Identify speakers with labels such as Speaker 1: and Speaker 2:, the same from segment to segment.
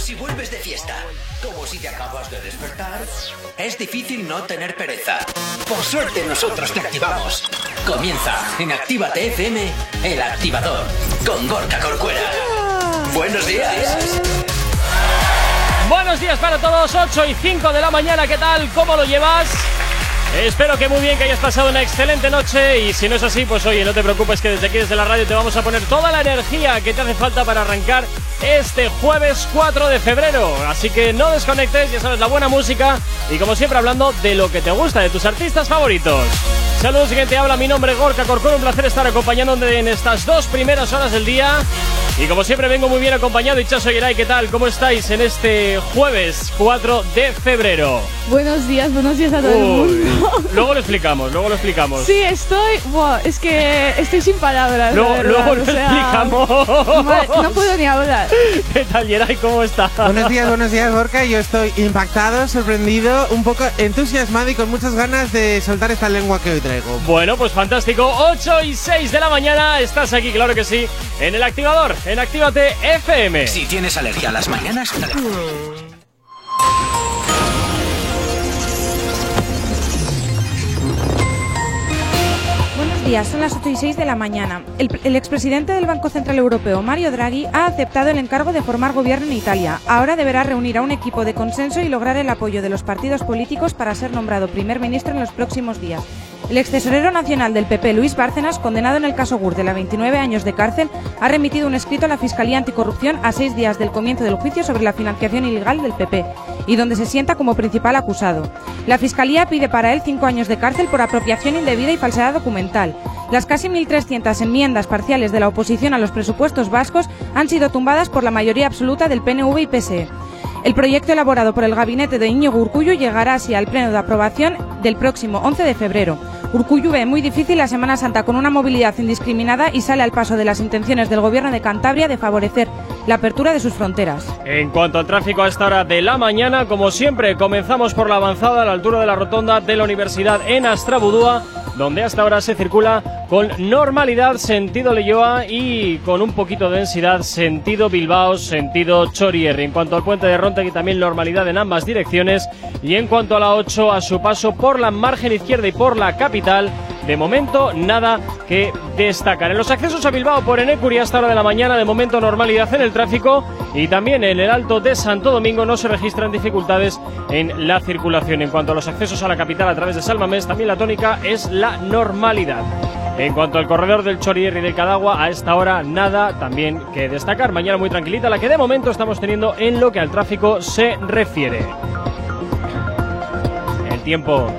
Speaker 1: si vuelves de fiesta, como si te acabas de despertar, es difícil no tener pereza. Por suerte nosotros te activamos. Comienza en Actívate FM, el activador, con Gorka Corcuera. Buenos días.
Speaker 2: Buenos días para todos, 8 y 5 de la mañana, ¿qué tal? ¿Cómo lo llevas? Espero que muy bien, que hayas pasado una excelente noche y si no es así, pues oye, no te preocupes que desde aquí, desde la radio, te vamos a poner toda la energía que te hace falta para arrancar este jueves 4 de febrero. Así que no desconectes, ya sabes, la buena música y como siempre hablando de lo que te gusta, de tus artistas favoritos. Saludos, siguiente habla, mi nombre es Gorka Corcón, un placer estar acompañándote en estas dos primeras horas del día. Y como siempre vengo muy bien acompañado, y Chaso Geray, ¿qué tal? ¿Cómo estáis en este jueves 4 de febrero?
Speaker 3: Buenos días, buenos días a todo el mundo.
Speaker 2: Luego lo explicamos, luego lo explicamos.
Speaker 3: Sí, estoy. Es que estoy sin palabras.
Speaker 2: Luego,
Speaker 3: verdad,
Speaker 2: luego lo
Speaker 3: o sea,
Speaker 2: explicamos.
Speaker 3: no puedo ni hablar.
Speaker 2: ¿Qué tal, Geray? ¿Cómo estás?
Speaker 4: Buenos días, buenos días, Gorka. Yo estoy impactado, sorprendido, un poco entusiasmado y con muchas ganas de soltar esta lengua que hoy traigo.
Speaker 2: Bueno, pues fantástico. 8 y 6 de la mañana. Estás aquí, claro que sí, en el activador, en Actívate FM.
Speaker 1: Si tienes alergia a las mañanas,
Speaker 5: son las 8 y 6 de la mañana. El, el expresidente del Banco Central Europeo, Mario Draghi, ha aceptado el encargo de formar gobierno en Italia. Ahora deberá reunir a un equipo de consenso y lograr el apoyo de los partidos políticos para ser nombrado primer ministro en los próximos días. El ex tesorero nacional del PP, Luis Bárcenas, condenado en el caso Gürtel a 29 años de cárcel, ha remitido un escrito a la Fiscalía Anticorrupción a seis días del comienzo del juicio sobre la financiación ilegal del PP y donde se sienta como principal acusado. La Fiscalía pide para él cinco años de cárcel por apropiación indebida y falsedad documental. Las casi 1.300 enmiendas parciales de la oposición a los presupuestos vascos han sido tumbadas por la mayoría absoluta del PNV y PSE. El proyecto elaborado por el gabinete de Íñigo Urcullu llegará así al pleno de aprobación del próximo 11 de febrero. Urcullu ve muy difícil la Semana Santa con una movilidad indiscriminada y sale al paso de las intenciones del gobierno de Cantabria de favorecer la apertura de sus fronteras.
Speaker 2: En cuanto al tráfico a esta hora de la mañana, como siempre, comenzamos por la avanzada a la altura de la rotonda de la Universidad en Astrabudúa, donde hasta ahora se circula con normalidad sentido Leyoa y con un poquito de densidad sentido Bilbao, sentido Chorierri. En cuanto al puente de Rontegui, también normalidad en ambas direcciones. Y en cuanto a la 8, a su paso por la margen izquierda y por la capital, de momento, nada que destacar. En los accesos a Bilbao por Enecuri hasta hora de la mañana, de momento normalidad en el tráfico y también en el Alto de Santo Domingo no se registran dificultades en la circulación. En cuanto a los accesos a la capital a través de Salmamés, también la tónica es la normalidad. En cuanto al corredor del Chorier y del Cadagua, a esta hora nada también que destacar. Mañana muy tranquilita, la que de momento estamos teniendo en lo que al tráfico se refiere. El tiempo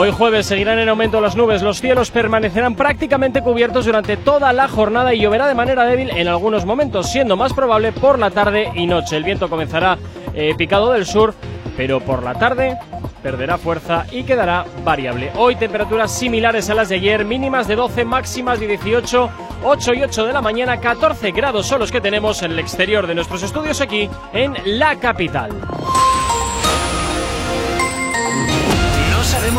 Speaker 2: Hoy jueves seguirán en aumento las nubes, los cielos permanecerán prácticamente cubiertos durante toda la jornada y lloverá de manera débil en algunos momentos, siendo más probable por la tarde y noche. El viento comenzará eh, picado del sur, pero por la tarde perderá fuerza y quedará variable. Hoy temperaturas similares a las de ayer, mínimas de 12, máximas de 18, 8 y 8 de la mañana, 14 grados son los que tenemos en el exterior de nuestros estudios aquí en la capital.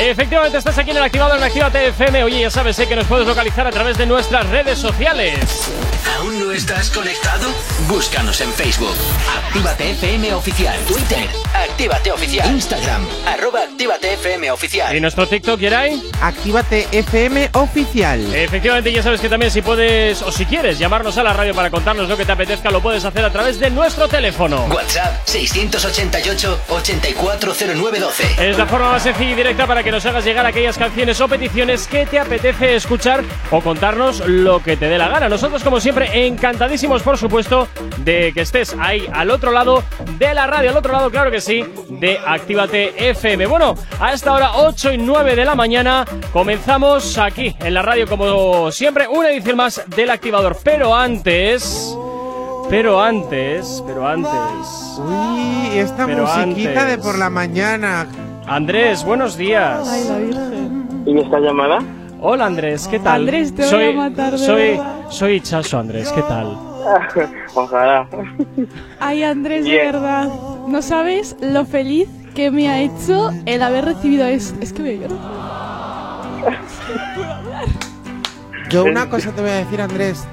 Speaker 2: Efectivamente, estás aquí en el activador en Actívate FM. Oye, ya sabes, sé que nos puedes localizar a través de nuestras redes sociales.
Speaker 1: ¿Aún no estás conectado? Búscanos en Facebook. Actívate FM Oficial. Twitter. Actívate Oficial. Instagram. Arroba Actívate FM Oficial.
Speaker 2: ¿Y nuestro TikTok, Yeray?
Speaker 4: Actívate FM oficial.
Speaker 2: Efectivamente, ya sabes que también si puedes o si quieres llamarnos a la radio para contarnos lo que te apetezca, lo puedes hacer a través de nuestro teléfono.
Speaker 1: WhatsApp 688 840912.
Speaker 2: Es la forma más sencilla y directa para que nos hagas llegar aquellas canciones o peticiones que te apetece escuchar o contarnos lo que te dé la gana. Nosotros, como siempre, encantadísimos, por supuesto, de que estés ahí al otro lado de la radio, al otro lado, claro que sí, de Actívate FM. Bueno, a esta hora, 8 y 9 de la mañana, comenzamos aquí en la radio, como siempre, una edición más del activador. Pero antes. Pero antes, pero antes.
Speaker 4: Uy, esta musiquita
Speaker 2: antes.
Speaker 4: de por la mañana.
Speaker 2: Andrés, buenos días.
Speaker 3: Ay, la Virgen.
Speaker 6: ¿Y esta llamada?
Speaker 2: Hola Andrés, ¿qué tal?
Speaker 3: Andrés, te voy
Speaker 2: soy,
Speaker 3: a matar, de
Speaker 2: soy,
Speaker 3: verdad.
Speaker 2: soy Chaso Andrés, ¿qué tal?
Speaker 6: Ojalá.
Speaker 3: Ay, Andrés, de
Speaker 6: Bien.
Speaker 3: verdad. No sabes lo feliz que me ha hecho el haber recibido esto. Es que me lloro.
Speaker 4: Yo una cosa te voy a decir, Andrés.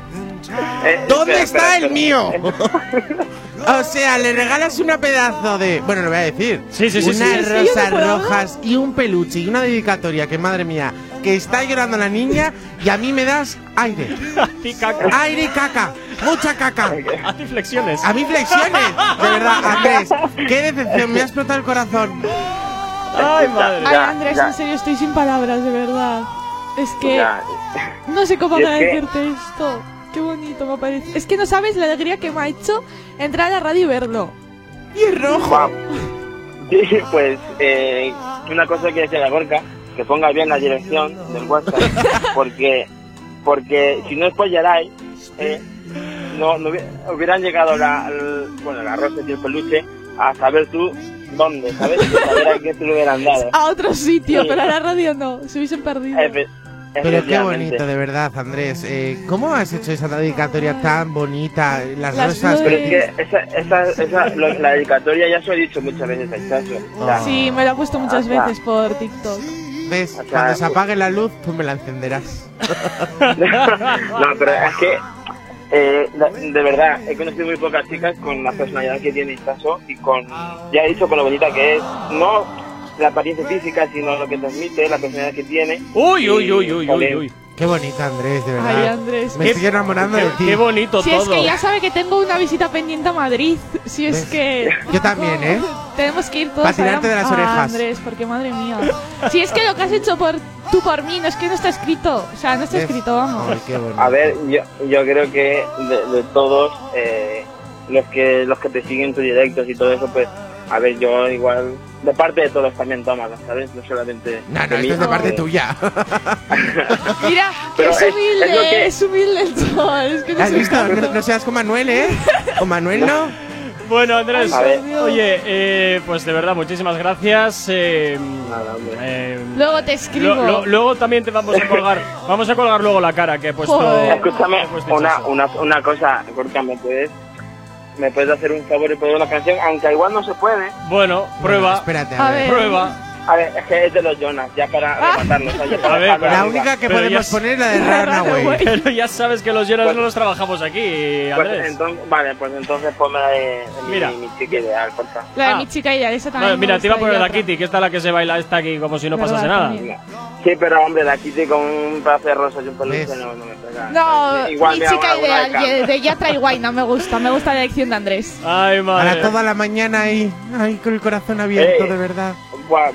Speaker 6: Eh,
Speaker 4: ¿Dónde
Speaker 6: espera,
Speaker 4: está el
Speaker 6: espera,
Speaker 4: mío? O sea, le regalas una pedazo de. Bueno, lo voy a decir.
Speaker 2: Sí, sí, sí,
Speaker 4: Unas
Speaker 2: sí.
Speaker 4: Rosas rojas y un peluche y una dedicatoria que, madre mía, que está llorando la niña y a mí me das aire.
Speaker 2: A ti, caca.
Speaker 4: Aire y caca. Mucha caca.
Speaker 2: A ti, flexiones.
Speaker 4: A mí flexiones. De verdad, Andrés. Qué decepción. Me ha explotado el corazón.
Speaker 2: Ay, madre.
Speaker 3: Ay, Andrés, en serio, estoy sin palabras, de verdad. Es que no sé cómo
Speaker 6: es que-
Speaker 3: agradecerte esto. Qué bonito me parece. Es que no sabes la alegría que me ha hecho entrar a la radio y verlo.
Speaker 4: Y es rojo.
Speaker 6: Pues eh, una cosa que decía la Gorka, que ponga bien la dirección del WhatsApp, porque porque si no es por Yaray, eh, no, no hubiera- hubieran llegado la, el- bueno, las rosas y el peluche a saber tú dónde, ¿sabes? Saber a se lo hubieran dado.
Speaker 3: A otro sitio,
Speaker 6: Sí.
Speaker 3: pero a la radio no. Se hubiesen perdido.
Speaker 4: Pero qué bonito, de verdad, Andrés. Eh, ¿Cómo has hecho esa dedicatoria tan bonita? Las,
Speaker 3: Las
Speaker 4: rosas.
Speaker 6: Pero es que esa, esa, esa, lo- la dedicatoria ya se lo he dicho muchas veces a Chacho. O sea,
Speaker 3: Sí, me lo ha puesto muchas veces por TikTok.
Speaker 4: ¿Ves?
Speaker 6: O sea,
Speaker 4: Cuando se apague la luz, tú me la encenderás.
Speaker 6: no, pero es que, eh, de, verdad, he conocido muy pocas chicas con la personalidad que tiene Isaso y con, ya he dicho con lo bonita que es, no la apariencia física, sino lo que transmite, la personalidad que tiene.
Speaker 2: Uy, uy, uy, uy, uy, uy.
Speaker 4: Qué bonita, Andrés, de verdad.
Speaker 3: Ay, Andrés.
Speaker 4: Me
Speaker 2: Qué-
Speaker 4: estoy enamorando
Speaker 2: Qué,
Speaker 4: de ti.
Speaker 2: qué bonito
Speaker 3: Si
Speaker 2: todo.
Speaker 3: es que ya sabe que tengo una visita pendiente a Madrid. Si es
Speaker 4: ¿Ves?
Speaker 3: que.
Speaker 4: Yo también, ¿eh?
Speaker 3: Tenemos que ir todos
Speaker 4: Pa' tirarte
Speaker 3: a
Speaker 4: de las
Speaker 3: Ah,
Speaker 4: orejas.
Speaker 3: Andrés, porque madre mía. Si es que lo que has hecho por tú por mí, no es que no está escrito. O sea, no está
Speaker 4: ¿Ves?
Speaker 3: escrito, vamos.
Speaker 4: Ay, qué bonito.
Speaker 6: A ver, yo, yo creo que de, de todos eh, los que los que te siguen tus directos y todo eso, pues, a ver, yo igual, de parte de todos también tómala, ¿sabes? No solamente
Speaker 4: No, no,
Speaker 6: de
Speaker 4: esto es de parte tuya.
Speaker 3: Mira,
Speaker 6: Pero
Speaker 3: es humilde,
Speaker 6: es que-
Speaker 3: humilde el sol. Es que no
Speaker 4: ¿Has visto? No, no seas con Manuel, ¿eh? Con Manuel no.
Speaker 2: Bueno, Andrés, oye, eh, pues de verdad, muchísimas gracias. eh,
Speaker 6: Nada, hombre.
Speaker 2: eh,
Speaker 3: Luego te escribo.
Speaker 2: lo- lo- luego también te vamos a colgar, vamos a colgar luego la cara que he puesto.
Speaker 6: Escúchame,
Speaker 2: he puesto
Speaker 6: una, una, una cosa, Gorka, ¿me puedes, ¿me puedes hacer un favor y poner una canción? Aunque igual no se puede.
Speaker 2: Bueno, prueba,
Speaker 4: Bueno, espérate, a,
Speaker 3: A
Speaker 4: ver.
Speaker 3: ver.
Speaker 2: prueba.
Speaker 6: A ver, es que es de los Jonas, ya para
Speaker 3: Ah.
Speaker 6: rematarlo. o sea, ya para
Speaker 2: A ver,
Speaker 4: La única que
Speaker 2: Pero
Speaker 4: podemos poner es la de
Speaker 3: Runaway.
Speaker 2: Pero ya sabes que los Jonas
Speaker 6: Pues-
Speaker 2: no los trabajamos aquí,
Speaker 6: Pues
Speaker 2: Andrés.
Speaker 6: entonces, vale, pues entonces ponme la de, de mi-
Speaker 2: Mira.
Speaker 6: mi, chica ideal, porfa.
Speaker 3: La de
Speaker 2: Ah.
Speaker 3: mi chica ya, esa también.
Speaker 2: Mira, te iba a poner la. Kitty, que esta es la que se baila esta aquí como si no
Speaker 3: Verdad,
Speaker 2: pasase nada.
Speaker 3: también.
Speaker 6: Sí, pero hombre, la Kitty con un pedazo de rosas y un peluche no, no me pega.
Speaker 3: No,
Speaker 6: Igual
Speaker 3: mi chica ideal,
Speaker 6: de
Speaker 3: de Yatra y Guay, no me gusta. Me gusta la elección de Andrés.
Speaker 2: Ay, madre.
Speaker 4: Para toda la mañana ahí, ahí con el corazón abierto, de verdad.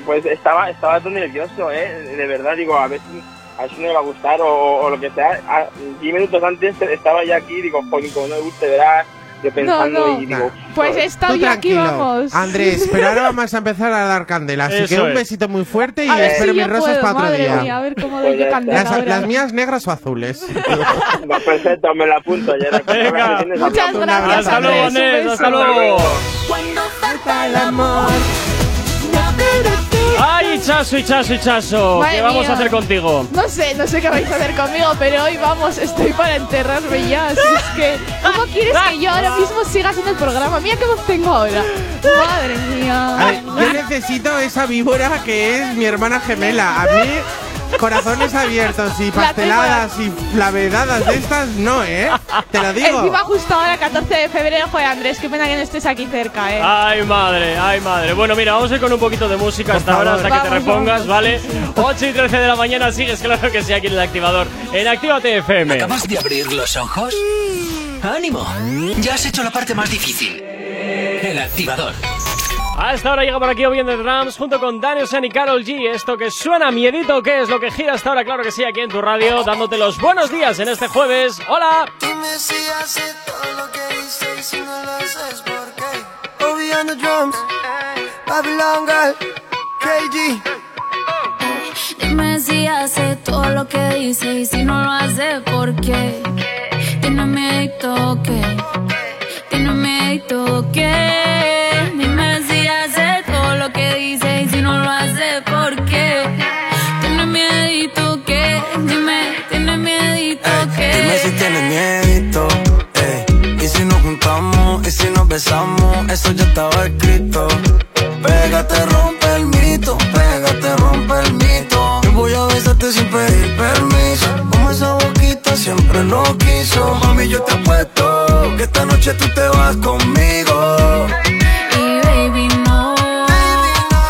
Speaker 6: Pues estaba, estaba todo nervioso, ¿eh? De verdad, digo, a ver si, a ver si me va a gustar o, o lo que sea. A- diez minutos antes estaba ya aquí, digo, joder, como no me guste, verás, yo pensando
Speaker 3: no.
Speaker 6: y digo...
Speaker 3: Pues
Speaker 4: Tú
Speaker 3: hoy aquí,
Speaker 4: tranquilo,
Speaker 3: vamos.
Speaker 4: Andrés, pero ahora vamos a empezar a dar candela. Así que
Speaker 2: Eso
Speaker 4: un
Speaker 2: es.
Speaker 4: besito muy fuerte y
Speaker 3: A
Speaker 4: espero
Speaker 3: si
Speaker 4: mis rosas
Speaker 3: puedo,
Speaker 4: para otro
Speaker 3: madre
Speaker 4: día.
Speaker 3: mía, a ver cómo
Speaker 6: Pues
Speaker 3: doy candela
Speaker 4: Las, mías negras o azules.
Speaker 6: Perfecto, me la apunto ya.
Speaker 2: Venga.
Speaker 3: Muchas gracias,
Speaker 2: Hasta luego, hasta luego.
Speaker 4: el amor.
Speaker 2: Ay, Chaso Chaso Chaso,
Speaker 3: Madre
Speaker 2: ¿qué vamos
Speaker 3: mía.
Speaker 2: a hacer contigo?
Speaker 3: No sé, no sé qué vais a hacer conmigo, pero hoy vamos, estoy para enterrarme ya. Si es que, ¿cómo quieres que yo ahora mismo siga haciendo el programa? Mira qué voz tengo ahora. Madre
Speaker 4: A
Speaker 3: mía.
Speaker 4: ver, yo necesito esa víbora que es mi hermana gemela. A mí, corazones abiertos y pasteladas y flavedadas de estas, no, ¿eh? Te lo digo.
Speaker 3: Encima justo ahora, 14 de febrero, joder, Andrés, qué pena que no estés aquí cerca, eh.
Speaker 2: Ay, madre, ay, madre. Bueno, mira, vamos a ir con un poquito de música hasta ahora, hasta que te repongas,
Speaker 3: vamos.
Speaker 2: ¿vale? 8 y 13 de la mañana sigues, claro que sí, aquí en el activador. En Actívate FM.
Speaker 1: ¿Acabas de abrir los ojos? ¡Ánimo! Ya has hecho la parte más difícil. El activador.
Speaker 2: A esta hora llega por aquí Obi de Drums junto con Daniel San y Carol G. Esto que suena miedito, ¿qué es lo que gira hasta ahora? Claro que sí, aquí en tu radio, dándote los buenos días en este jueves. ¡Hola!
Speaker 7: Dime si haces todo lo que dices y si no lo haces, ¿por qué? Obi on the drums, Babylon Girl, KG.
Speaker 8: Dime si hace todo lo que dice y si no lo hace, ¿por qué? Tiene miedo que, tiene miedo que. Si
Speaker 7: nos besamos, eso ya estaba escrito. Pégate, rompe el mito, pégate, rompe el mito. Yo voy a besarte sin pedir permiso.
Speaker 9: Como esa boquita siempre lo quiso. Mami, yo te apuesto que esta noche tú te vas conmigo.
Speaker 8: Y baby, no.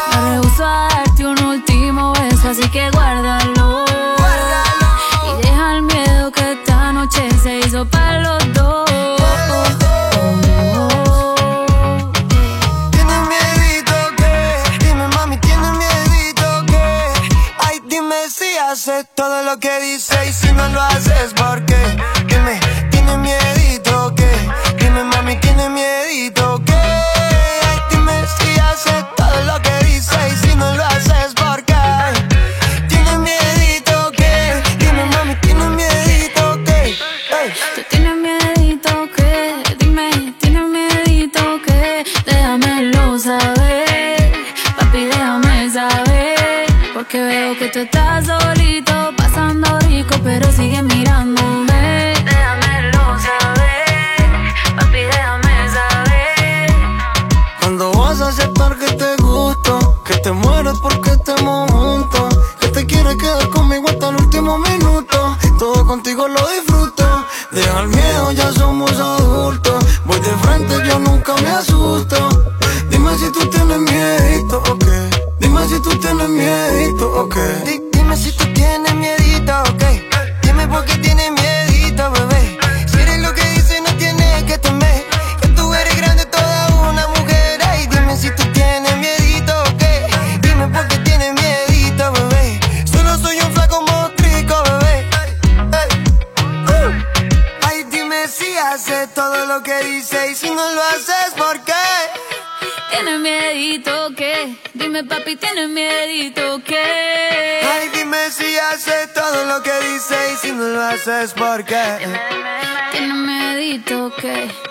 Speaker 8: Me rehuso a darte un último beso, así que
Speaker 9: todo lo que dice y si no lo haces ¿por qué? Miedito si no lo haces, ¿por qué? Tienes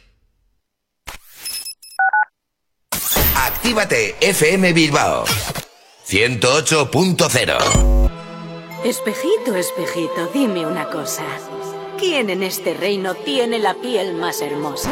Speaker 10: Actívate FM Bilbao 108.0
Speaker 11: Espejito, espejito, dime una cosa. ¿Quién en este reino tiene la piel más hermosa?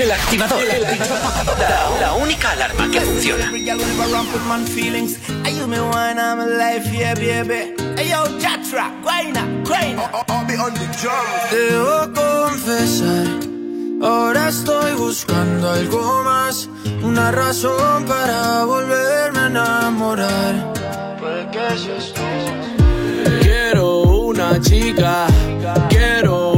Speaker 1: El activador. La, la única alarma que funciona.
Speaker 12: Debo confesar, ahora estoy buscando algo más, una razón para volverme a enamorar. Quiero una chica, quiero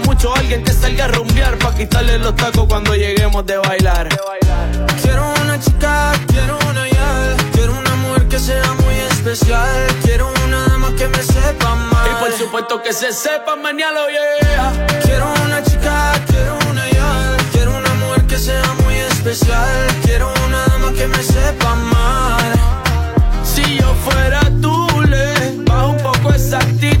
Speaker 12: mucho, alguien que salga a rumbear para quitarle los tacos cuando lleguemos de bailar. Quiero una chica, quiero una ya, quiero un amor que sea muy especial, quiero una dama que me sepa amar. Y por supuesto que se sepa mañana, yeah. Quiero una chica, quiero una ya, quiero un amor que sea muy especial, quiero una dama que me sepa amar. Si yo fuera tú, le bajo un poco esa actitud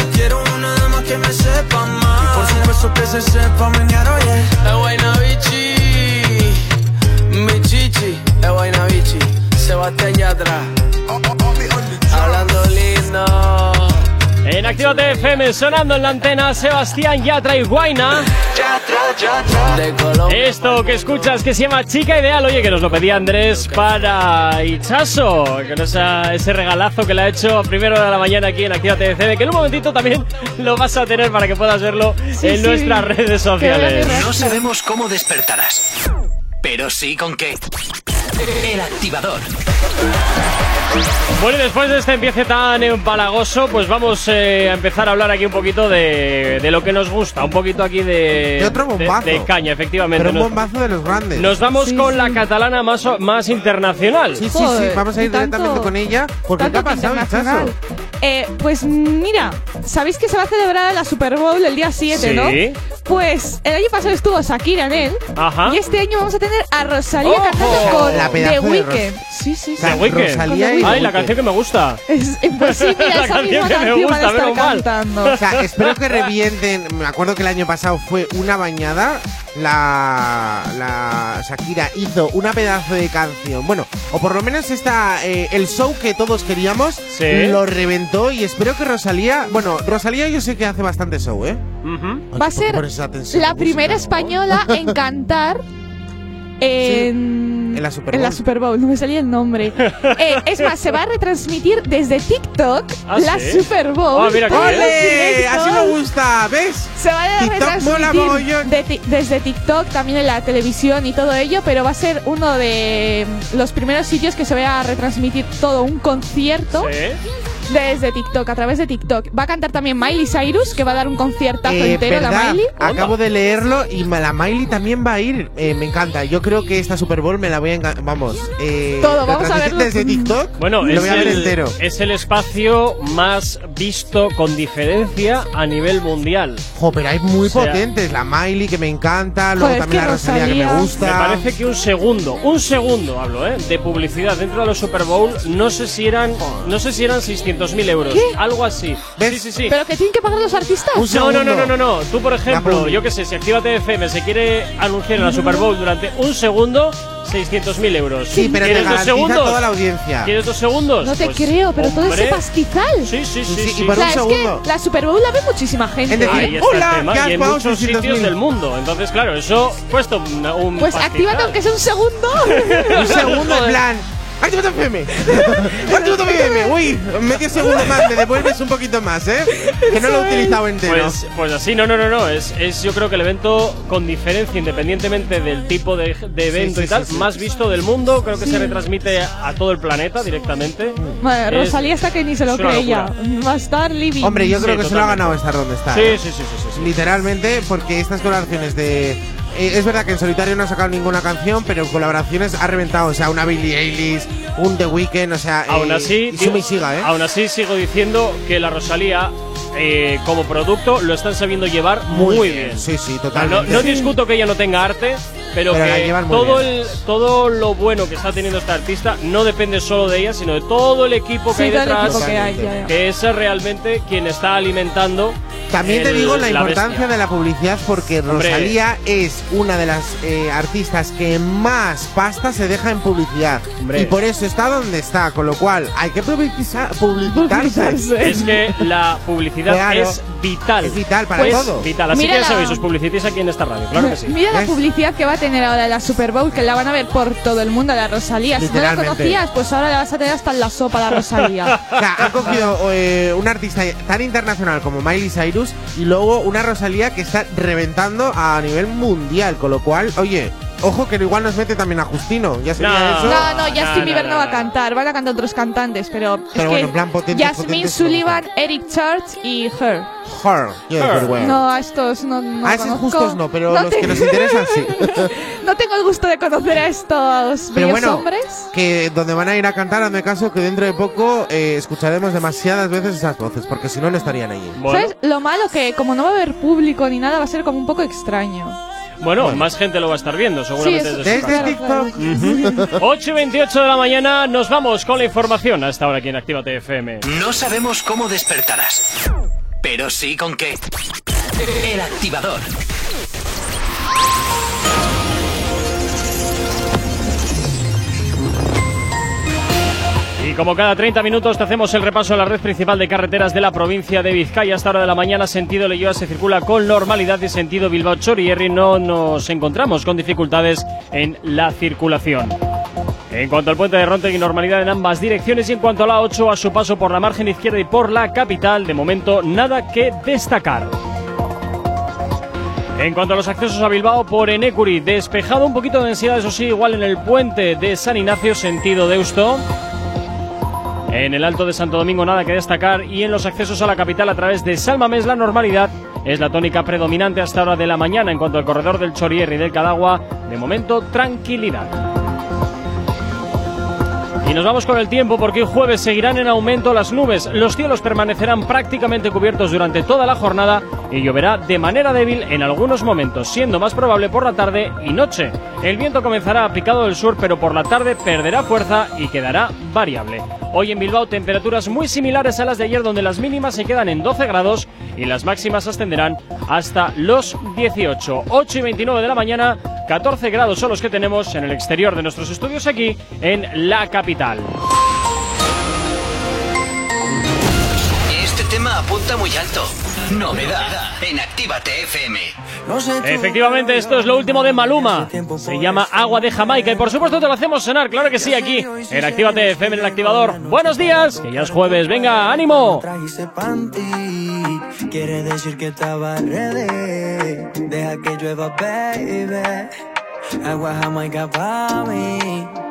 Speaker 12: Supuesto que se sepa mañana, oye. Es buena bichi, mi chichi, es bichi, Sebastián Yatra. Hablando lindo.
Speaker 2: En Actívate FM sonando en la antena Sebastián Yatra y Guaina. Esto que escuchas que se llama Chica Ideal, oye, que nos lo pedía Andrés para Ichazo, que nos ha, ese regalazo que le ha hecho a primero de la mañana aquí en Actívate FM, que en un momentito también lo vas a tener para que puedas verlo
Speaker 3: Sí,
Speaker 2: en
Speaker 3: sí.
Speaker 2: nuestras redes sociales.
Speaker 1: No sabemos cómo despertarás, pero sí con qué. El activador.
Speaker 2: Bueno, y después de este empiece tan empalagoso, pues vamos eh, a empezar a hablar aquí un poquito de, de lo que nos gusta, un poquito aquí de,
Speaker 4: De otro bombazo.
Speaker 2: de, de caña, efectivamente.
Speaker 4: Pero un
Speaker 2: Nos-
Speaker 4: bombazo de los grandes.
Speaker 2: Nos vamos
Speaker 3: Sí,
Speaker 2: con
Speaker 3: sí.
Speaker 2: la catalana más, más internacional.
Speaker 4: Sí, sí, sí. Vamos a ir
Speaker 3: tanto-
Speaker 4: directamente con ella. Porque ¿qué ha pasado?
Speaker 3: Eh, pues mira, ¿sabéis que se va a celebrar la Super Bowl el día 7,
Speaker 2: Sí.
Speaker 3: no? Pues el año pasado estuvo Shakira en él.
Speaker 2: Ajá.
Speaker 3: Y este año vamos a tener a Rosalía
Speaker 2: ¡Ojo!
Speaker 3: cantando con
Speaker 4: La de
Speaker 3: Weeknd. Sí, sí, sí.
Speaker 2: The Weeknd. Ay, la canción que me gusta.
Speaker 3: Es- eh, pues sí, mira,
Speaker 2: La
Speaker 3: esa
Speaker 2: canción
Speaker 3: misma
Speaker 2: que me
Speaker 3: canción
Speaker 2: gusta,
Speaker 3: van a estar
Speaker 2: mal.
Speaker 3: cantando.
Speaker 4: O sea, espero que revienten. Me acuerdo que el año pasado fue una bañada. La, la Shakira hizo una pedazo de canción. Bueno, o por lo menos está el show que todos queríamos.
Speaker 2: Sí.
Speaker 4: Lo reventó y espero que Rosalía. Bueno, Rosalía yo sé que hace bastante show, ¿eh?
Speaker 2: Ujú.
Speaker 3: Va a
Speaker 4: ¿Por qué
Speaker 3: ser la
Speaker 4: de
Speaker 3: primera española en cantar en,
Speaker 4: En la Super
Speaker 3: en la
Speaker 4: Bowl.
Speaker 3: Super Bowl, no me salía el nombre. Eh, es más, se va a retransmitir desde TikTok
Speaker 2: ¿Ah,
Speaker 3: la
Speaker 2: sí?
Speaker 3: Super Bowl.
Speaker 4: Así me gusta, ¿ves?
Speaker 3: Se va a
Speaker 4: TikTok
Speaker 3: retransmitir de desde TikTok, también en la televisión y todo ello, pero va a ser uno de los primeros sitios que se vaya a retransmitir todo un concierto
Speaker 2: Sí.
Speaker 3: Desde TikTok, a través de TikTok. Va a cantar también Miley Cyrus, que va a dar un conciertazo
Speaker 4: Eh,
Speaker 3: entero, la
Speaker 4: verdad,
Speaker 3: Miley.
Speaker 4: acabo de leerlo y la Miley también va a ir. Eh, me encanta. Yo creo que esta Super Bowl me la voy a Vamos. Eh,
Speaker 3: Todo, vamos a verlo.
Speaker 4: Desde TikTok.
Speaker 2: Bueno,
Speaker 4: lo
Speaker 2: es
Speaker 4: voy a ver
Speaker 2: el,
Speaker 4: entero.
Speaker 2: es el espacio más visto con diferencia a nivel mundial.
Speaker 4: Jo, pero hay muy
Speaker 2: O sea,
Speaker 4: potentes. La Miley, que me encanta. Luego también
Speaker 3: que
Speaker 4: la Rosalía, que me gusta.
Speaker 2: Me parece que un segundo, un segundo hablo, ¿eh? De publicidad dentro de los Super Bowl, no sé si eran, no sé si eran 600.000 euros,
Speaker 3: ¿Qué?
Speaker 2: algo así.
Speaker 4: ¿Ves?
Speaker 2: Sí, sí, sí.
Speaker 3: ¿Pero que tienen que pagar los artistas?
Speaker 4: Un
Speaker 2: No, no, no, no, no, no. Tú, por ejemplo, yo qué sé, si Actívate FM se quiere anunciar en la Super Bowl durante un segundo, 600.000 euros.
Speaker 4: Sí, pero te
Speaker 2: ¿Quieres dos
Speaker 4: garantiza
Speaker 2: segundos?
Speaker 4: toda la audiencia.
Speaker 2: ¿Quieres dos segundos?
Speaker 3: No te
Speaker 2: Pues,
Speaker 3: creo, pero todo ese
Speaker 2: hombre.
Speaker 3: pastizal.
Speaker 2: Sí, sí, sí,
Speaker 4: Sí, sí, y por
Speaker 3: O sea,
Speaker 4: un
Speaker 3: es
Speaker 4: segundo.
Speaker 3: que la Super Bowl la ve muchísima gente.
Speaker 4: Es decir, Hola,
Speaker 2: el tema.
Speaker 4: ¿qué has
Speaker 2: Y en
Speaker 4: pagado
Speaker 2: muchos
Speaker 4: 600.000?
Speaker 2: sitios del mundo. Entonces, claro, eso cuesta un, un
Speaker 3: pues
Speaker 2: pastizal.
Speaker 3: actívate aunque sea un segundo.
Speaker 4: Un segundo en plan. ¡Actívate FM! ¡Actívate FM! Uy, medio segundo más, me devuelves un poquito más, ¿eh? Que no lo he utilizado entero.
Speaker 2: Pues, pues así, no, no, no, no. Es, es yo creo que el evento con diferencia, independientemente del tipo de, de evento
Speaker 4: sí,
Speaker 2: y tal,
Speaker 4: sí, sí.
Speaker 2: más visto del mundo. Creo que se retransmite a todo el planeta directamente.
Speaker 3: Bueno,
Speaker 2: Es-
Speaker 3: Rosalía está que ni se lo
Speaker 2: locura.
Speaker 3: Va a estar living.
Speaker 4: Hombre, yo creo
Speaker 2: Sí,
Speaker 4: que se lo ha
Speaker 2: totalmente.
Speaker 4: ganado estar donde está.
Speaker 2: Sí,
Speaker 4: ¿eh?
Speaker 2: sí, sí, sí, sí, sí.
Speaker 4: Literalmente, porque estas colaboraciones de. Eh, es verdad que en solitario no ha sacado ninguna canción, pero en colaboraciones ha reventado. O sea, una Billie Eilish, un The Weeknd, o sea.
Speaker 2: Aún
Speaker 4: eh,
Speaker 2: así,
Speaker 4: y suma y siga, ¿eh?
Speaker 2: aún así sigo diciendo que la Rosalía eh, como producto lo están sabiendo llevar muy, bien.
Speaker 4: Sí, sí,
Speaker 2: No,
Speaker 4: totalmente.
Speaker 2: no discuto que ella no tenga arte, pero,
Speaker 4: Pero
Speaker 2: que todo el todo lo bueno que está teniendo esta artista no depende solo de ella, sino de todo el equipo que
Speaker 3: Sí,
Speaker 2: hay detrás,
Speaker 3: equipo que hay, ya, ya.
Speaker 2: que es realmente quien está alimentando.
Speaker 4: También te
Speaker 2: el-
Speaker 4: digo la,
Speaker 2: la
Speaker 4: importancia
Speaker 2: bestia.
Speaker 4: de la publicidad porque
Speaker 2: Hombre.
Speaker 4: Rosalía es una de las eh, artistas que más pasta se deja en publicidad.
Speaker 2: Hombre.
Speaker 4: Y por eso está donde está, con lo cual hay que publiciza- publicitarse.
Speaker 2: Es que la publicidad
Speaker 4: Claro.
Speaker 2: es vital.
Speaker 4: Es vital para
Speaker 2: Pues,
Speaker 4: todo.
Speaker 2: Vital, así
Speaker 3: Mira
Speaker 2: que ya
Speaker 3: la-
Speaker 2: sabéis, os publicitéis aquí en esta radio, claro que sí.
Speaker 3: Mira la publicidad que va a tener ahora la Super Bowl, que la van a ver por todo el mundo, la Rosalía. Si no la conocías, pues ahora la vas a tener hasta en la sopa, la Rosalía.
Speaker 4: O sea, han cogido eh, un artista tan internacional como Miley Cyrus y luego una Rosalía que está reventando a nivel mundial, con lo cual, oye, ojo que igual nos mete también a Justino, ya sería
Speaker 2: No.
Speaker 4: eso.
Speaker 3: No, no, Justin
Speaker 2: no,
Speaker 3: Bieber
Speaker 2: no,
Speaker 3: no, va a cantar, van a cantar otros cantantes, pero, es
Speaker 4: Pero
Speaker 3: que
Speaker 4: bueno, en plan potentes,
Speaker 3: Jasmine Sullivan, Eric Church y Her.
Speaker 4: Her, yes,
Speaker 2: Her.
Speaker 4: well.
Speaker 3: No, a estos no, no
Speaker 4: a esos justos no, pero
Speaker 3: No
Speaker 4: los que nos interesan sí.
Speaker 3: no tengo el gusto de conocer a estos
Speaker 4: Pero bueno,
Speaker 3: hombres.
Speaker 4: que donde van a ir a cantar, hazme caso que dentro de poco eh, escucharemos demasiadas veces esas voces, porque si no, no estarían allí.
Speaker 2: Bueno,
Speaker 3: ¿Sabes? Lo malo que como no va a haber público ni nada, va a ser como un poco extraño.
Speaker 2: Bueno, más gente lo va a estar viendo, seguramente desde su
Speaker 4: Desde
Speaker 2: casa.
Speaker 4: TikTok.
Speaker 2: 8 y 28 de la mañana, nos vamos con la información hasta ahora aquí en Actívate FM.
Speaker 1: No sabemos cómo despertarás, pero sí con qué. El activador.
Speaker 2: Y como cada 30 minutos te hacemos el repaso a la red principal de carreteras de la provincia de Vizcaya. Hasta hora de la mañana, sentido Leyoa se circula con normalidad y sentido Bilbao Chorierri no nos encontramos con dificultades en la circulación. En cuanto al puente de Rontegui, normalidad en ambas direcciones y en cuanto a la 8, a su paso por la margen izquierda y por la capital, de momento nada que destacar. En cuanto a los accesos a Bilbao por Enecuri, despejado un poquito de densidad, eso sí, igual en el puente de San Ignacio, sentido Deusto. En el Alto de Santo Domingo nada que destacar y en los accesos a la capital a través de Salmamés la normalidad es la tónica predominante hasta hora de la mañana en cuanto al corredor del Chorierri y del Cadagua, de momento tranquilidad. Y nos vamos con el tiempo porque hoy jueves seguirán en aumento las nubes, los cielos permanecerán prácticamente cubiertos durante toda la jornada y lloverá de manera débil en algunos momentos, siendo más probable por la tarde y noche. El viento comenzará a picado del sur, pero por la tarde perderá fuerza y quedará variable. Hoy en Bilbao temperaturas muy similares a las de ayer donde las mínimas se quedan en 12 grados y las máximas ascenderán hasta los 18. 8 y 29 de la mañana, 14 grados son los que tenemos en el exterior de nuestros estudios aquí en la capital.
Speaker 1: Este tema apunta muy alto. Novedad en Actívate FM.
Speaker 2: Efectivamente, esto es lo último de Maluma. Se llama Agua de Jamaica y por supuesto te lo hacemos sonar, claro que sí, aquí en Actívate FM en el activador. Buenos días, que ya es jueves, venga, ánimo.
Speaker 13: Quiere decir que estaba ready. Deja que llueva, baby. Agua jamaica para mí.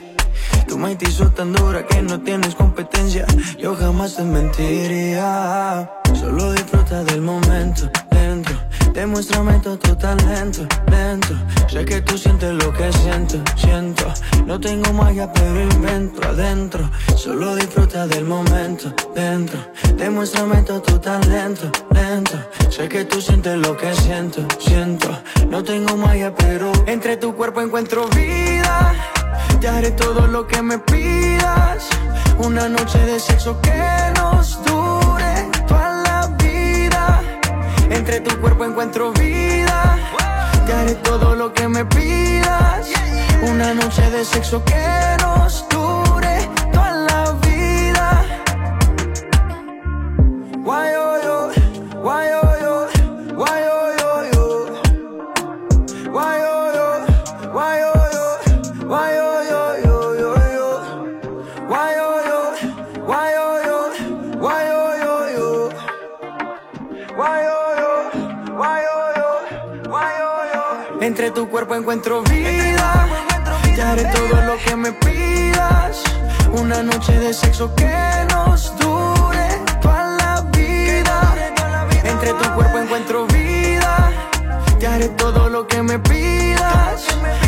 Speaker 13: Tu mente hizo tan dura que no tienes competencia. Yo jamás te mentiría. Solo disfruta del momento dentro. Demuéstrame todo tu talento dentro. Sé que tú sientes lo que siento, siento. No tengo magia, pero invento adentro. Solo disfruta del momento dentro. Demuéstrame todo tu talento dentro. Sé que tú sientes lo que siento, siento. No tengo magia, pero entre tu cuerpo encuentro vida. Te haré todo lo que me pidas. Una noche de sexo que nos dure toda la vida. Entre tu cuerpo encuentro vida. Te haré todo lo que me pidas. Una noche de sexo que nos dure toda la vida. Why Entre tu cuerpo encuentro vida. Te haré todo lo que me pidas. Una noche de sexo que nos dure toda la vida. Entre tu cuerpo encuentro vida. Te haré todo lo que me pidas.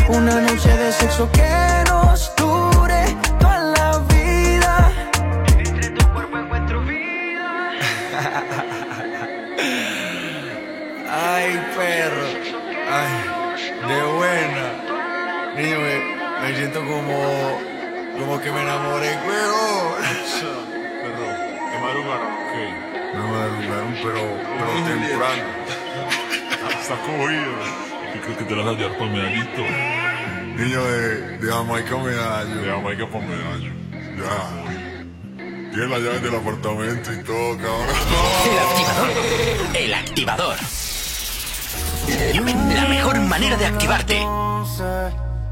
Speaker 13: Una noche de sexo que nos
Speaker 14: siento como. como que me enamoré, huevo.
Speaker 15: Perro, ¿qué madrugaron? ¿Qué?
Speaker 14: Me madrugaron, pero, pero temprano.
Speaker 15: Está cogido. ¿Qué crees que te las vas a llevar por medallito?
Speaker 14: Niño de, de Jamaica medallo.
Speaker 15: De Jamaica por medallo.
Speaker 14: Ya. Tiene las llaves del apartamento y todo, cabrón.
Speaker 1: El activador. El activador. La mejor manera de activarte.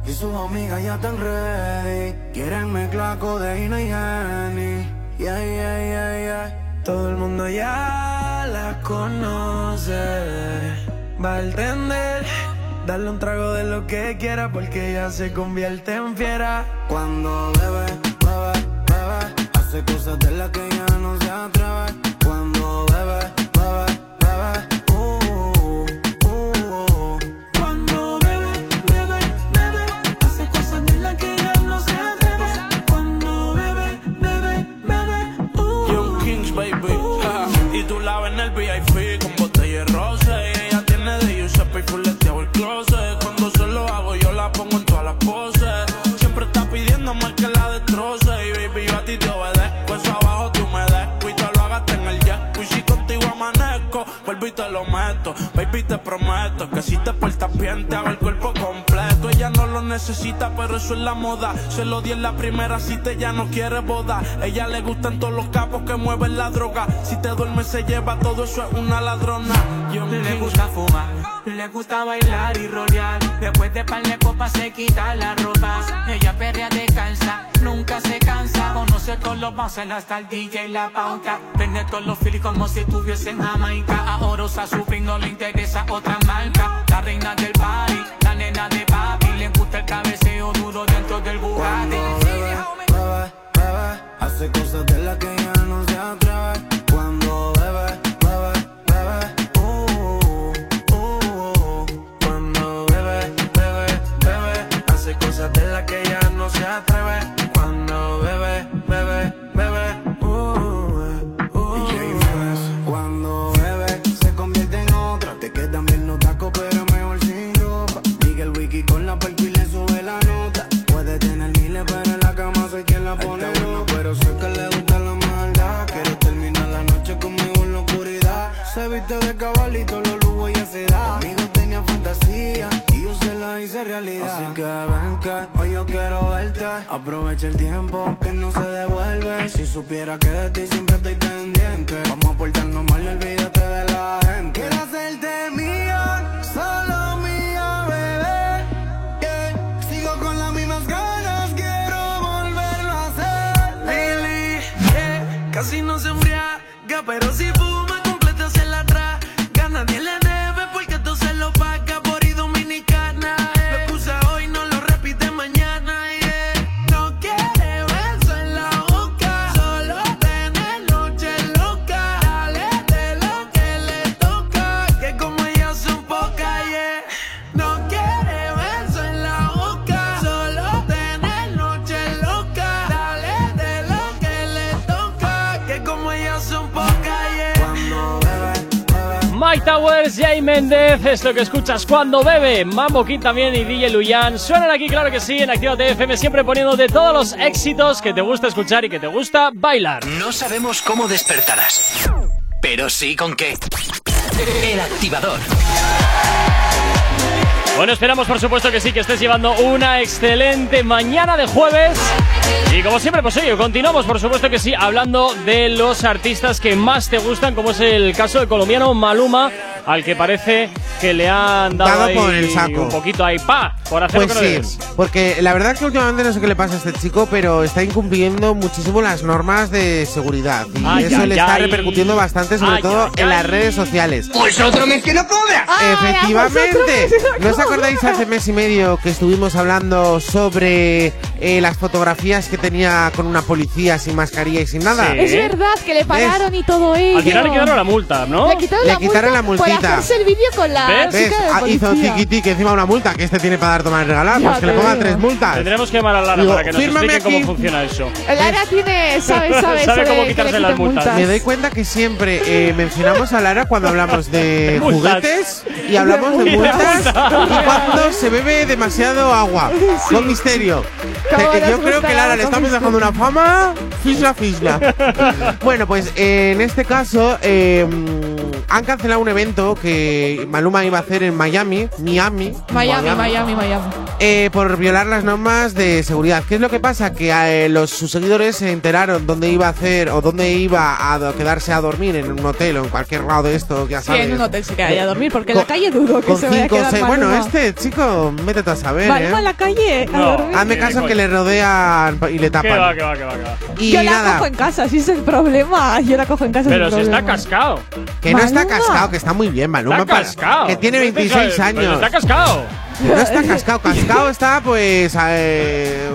Speaker 13: Y sus amigas ya están ready. Quieren mezclar codeína y honey. Yeah, yeah, yeah, yeah. Todo el mundo ya la conoce. Va a entender. Darle un trago de lo que quiera porque ella se convierte en fiera. Cuando bebe, bebe, bebe. Hace cosas de las que ya no se atreve. Cuando bebe.
Speaker 12: Lo meto. Baby, te prometo que si te portas bien, te hago el cuerpo completo. Ella no lo necesita, pero eso es la moda. Se lo di en la primera cita, ella no quiere boda. Ella le gustan todos los capos que mueven la droga. Si te duermes, se lleva todo eso, es una ladrona. Yo
Speaker 13: Le gusta fumar, le gusta bailar y rolear. Después de par de copas se quita la ropa. Ella perrea descansa, nunca se cansa. Conoce todos los bouncers hasta el DJ la pauta. Tiene todos los feelings como si estuviese en Jamaica. Ahora usa su fin, no le interesa otra marca. La reina del party, la nena de papi. Le gusta el cabeceo duro dentro del Bugatti. Hace cosas de que
Speaker 12: Aprovecha el tiempo que no se devuelve. Si supiera que de ti siempre estoy pendiente.
Speaker 2: Jay Méndez, esto que escuchas cuando bebe, Mambo King también y DJ Luyan, suenan aquí claro que sí en Actívate FM, siempre poniéndote todos los éxitos que te gusta escuchar y que te gusta bailar.
Speaker 1: No sabemos cómo despertarás, pero sí con qué. El activador.
Speaker 2: Bueno, esperamos por supuesto que sí, que estés llevando una excelente mañana de jueves. Y como siempre, pues oye, continuamos por supuesto que sí, hablando de los artistas que más te gustan, como es el caso del colombiano Maluma, al que parece que le han dado,
Speaker 4: Dado
Speaker 2: ahí
Speaker 4: por el saco.
Speaker 2: un poquito ahí, pa, por hacer
Speaker 4: Pues
Speaker 2: lo que no
Speaker 4: sí,
Speaker 2: debes.
Speaker 4: porque la verdad que últimamente no sé qué le pasa a este chico, pero está incumpliendo muchísimo las normas de seguridad. Y
Speaker 2: Ay,
Speaker 4: eso
Speaker 2: ay,
Speaker 4: le está
Speaker 2: ay.
Speaker 4: repercutiendo bastante, sobre
Speaker 2: Ay,
Speaker 4: todo
Speaker 2: ay,
Speaker 4: en las redes sociales.
Speaker 16: Pues otro mes que no cobra.
Speaker 4: Efectivamente. ¿No os acordáis hace mes y medio que estuvimos hablando sobre eh, las fotografías que tenía con una policía sin mascarilla y sin nada?
Speaker 2: Sí.
Speaker 3: Es verdad que le pararon y todo ello.
Speaker 2: Al final le quitaron la multa, ¿no?
Speaker 3: Le quitaron,
Speaker 4: Le
Speaker 3: la,
Speaker 4: quitaron
Speaker 3: multa
Speaker 4: la multita.
Speaker 3: Por hacerse el vídeo con la
Speaker 2: ¿Ves?
Speaker 4: ¿Ves?
Speaker 3: chica de
Speaker 4: Ah, hizo tiquiti que encima una multa que este tiene para dar tomar regalar,
Speaker 3: Ya
Speaker 4: pues que le pongan tres multas.
Speaker 2: Tendremos que llamar a Lara
Speaker 4: Digo,
Speaker 2: para que nos explique
Speaker 4: aquí.
Speaker 2: cómo funciona eso.
Speaker 3: Lara tiene, sabe, sabe,
Speaker 2: Sabe cómo quitarse las
Speaker 3: quiten
Speaker 2: multas.
Speaker 4: Me doy cuenta que siempre eh, mencionamos a Lara cuando hablamos de
Speaker 2: Multas.
Speaker 4: juguetes y hablamos de multas
Speaker 2: multas.
Speaker 4: y cuando se bebe demasiado agua. Con misterio.
Speaker 3: Nos
Speaker 4: yo creo que Lara
Speaker 3: la
Speaker 4: le estamos dejando una fama fisla fisla. bueno, pues eh, en este caso eh, han cancelado un evento que Maluma iba a hacer en Miami, Miami,
Speaker 3: Miami, Miami, Miami.
Speaker 4: eh, por violar las normas de seguridad. ¿Qué es lo que pasa? Que eh, los, sus seguidores se enteraron dónde iba a hacer o dónde iba a quedarse a dormir en un hotel o en cualquier lado de esto, ya
Speaker 3: Sí,
Speaker 4: sabes.
Speaker 3: en un hotel se quedaría a dormir, porque en la calle dudo que
Speaker 4: Con
Speaker 3: se vaya a quedar
Speaker 4: seis. Bueno, este chico, métete a saber,
Speaker 3: Maluma
Speaker 4: ¿eh?
Speaker 3: en la calle a
Speaker 2: No.
Speaker 3: dormir.
Speaker 4: Hazme
Speaker 2: Sí,
Speaker 4: caso que le rodean y le
Speaker 2: Que va,
Speaker 4: tapan.
Speaker 2: que va, que va, que va.
Speaker 4: Y
Speaker 3: Yo la
Speaker 4: nada,
Speaker 3: cojo en casa, si es el problema. Yo la cojo en casa.
Speaker 2: Pero si está cascado.
Speaker 4: que no está cascado, que está muy bien, Maluma.
Speaker 2: Está
Speaker 4: para-
Speaker 2: cascado.
Speaker 4: Que tiene
Speaker 2: Pues
Speaker 4: 26
Speaker 2: está-
Speaker 4: años.
Speaker 2: Está cascado.
Speaker 4: No está cascado, cascado está pues... eh,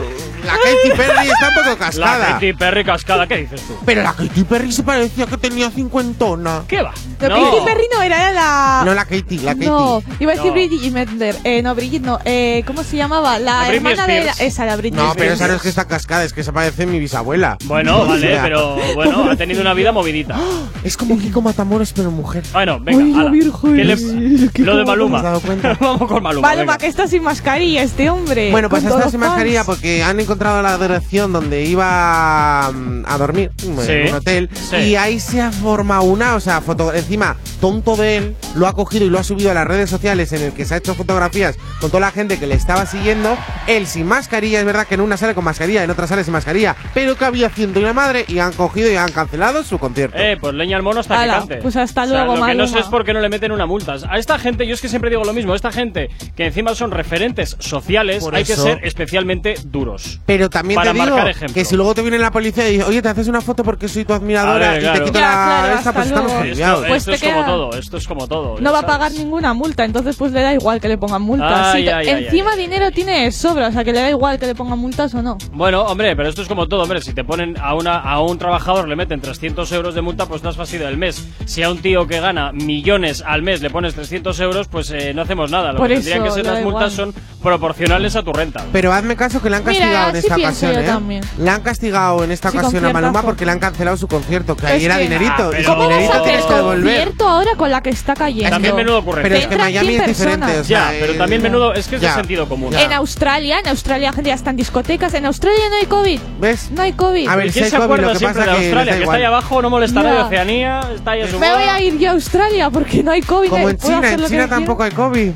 Speaker 4: la Katy Perry está un poco
Speaker 2: La
Speaker 4: cascada.
Speaker 2: Katy Perry cascada, ¿qué dices tú?
Speaker 4: Pero la Katy Perry se parecía que tenía cincuentona.
Speaker 2: ¿Qué va?
Speaker 3: No, Katy Perry no era, la.
Speaker 4: No, la Katy, la Katy.
Speaker 3: No, iba a decir
Speaker 2: No.
Speaker 3: Bridget Mendler. Eh, no, Bridget no. Eh, ¿Cómo se llamaba? La,
Speaker 2: La
Speaker 3: hermana de la. Esa, la Britney
Speaker 4: No, pero esa no es que está cascada, es que se parece a mi bisabuela.
Speaker 2: Bueno,
Speaker 4: O
Speaker 2: vale,
Speaker 4: sea,
Speaker 2: pero bueno, ha tenido una vida movidita.
Speaker 4: Es como Kiko Matamoros, pero mujer.
Speaker 2: Bueno, venga,
Speaker 3: la. Virgen.
Speaker 2: ¿Qué le-
Speaker 3: Qué
Speaker 2: Lo de Maluma. Vamos con Maluma.
Speaker 3: Maluma,
Speaker 2: venga.
Speaker 3: que está sin mascarilla este hombre.
Speaker 4: Bueno, pues está sin mascarilla porque han encontrado la dirección donde iba a dormir,
Speaker 2: Sí,
Speaker 4: en un hotel,
Speaker 2: sí.
Speaker 4: y ahí se ha formado una, o sea, foto encima, tonto de él, lo ha cogido y lo ha subido a las redes sociales en el que se ha hecho fotografías con toda la gente que le estaba siguiendo, él sin mascarilla, es verdad que en una sale con mascarilla, en otra sale sin mascarilla, pero que había ciento y una madre y han cogido y han cancelado su concierto.
Speaker 2: Eh, pues leña al mono hasta que
Speaker 3: Ala,
Speaker 2: cante.
Speaker 3: pues hasta
Speaker 2: O sea,
Speaker 3: luego,
Speaker 2: Lo que no sé es por qué no le meten una multa. A esta gente, yo es que siempre digo lo mismo, esta gente que encima son referentes sociales,
Speaker 4: Por
Speaker 2: hay que ser especialmente duros.
Speaker 4: Pero también
Speaker 2: Para
Speaker 4: te digo
Speaker 2: marcar ejemplo.
Speaker 4: que si luego te viene la policía y dice, oye, te haces una foto porque soy tu admiradora y
Speaker 2: claro.
Speaker 4: te quita
Speaker 3: Ya,
Speaker 4: la
Speaker 3: claro,
Speaker 4: pues estamos.
Speaker 2: Esto,
Speaker 3: Pues
Speaker 2: esto es como todo, esto es como todo.
Speaker 3: No va a pagar ninguna multa, entonces pues le da igual que le pongan multas.
Speaker 2: Ay,
Speaker 3: Sí,
Speaker 2: ay,
Speaker 3: encima
Speaker 2: ay,
Speaker 3: dinero tiene de sobra, o sea que le da igual que le pongan multas o no.
Speaker 2: Bueno, hombre, pero esto es como todo, hombre. Si te ponen a, una, a un trabajador, le meten 300 euros de multa, pues no has fastidio del mes. Si a un tío que gana millones al mes le pones 300 euros, pues eh, no hacemos nada. Lo
Speaker 3: Por
Speaker 2: que tendrían
Speaker 3: eso,
Speaker 2: que ser las multas
Speaker 3: igual.
Speaker 2: son proporcionales a tu renta.
Speaker 4: Pero hazme caso que le han
Speaker 3: Mira,
Speaker 4: castigado en esta ocasión, ¿eh?
Speaker 3: también.
Speaker 4: Le han castigado en esta
Speaker 3: Sí,
Speaker 4: ocasión a. Maluma porque le han cancelado su concierto, que
Speaker 3: Es
Speaker 4: ahí era
Speaker 3: que-
Speaker 4: dinerito.
Speaker 2: Ah,
Speaker 4: y
Speaker 2: pero-
Speaker 4: sin
Speaker 3: ¿Cómo vas
Speaker 4: dinerito
Speaker 3: a hacer
Speaker 4: tienes que devolver.
Speaker 3: concierto ahora con la que está cayendo.
Speaker 2: También menudo ocurre.
Speaker 4: Pero es que Miami
Speaker 3: 100
Speaker 4: es diferente.
Speaker 3: personas.
Speaker 4: o sea,
Speaker 2: Ya, pero también menudo, es que es de sentido común.
Speaker 3: En Australia, en Australia la gente ya está en discotecas. En Australia no hay COVID.
Speaker 4: ¿Ves?
Speaker 3: No hay COVID.
Speaker 4: A ver,
Speaker 2: ¿Quién
Speaker 4: si
Speaker 2: se acuerda siempre
Speaker 4: pasa
Speaker 2: de Australia? Que, está ahí abajo, no molesta a
Speaker 3: Ya.
Speaker 2: nadie. Oceanía, está ahí a su
Speaker 3: Me voy a ir yo a Australia porque no hay COVID.
Speaker 4: Como
Speaker 3: eh,
Speaker 4: en China, en tampoco hay COVID.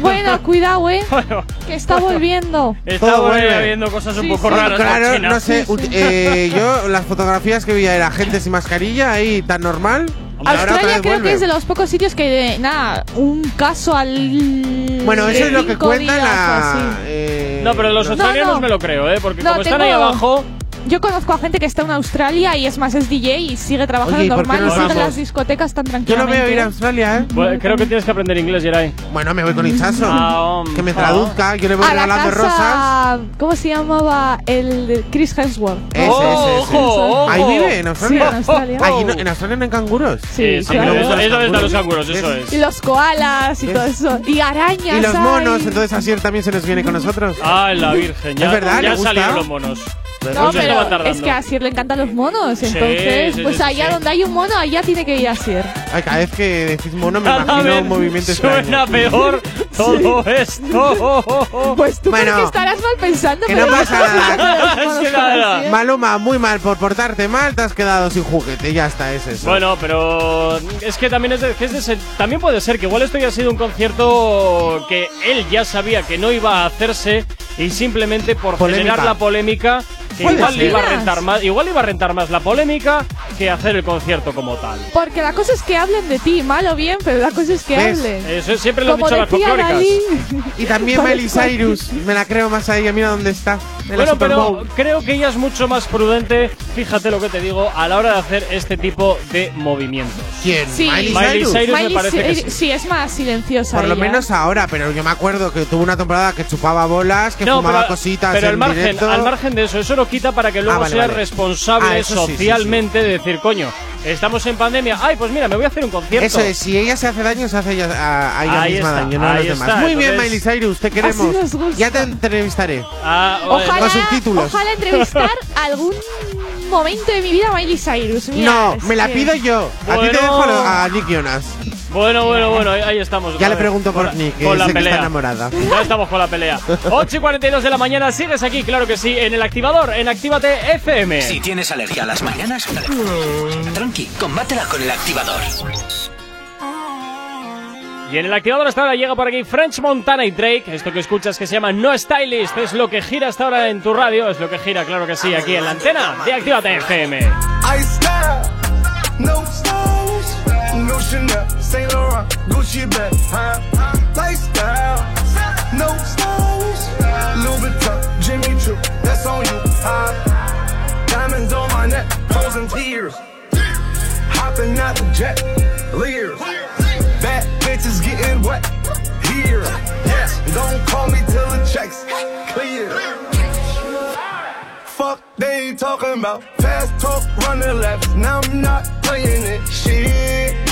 Speaker 2: Bueno.
Speaker 3: Cuidado, eh. Que está volviendo.
Speaker 2: está
Speaker 4: Todo
Speaker 2: bueno,
Speaker 4: vuelve.
Speaker 2: viendo cosas un poco
Speaker 3: sí.
Speaker 2: raras.
Speaker 4: claro,
Speaker 2: China.
Speaker 4: no sé. eh, yo, las fotografías que veía era gente sin mascarilla ahí tan normal.
Speaker 3: Australia creo
Speaker 4: vuelve.
Speaker 3: que es de los pocos sitios que, nada, un caso al.
Speaker 4: Bueno, eso es lo que cuenta la. eh,
Speaker 2: No, pero los
Speaker 3: No,
Speaker 2: australianos
Speaker 3: no.
Speaker 2: me lo creo, ¿eh? Porque
Speaker 3: No,
Speaker 2: como están ahí abajo,
Speaker 3: Yo conozco a gente que está en Australia y es más, es DJ y sigue trabajando
Speaker 4: Oye, ¿y por qué
Speaker 3: normal
Speaker 4: no
Speaker 3: y sigue en
Speaker 2: vamos?
Speaker 3: las discotecas tan
Speaker 4: Yo no
Speaker 3: tranquilamente.
Speaker 4: veo ir a Australia, ¿eh?
Speaker 2: creo que tienes que aprender inglés, Geray.
Speaker 4: Bueno, me voy con Hinchazo.
Speaker 2: Ah,
Speaker 4: que me traduzca. Yo le voy
Speaker 3: a la
Speaker 4: regalando rosas.
Speaker 3: ¿Cómo se llamaba? El de Chris Hemsworth.
Speaker 4: Ese,
Speaker 2: Oh,
Speaker 4: ese, ese.
Speaker 2: ojo, ojo.
Speaker 4: Ahí vive, en Australia.
Speaker 3: Sí, en Australia.
Speaker 4: Allí no- en Australia no hay canguros.
Speaker 2: Sí, sí,
Speaker 3: claro.
Speaker 2: eso, están los
Speaker 4: canguros.
Speaker 2: eso es.
Speaker 3: Y los koalas y
Speaker 4: ¿Ves?
Speaker 3: todo eso. Y arañas.
Speaker 4: Y los
Speaker 3: hay.
Speaker 4: monos, entonces Asier también se nos viene con nosotros.
Speaker 2: Ay, la Virgen, ya,
Speaker 4: Es verdad,
Speaker 2: ya
Speaker 4: ¿le gusta?
Speaker 2: salieron los monos.
Speaker 3: No,
Speaker 2: Pues estaba
Speaker 3: pero
Speaker 2: tardando.
Speaker 3: es que a Sir le encantan los monos. Entonces,
Speaker 2: sí,
Speaker 3: pues
Speaker 2: sí,
Speaker 3: allá
Speaker 2: sí.
Speaker 3: donde hay un mono, allá tiene que ir a Sir.
Speaker 4: Ay, cada vez que decís mono me
Speaker 2: Cada
Speaker 4: imagino un movimiento
Speaker 2: suena
Speaker 4: extraño.
Speaker 2: peor todo esto.
Speaker 3: Pues tú
Speaker 4: Bueno,
Speaker 3: porque estarás mal pensando,
Speaker 4: que
Speaker 3: pero
Speaker 4: no pasa nada.
Speaker 2: Que.
Speaker 3: Asier.
Speaker 4: Maluma, muy mal por portarte mal, te has quedado sin juguete, ya está, es eso.
Speaker 2: Bueno, pero es que también es de, que es de ser- también puede ser que igual esto ya ha sido un concierto que él ya sabía que no iba a hacerse y simplemente por
Speaker 4: Polémica.
Speaker 2: generar la polémica que
Speaker 4: Puede
Speaker 2: igual le iba a rentar más, igual iba a rentar más la polémica que hacer el concierto como tal.
Speaker 3: Porque la cosa es que hablen de ti, mal o bien, pero la cosa es que
Speaker 4: ¿Ves?
Speaker 3: hablen.
Speaker 2: Eso siempre lo han
Speaker 3: Como
Speaker 2: dicho las folclóricas.
Speaker 4: Y también Miley Cyrus, me la creo más a ella, mira dónde está. En la
Speaker 2: Bueno, pero creo que ella es mucho más prudente, fíjate lo que te digo, a la hora de hacer este tipo de movimientos.
Speaker 4: ¿Quién?
Speaker 3: Sí.
Speaker 4: Miley,
Speaker 2: Miley
Speaker 4: Cyrus.
Speaker 2: Cyrus. me parece que sí.
Speaker 3: sí, es más silenciosa.
Speaker 4: Por lo
Speaker 3: ella.
Speaker 4: menos ahora, pero yo me acuerdo que tuvo una temporada que chupaba bolas, que fumaba cositas
Speaker 2: pero
Speaker 4: en
Speaker 2: al margen,
Speaker 4: directo.
Speaker 2: al margen de eso, eso lo quita para que luego
Speaker 4: Ah, vale,
Speaker 2: sea
Speaker 4: vale.
Speaker 2: responsable
Speaker 4: Ah, eso sí, sí,
Speaker 2: socialmente de decir, coño, estamos en pandemia, ay, pues mira, me voy a hacer un concierto.
Speaker 4: Eso es, si ella se hace daño, se hace ella, a, a ella
Speaker 2: Ahí
Speaker 4: misma
Speaker 2: está,
Speaker 4: daño, no a los demás.
Speaker 2: está,
Speaker 4: Muy bien, Miley Cyrus, te queremos.
Speaker 3: Así nos gusta.
Speaker 4: Ya te entrevistaré.
Speaker 2: Ah,
Speaker 3: Ojalá,
Speaker 4: Con subtítulos.
Speaker 3: ojalá entrevistar algún momento de mi vida a Miley Cyrus. Mira,
Speaker 4: no, me la
Speaker 3: que-
Speaker 4: pido yo. A ti te dejo a Nick Jonas.
Speaker 2: Bueno, bueno, bueno, ahí, ahí estamos.
Speaker 4: Ya le pregunto por Nick, que
Speaker 2: con la
Speaker 4: que está enamorada.
Speaker 2: Ya estamos con la pelea. 8 y 42 de la mañana, sigues aquí, claro que sí, en el activador, en Actívate FM.
Speaker 1: Si tienes alergia a las mañanas, tranqui, combátela con el activador.
Speaker 2: Y en el activador hasta ahora llega por aquí French Montana y Drake. Esto que escuchas que se llama No Stylist es lo que gira hasta ahora en tu radio. Es lo que gira, claro que sí, aquí en la antena de Actívate FM.
Speaker 7: I style, no stylish, no Chanel, Saint Laurent, Gucci bag, huh? Lifestyle, no stylish, Louis Vuitton, Jimmy Choo, that's on you, huh? Diamonds on my neck, frozen tears, hopping out the jet, leers, bad bitches getting wet, here, yes, don't call me till the checks clear. Fuck, they talking about fast talk, running laps. Now I'm not playing it. Shit.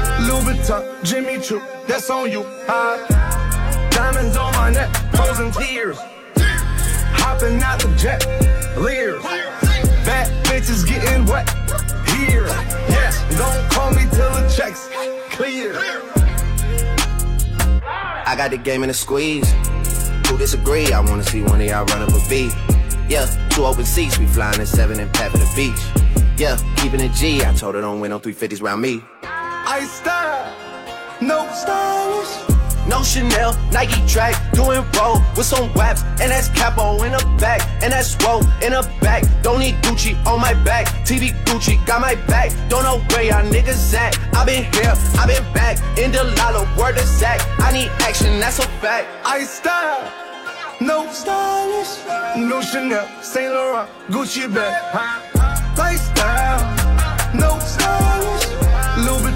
Speaker 7: Louis Vuitton, Jimmy Choo, that's on you, huh? Diamonds on my neck, frozen tears, hopping out the jet, leers, bad bitches getting wet, here, yes, don't call me till the checks clear.
Speaker 16: I got the game in a squeeze. Who disagree? I wanna see one of y'all run up a beat. Yeah, two open seats, we flying in seven and pat for the beach. Yeah, keeping it G. I told her don't win no 350s round me.
Speaker 7: I style, no stylish.
Speaker 16: No Chanel, Nike track, doing roll with some waps, and that's capo in the back, and that's roll in the back. Don't need Gucci on my back, TV Gucci got my back. Don't know where y'all niggas at. I been here, I been back, in the lala, word of Zach. I need action, that's a fact.
Speaker 7: I style, no stylish, no Chanel, Saint Laurent, Gucci bag, huh? Lifestyle,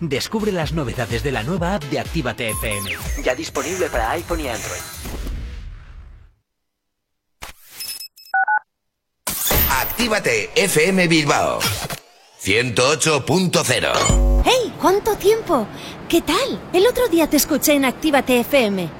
Speaker 17: Descubre las novedades de la nueva app de Actívate FM.
Speaker 1: Ya disponible para iPhone y Android.
Speaker 10: Actívate FM Bilbao 108.0
Speaker 18: ¡Hey! ¿Cuánto tiempo? ¿Qué tal? El otro día te escuché en Actívate FM.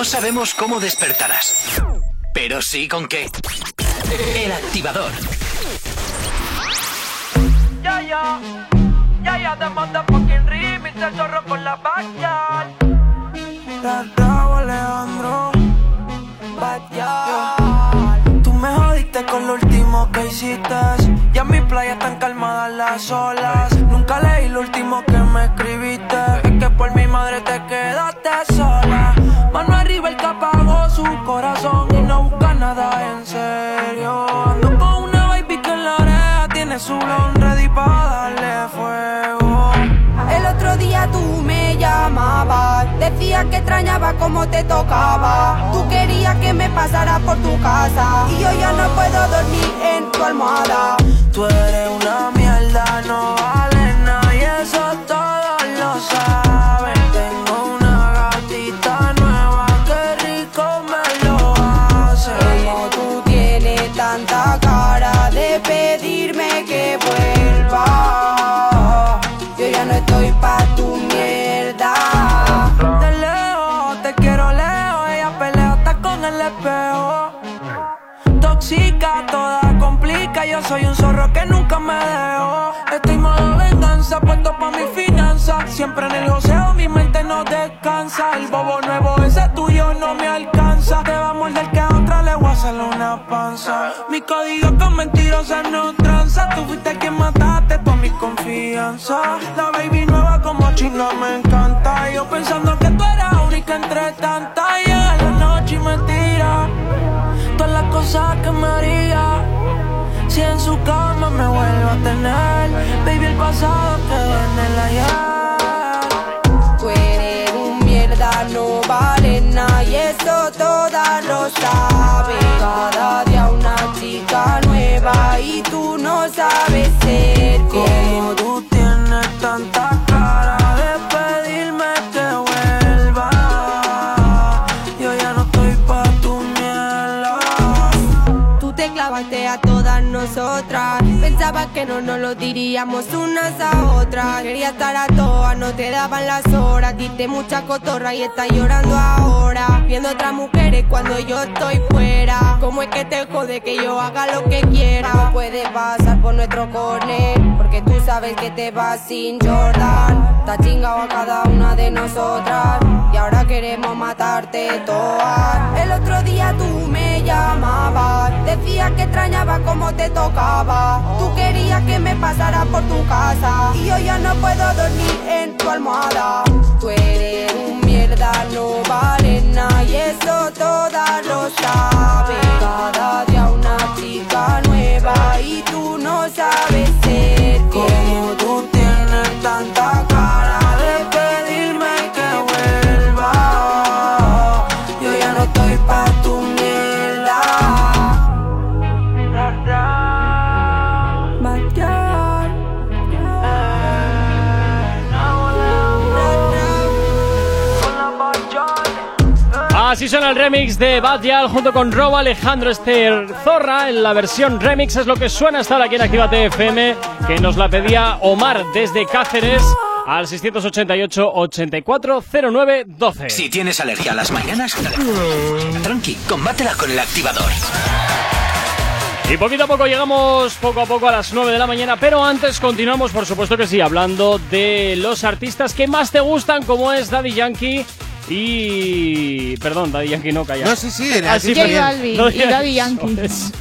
Speaker 1: No sabemos cómo despertarás, pero sí con qué. El activador.
Speaker 19: Ya, ya, ya, ya, the motherfucking remix, el zorro con la backyard.
Speaker 7: Bravo Alejandro, backyard. Tú me jodiste con lo último que hiciste. Ya en mi playa están calmadas las olas. Nunca leí lo último que me escribiste. Es que por mi madre te. Mano arriba el que apagó su corazón y no busca nada en serio. Ando con una baby que en la oreja tiene su blon ready pa' darle fuego.
Speaker 20: El otro día tú me llamabas, decías que extrañaba como te tocaba. Tú querías que me pasara por tu casa y yo ya no puedo dormir en tu almohada.
Speaker 7: Tú eres una mierda, no
Speaker 19: Siempre en el joseo, mi mente no descansa. El bobo nuevo, ese tuyo no me alcanza. Te va a que a otra le voy a hacer una panza. Mi código con mentirosas no tranza. Tú fuiste quien mataste toda mi confianza. La baby nueva como chinga me encanta. Yo pensando que tú eras única entre tantas. Llega la noche me tira todas las cosas que me haría. Si en su cama me vuelvo a tener, baby, el pasado quedó en el ayer. Como Que no
Speaker 20: nos lo diríamos unas a otras. Quería estar a todas, no te daban las horas. Diste mucha cotorra y estás llorando ahora. Viendo otras mujeres cuando yo estoy fuera. ¿Cómo es que te jode que yo haga lo que quiera? No puede pasar por nuestro corner. Porque tú sabes que te vas sin Jordan. Está chingado a cada una de nosotras. Y ahora queremos matarte todas. El otro día tú me llamabas. Decías que extrañaba cómo te tocaba. Tú querías que me pasara por tu casa. Y yo ya no puedo dormir en tu almohada. Tú eres un mierda, no vale nada. Y eso todas lo saben. Cada
Speaker 2: el remix de Bad Yal junto con Rob Alejandro Esther Zorra. En la versión remix es lo que suena hasta aquí en Actívate FM, que nos la pedía Omar desde Cáceres al 688-8409-12.
Speaker 1: Si tienes alergia a las mañanas, tranqui, combátela con el activador.
Speaker 2: Y poquito a poco llegamos poco a poco a las 9 de la mañana, pero antes continuamos, por supuesto que sí, hablando de los artistas que más te gustan, como es Daddy Yankee y... Perdón, Daddy Yankee no, calla.
Speaker 4: No, sí, sí,
Speaker 2: Ah,
Speaker 4: sí,
Speaker 3: J. Balvin
Speaker 2: No,
Speaker 3: y Daddy Yankee.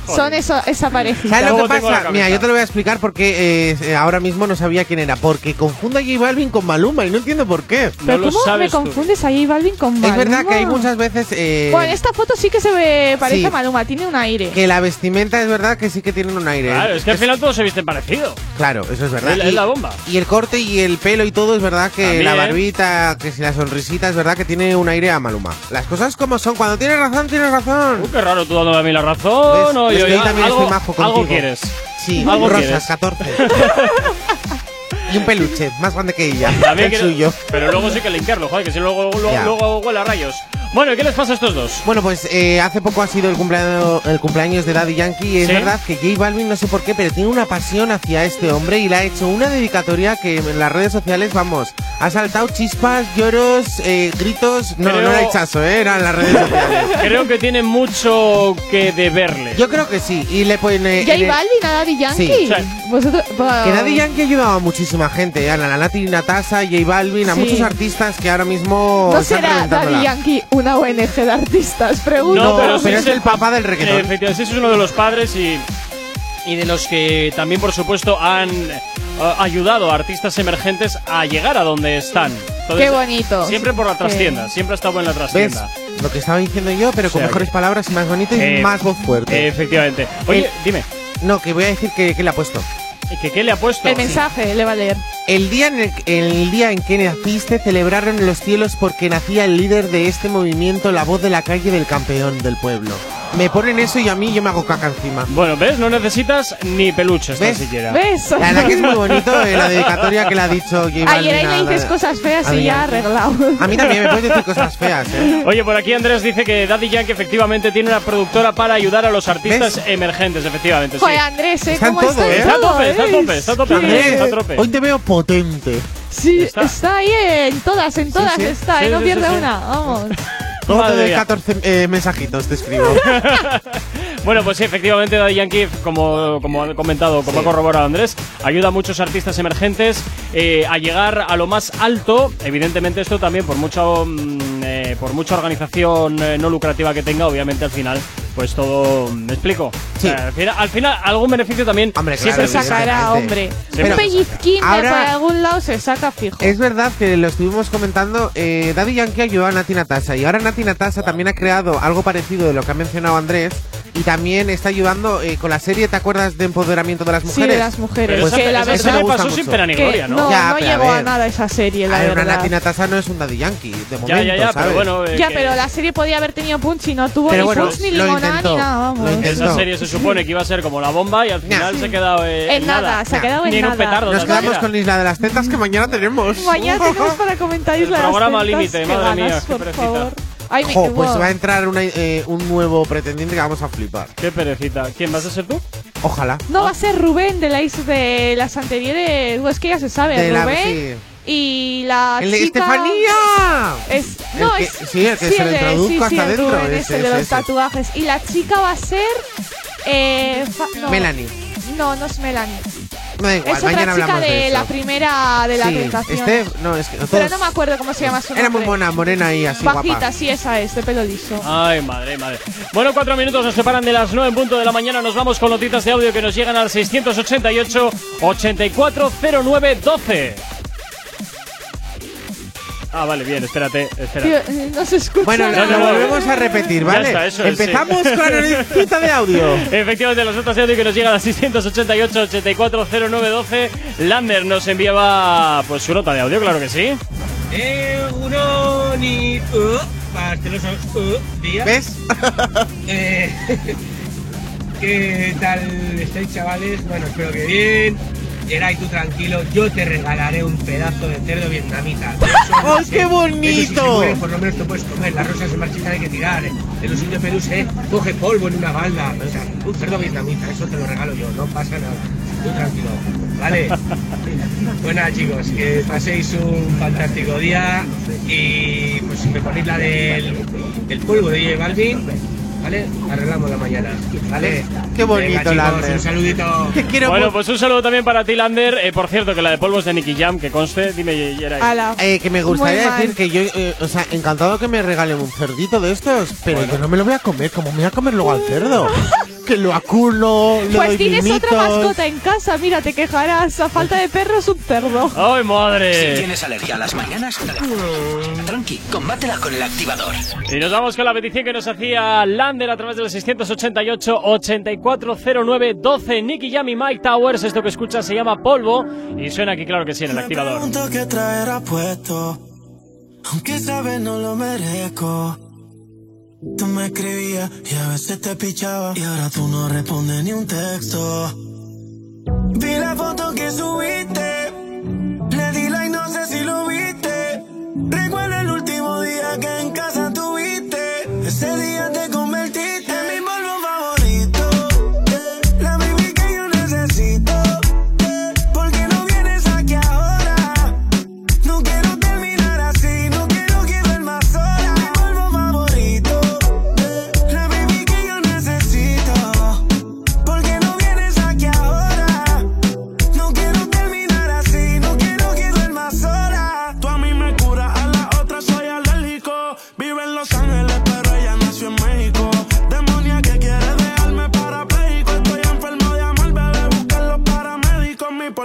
Speaker 3: Son eso, esa parejita.
Speaker 4: ¿Sabes lo que pasa? Mira, yo te lo voy a explicar porque eh, ahora mismo no sabía quién era. Porque confundo a J Balvin con Maluma y no entiendo por qué.
Speaker 3: Pero
Speaker 2: No
Speaker 3: ¿cómo me
Speaker 2: sabes tú.
Speaker 3: confundes a J Balvin con Maluma?
Speaker 4: Es verdad que hay muchas veces eh,
Speaker 3: Bueno, en esta foto sí que se ve, parece
Speaker 4: Sí.
Speaker 3: a Maluma, tiene un aire.
Speaker 4: que la vestimenta es verdad que sí que tienen un aire.
Speaker 2: Claro, es que al final todos se visten parecido.
Speaker 4: Claro, eso es verdad.
Speaker 2: Es- es la bomba.
Speaker 4: Y el corte y el pelo y todo es verdad que
Speaker 2: También.
Speaker 4: la barbita, que si la sonrisita es verdad que tiene un aire a Maluma. Las cosas como son, cuando tienes razón, tienes razón.
Speaker 2: Uh, qué raro tú dándome a mí la razón.
Speaker 4: ¿Ves?
Speaker 2: o
Speaker 4: Es
Speaker 2: yo,
Speaker 4: que yo también
Speaker 2: algo,
Speaker 4: estoy majo
Speaker 2: algo
Speaker 4: contigo.
Speaker 2: quieres.
Speaker 4: Sí,
Speaker 2: algo
Speaker 4: rosas,
Speaker 2: quieres.
Speaker 4: 14. y un peluche, más grande que ella.
Speaker 2: También
Speaker 4: el
Speaker 2: quiero-
Speaker 4: suyo.
Speaker 2: Pero luego sí que limpiarlo, joder, que si luego, luego,
Speaker 4: Ya.
Speaker 2: luego huele a rayos. Bueno, ¿y qué les pasa a estos dos?
Speaker 4: Bueno, pues eh, hace poco ha sido el cumpleaños, el cumpleaños de Daddy Yankee y es
Speaker 2: ¿Sí?
Speaker 4: verdad que J Balvin, no sé por qué, pero tiene una pasión hacia este hombre y le ha hecho una dedicatoria que en las redes sociales, vamos, ha saltado chispas, lloros, eh, gritos. No,
Speaker 2: Creo-
Speaker 4: no era hechazo, ¿eh? eran las redes sociales.
Speaker 2: Creo que tiene mucho que deberle.
Speaker 4: Yo creo que sí. Y le pone.
Speaker 3: J
Speaker 4: en el-
Speaker 3: Balvin a Daddy Yankee.
Speaker 4: Sí.
Speaker 3: Vosotros,
Speaker 4: Que Daddy Yankee ha ayudado a muchísima gente, a la Nati Natasa, J Balvin, a
Speaker 3: Sí.
Speaker 4: muchos artistas que ahora mismo
Speaker 3: ¿No será. Daddy Yankee una ONG de artistas? Pregunto.
Speaker 4: No, pero,
Speaker 2: sí
Speaker 4: es el papá del reggaetón.
Speaker 2: Eh, Efectivamente, ese es uno de los padres y, y de los que también, por supuesto, han eh, ayudado a artistas emergentes a llegar a donde están. Entonces,
Speaker 3: Qué bonito.
Speaker 2: Siempre por la
Speaker 3: Sí.
Speaker 2: trastienda, siempre ha estado en la
Speaker 4: ¿Ves?
Speaker 2: trastienda.
Speaker 4: Lo que estaba diciendo yo, pero con
Speaker 2: O sea
Speaker 4: mejores
Speaker 2: que-
Speaker 4: palabras y más bonito y
Speaker 2: Eh,
Speaker 4: más voz fuerte.
Speaker 2: Efectivamente. Oye,
Speaker 4: Eh,
Speaker 2: dime,
Speaker 4: No, que voy a decir que, que le ha puesto.
Speaker 2: ¿Que ¿qué le ha puesto?
Speaker 3: El mensaje le va a leer.
Speaker 4: El día, en el, el día en que naciste celebraron en los cielos porque nacía el líder de este movimiento, la voz de la calle del campeón del pueblo. Me ponen eso y a mí yo me hago caca encima.
Speaker 2: Bueno, ¿ves? No necesitas ni peluches
Speaker 4: ¿Ves?
Speaker 2: siquiera.
Speaker 3: ¿Ves?
Speaker 4: La verdad que es muy bonito eh, la dedicatoria que le ha dicho J Balvin
Speaker 3: Ayer ahí le dices cosas feas
Speaker 4: a
Speaker 3: y ya arreglado.
Speaker 4: A mí también me puedes decir cosas feas, ¿eh?
Speaker 2: Oye, por aquí Andrés dice que Daddy Yankee efectivamente tiene una productora para ayudar a los artistas
Speaker 4: ¿Ves?
Speaker 2: emergentes, efectivamente. sí.
Speaker 3: Joder, Andrés, ¿eh?
Speaker 4: Está en
Speaker 3: ¿Cómo
Speaker 4: todo,
Speaker 3: está
Speaker 4: ¿eh?
Speaker 2: Está a tope, está a tope, está a tope. Andrés, está a tope.
Speaker 4: hoy te veo potente.
Speaker 3: Sí,
Speaker 2: Está.
Speaker 3: está. ahí en todas, en todas
Speaker 4: sí.
Speaker 3: está,
Speaker 2: Sí,
Speaker 3: ¿eh? no
Speaker 2: sí,
Speaker 3: pierde
Speaker 2: sí, sí.
Speaker 3: una, vamos.
Speaker 4: Luego te
Speaker 2: Madre
Speaker 4: doy
Speaker 2: mía.
Speaker 4: 14 eh, mensajitos, te escribo.
Speaker 2: Bueno, pues sí, efectivamente Daddy Yankee, como, como ha comentado, como ha corroborado Andrés, ayuda a muchos artistas emergentes eh, a llegar a lo más alto. Evidentemente esto también por mucho, mm, eh, por mucha organización eh, no lucrativa que tenga, obviamente al final, pues todo, ¿me explico? O sea, al, final, al final algún beneficio también siempre
Speaker 3: se sacará, hombre.
Speaker 2: Siempre.
Speaker 3: Un pellizquín de
Speaker 4: ahora-
Speaker 3: por algún lado se saca fijo.
Speaker 4: Es verdad que lo estuvimos comentando, eh, Daddy Yankee ayudó a Nati Natasha y ahora Nati Natasha también ha creado algo parecido de lo que ha mencionado Andrés y también está ayudando eh, con la serie, ¿te acuerdas de empoderamiento de las
Speaker 3: Sí,
Speaker 4: mujeres?
Speaker 3: de las mujeres.
Speaker 4: Pues
Speaker 3: que la
Speaker 4: eso
Speaker 3: verdad
Speaker 4: me gusta mucho.
Speaker 3: que No,
Speaker 4: Ya,
Speaker 3: no
Speaker 4: pero a
Speaker 3: llegó a,
Speaker 4: ver.
Speaker 3: nada esa serie, la
Speaker 4: A ver, una
Speaker 3: verdad.
Speaker 4: No es un Daddy Yankee, de momento,
Speaker 2: ya, ya, ya, pero
Speaker 4: ¿sabes?
Speaker 2: bueno, eh,
Speaker 3: Ya, pero la serie podía haber tenido punch y no tuvo
Speaker 4: Pero
Speaker 3: ni
Speaker 4: bueno,
Speaker 3: punch ni limonada ni nada, vamos.
Speaker 2: Esa serie se supone que iba a ser como la bomba y al final se ha quedado eh,
Speaker 3: En nada, se ha quedado en
Speaker 2: Ni en un
Speaker 3: nada.
Speaker 2: petardo.
Speaker 4: Nos quedamos con Isla de las Tetas que mañana tenemos.
Speaker 3: Mañana tenemos para comentar Isla de las
Speaker 2: programa
Speaker 3: Tetas,
Speaker 2: límite,
Speaker 3: qué
Speaker 2: madre mía, qué
Speaker 3: por
Speaker 2: perecita.
Speaker 3: favor. Ay,
Speaker 4: Jo, pues va a entrar una, eh, un nuevo pretendiente que vamos a flipar.
Speaker 2: Qué perecita. ¿Quién vas a ser tú?
Speaker 4: Ojalá.
Speaker 3: No va a ser Rubén de, la, is- de las anteriores. Es que ya se sabe.
Speaker 4: De la-
Speaker 3: Rubén y la
Speaker 4: ¡El de
Speaker 3: chica.
Speaker 4: Estefanía!
Speaker 3: Es,
Speaker 4: El
Speaker 3: no,
Speaker 4: que-
Speaker 3: es.
Speaker 4: sí, el que se
Speaker 3: sí, sí,
Speaker 4: hasta
Speaker 3: el
Speaker 4: dentro,
Speaker 3: Rubén,
Speaker 4: ese,
Speaker 3: ese de los
Speaker 4: ese.
Speaker 3: tatuajes. Y la chica va a ser. Eh, fa- no.
Speaker 4: Melanie.
Speaker 3: No, no es Melanie.
Speaker 4: No da igual,
Speaker 3: es otra
Speaker 4: mañana
Speaker 3: chica
Speaker 4: hablamos
Speaker 3: de,
Speaker 4: de, eso.
Speaker 3: la primera de la
Speaker 4: sí,
Speaker 3: tentación.
Speaker 4: este, no, es que
Speaker 3: Pero
Speaker 4: todos-
Speaker 3: no me acuerdo cómo se llama su nombre.
Speaker 4: Era muy mona, morena y así
Speaker 3: Bajita,
Speaker 4: guapa.
Speaker 3: sí, esa es, de pelo liso.
Speaker 2: Ay, madre, madre. Bueno, cuatro minutos nos separan de las nueve en punto de la mañana. Nos vamos con notitas de audio que nos llegan al 688 840912. Ah, vale, bien, espérate, espérate.
Speaker 3: Tío, eh, no se escucha
Speaker 4: Bueno,
Speaker 3: nada.
Speaker 4: lo, volvemos a repetir,
Speaker 2: Ya
Speaker 4: ¿vale?
Speaker 2: está, eso es, sí.
Speaker 4: Empezamos con la noticita de audio.
Speaker 2: Efectivamente, las notas de audio que nos llegan al 688 840912 Lander nos enviaba pues su nota de audio, claro que sí.
Speaker 21: Eh, uno ni uh, pastelosos uh, días.
Speaker 4: ¿Ves?
Speaker 21: Eh, ¿Qué tal estáis, chavales? Bueno, espero que bien. Geray, tú tranquilo, yo te regalaré un pedazo de cerdo vietnamita.
Speaker 4: ¡Oh, qué
Speaker 21: se
Speaker 4: bonito!
Speaker 21: por lo menos te puedes comer. Las rosas se marchitan, hay que tirar. eh. El osillo peluche coge polvo en una balda. O sea, un cerdo vietnamita, eso te lo regalo yo, no pasa nada. Tú tranquilo, ¿vale? Nada, chicos, que paséis un fantástico día y pues me ponéis la del, del polvo de J Balvin, ¿vale? Arreglamos la mañana, ¿vale?
Speaker 4: Qué bonito,
Speaker 21: Venga, chicos,
Speaker 4: Lander.
Speaker 21: un saludito.
Speaker 4: Te quiero
Speaker 2: bueno, pues un saludo también para ti, Lander. Eh, por cierto, que la de polvos de Nicky Jam, que conste, dime, Yeray.
Speaker 4: Eh, que me gustaría decir que yo, eh, o sea, encantado que me regalen un cerdito de estos, pero yo no me lo voy a comer, como me voy a comer luego al cerdo. que lo aculo, le
Speaker 3: Pues
Speaker 4: doy
Speaker 3: tienes
Speaker 4: mimitos.
Speaker 3: otra mascota en casa, mira, te quejarás. A falta de perro es un cerdo.
Speaker 2: ¡Ay,
Speaker 1: Si
Speaker 2: madre!
Speaker 1: tienes alergia a las mañanas, tranqui, combátela con el activador.
Speaker 2: Y nos vamos con la petición que nos hacía Lander a través del 688 840912 Nicky Jam y Mike Towers. Esto que escuchas se llama Polvo y suena aquí, claro que sí, en el activador.
Speaker 12: pregunto qué traerá puesto, aunque sabes no lo merezco. Tú me escribías y a veces te pichaba y ahora tú no respondes ni un texto. Vi la foto que subiste, le di like, no sé si lo viste. Recuerda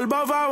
Speaker 19: paramédicos. Mi